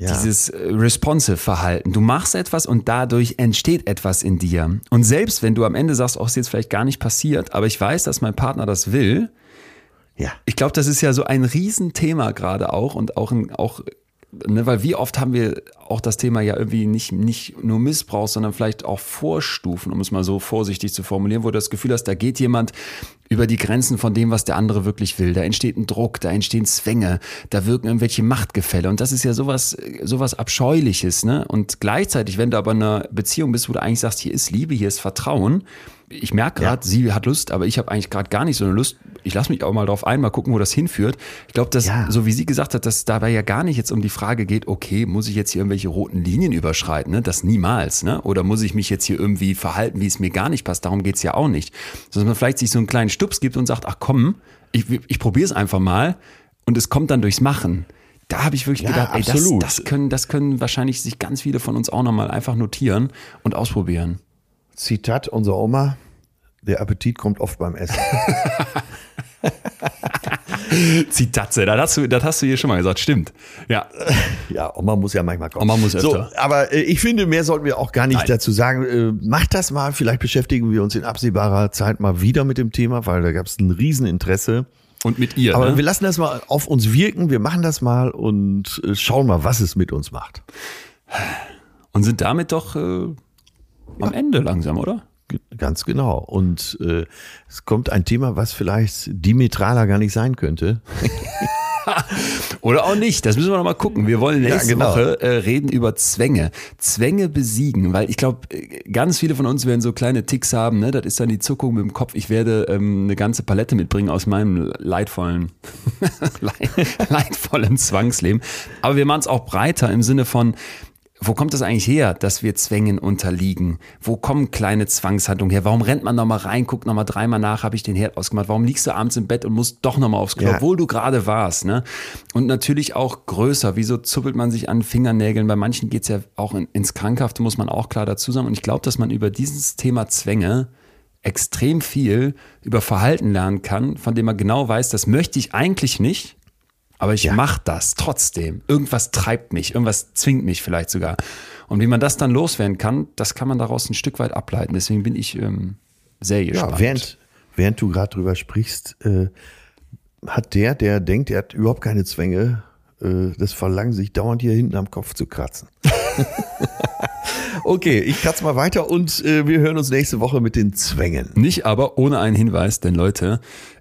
Ja. Dieses äh, responsive Verhalten. Du machst etwas und dadurch entsteht etwas in dir. Und selbst wenn du am Ende sagst, oh, ist jetzt vielleicht gar nicht passiert, aber ich weiß, dass mein Partner das will, ja. ich glaube, das ist ja so ein Riesenthema gerade auch und auch, ein, auch ne, weil wie oft haben wir auch das Thema ja irgendwie nicht, nicht nur Missbrauch, sondern vielleicht auch Vorstufen, um es mal so vorsichtig zu formulieren, wo du das Gefühl hast, da geht jemand über die Grenzen von dem, was der andere wirklich will. Da entsteht ein Druck, da entstehen Zwänge, da wirken irgendwelche Machtgefälle. Und das ist ja sowas, sowas Abscheuliches, ne? Und gleichzeitig, wenn du aber in einer Beziehung bist, wo du eigentlich sagst, hier ist Liebe, hier ist Vertrauen, ich merke gerade, sie hat Lust, aber ich habe eigentlich gerade gar nicht so eine Lust. Ich lasse mich auch mal drauf ein, mal gucken, wo das hinführt. Ich glaube, dass, Ja. so wie sie gesagt hat, dass dabei ja gar nicht jetzt um die Frage geht, okay, muss ich jetzt hier irgendwelche roten Linien überschreiten? Ne? Das niemals, ne? Oder muss ich mich jetzt hier irgendwie verhalten, wie es mir gar nicht passt? Darum geht's ja auch nicht. Sondern man vielleicht sich so einen kleinen Stups gibt und sagt, ach komm, ich, ich probiere es einfach mal und es kommt dann durchs Machen. Da habe ich wirklich Ja, gedacht, ey, das, das, können, das können wahrscheinlich sich ganz viele von uns auch nochmal einfach notieren und ausprobieren. Zitat unserer Oma, der Appetit kommt oft beim Essen. Zitatze, das hast, du, das hast du hier schon mal gesagt, stimmt. Ja. Ja, Oma muss ja manchmal kommen. Oma muss öfter. So, aber äh, ich finde, mehr sollten wir auch gar nicht Nein. dazu sagen. Äh, macht das mal, vielleicht beschäftigen wir uns in absehbarer Zeit mal wieder mit dem Thema, weil da gab es ein Rieseninteresse. Und mit ihr. Aber ne? wir lassen das mal auf uns wirken, wir machen das mal und äh, schauen mal, was es mit uns macht. Und sind damit doch äh, am Ende langsam, oder? Ganz genau. Und äh, es kommt ein Thema, was vielleicht diametraler gar nicht sein könnte. Oder auch nicht. Das müssen wir noch mal gucken. Wir wollen nächste Ja, genau. Woche äh, reden über Zwänge. Zwänge besiegen, weil ich glaube, ganz viele von uns werden so kleine Ticks haben. Ne? Das ist dann die Zuckung mit dem Kopf. Ich werde ähm, eine ganze Palette mitbringen aus meinem leidvollen, leid- leidvollen Zwangsleben. Aber wir machen es auch breiter im Sinne von, wo kommt das eigentlich her, dass wir Zwängen unterliegen? Wo kommen kleine Zwangshandlungen her? Warum rennt man nochmal rein, guckt nochmal dreimal nach, habe ich den Herd ausgemacht? Warum liegst du abends im Bett und musst doch nochmal aufs Klo, Ja. obwohl du gerade warst? Ne? Und natürlich auch größer. Wieso zuppelt man sich an Fingernägeln? Bei manchen geht's ja auch in, ins Krankhafte, muss man auch klar dazu sagen. Und ich glaube, dass man über dieses Thema Zwänge extrem viel über Verhalten lernen kann, von dem man genau weiß, das möchte ich eigentlich nicht. Aber ich mach das trotzdem. Irgendwas treibt mich, irgendwas zwingt mich vielleicht sogar. Und wie man das dann loswerden kann, das kann man daraus ein Stück weit ableiten. Deswegen bin ich ähm, sehr gespannt. Ja, während, während du gerade drüber sprichst, äh, hat der, der denkt, er hat überhaupt keine Zwänge, äh, das Verlangen, sich dauernd hier hinten am Kopf zu kratzen. okay, ich kratze mal weiter und äh, wir hören uns nächste Woche mit den Zwängen. Nicht aber ohne einen Hinweis, denn Leute,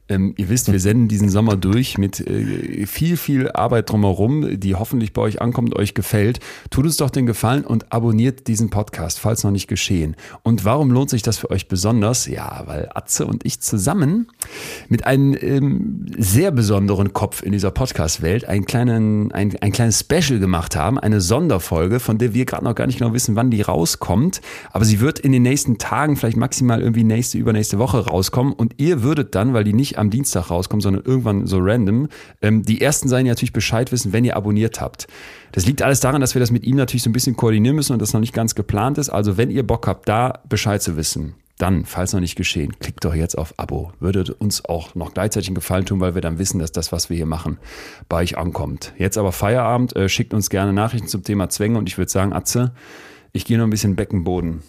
ähm, ihr wisst, wir senden diesen Sommer durch mit äh, viel, viel Arbeit drumherum, die hoffentlich bei euch ankommt, euch gefällt. Tut uns doch den Gefallen und abonniert diesen Podcast, falls noch nicht geschehen. Und warum lohnt sich das für euch besonders? Ja, weil Atze und ich zusammen mit einem ähm, sehr besonderen Kopf in dieser Podcast-Welt kleinen, ein, ein kleines Special gemacht haben, eine Sonderfolge, von der wir gerade noch gar nicht genau wissen, wann die rauskommt. Aber sie wird in den nächsten Tagen, vielleicht maximal irgendwie nächste, übernächste Woche rauskommen. Und ihr würdet dann, weil die nicht am Dienstag rauskommen, sondern irgendwann so random, ähm, die ersten seien ja natürlich Bescheid wissen, wenn ihr abonniert habt. Das liegt alles daran, dass wir das mit ihm natürlich so ein bisschen koordinieren müssen und das noch nicht ganz geplant ist. Also wenn ihr Bock habt, da Bescheid zu wissen, dann, falls noch nicht geschehen, klickt doch jetzt auf Abo. Würde uns auch noch gleichzeitig einen Gefallen tun, weil wir dann wissen, dass das, was wir hier machen, bei euch ankommt. Jetzt aber Feierabend, äh, schickt uns gerne Nachrichten zum Thema Zwänge und ich würde sagen, Atze, ich gehe noch ein bisschen Beckenboden.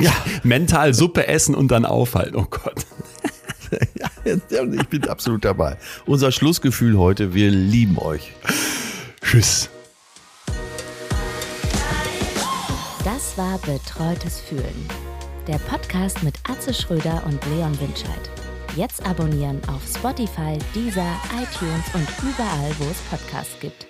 ja. Mental Suppe essen und dann aufhalten. Oh Gott. Ich bin absolut dabei. Unser Schlussgefühl heute, wir lieben euch. Tschüss. Das war Betreutes Fühlen. Der Podcast mit Atze Schröder und Leon Windscheid. Jetzt abonnieren auf Spotify, Deezer, iTunes und überall, wo es Podcasts gibt.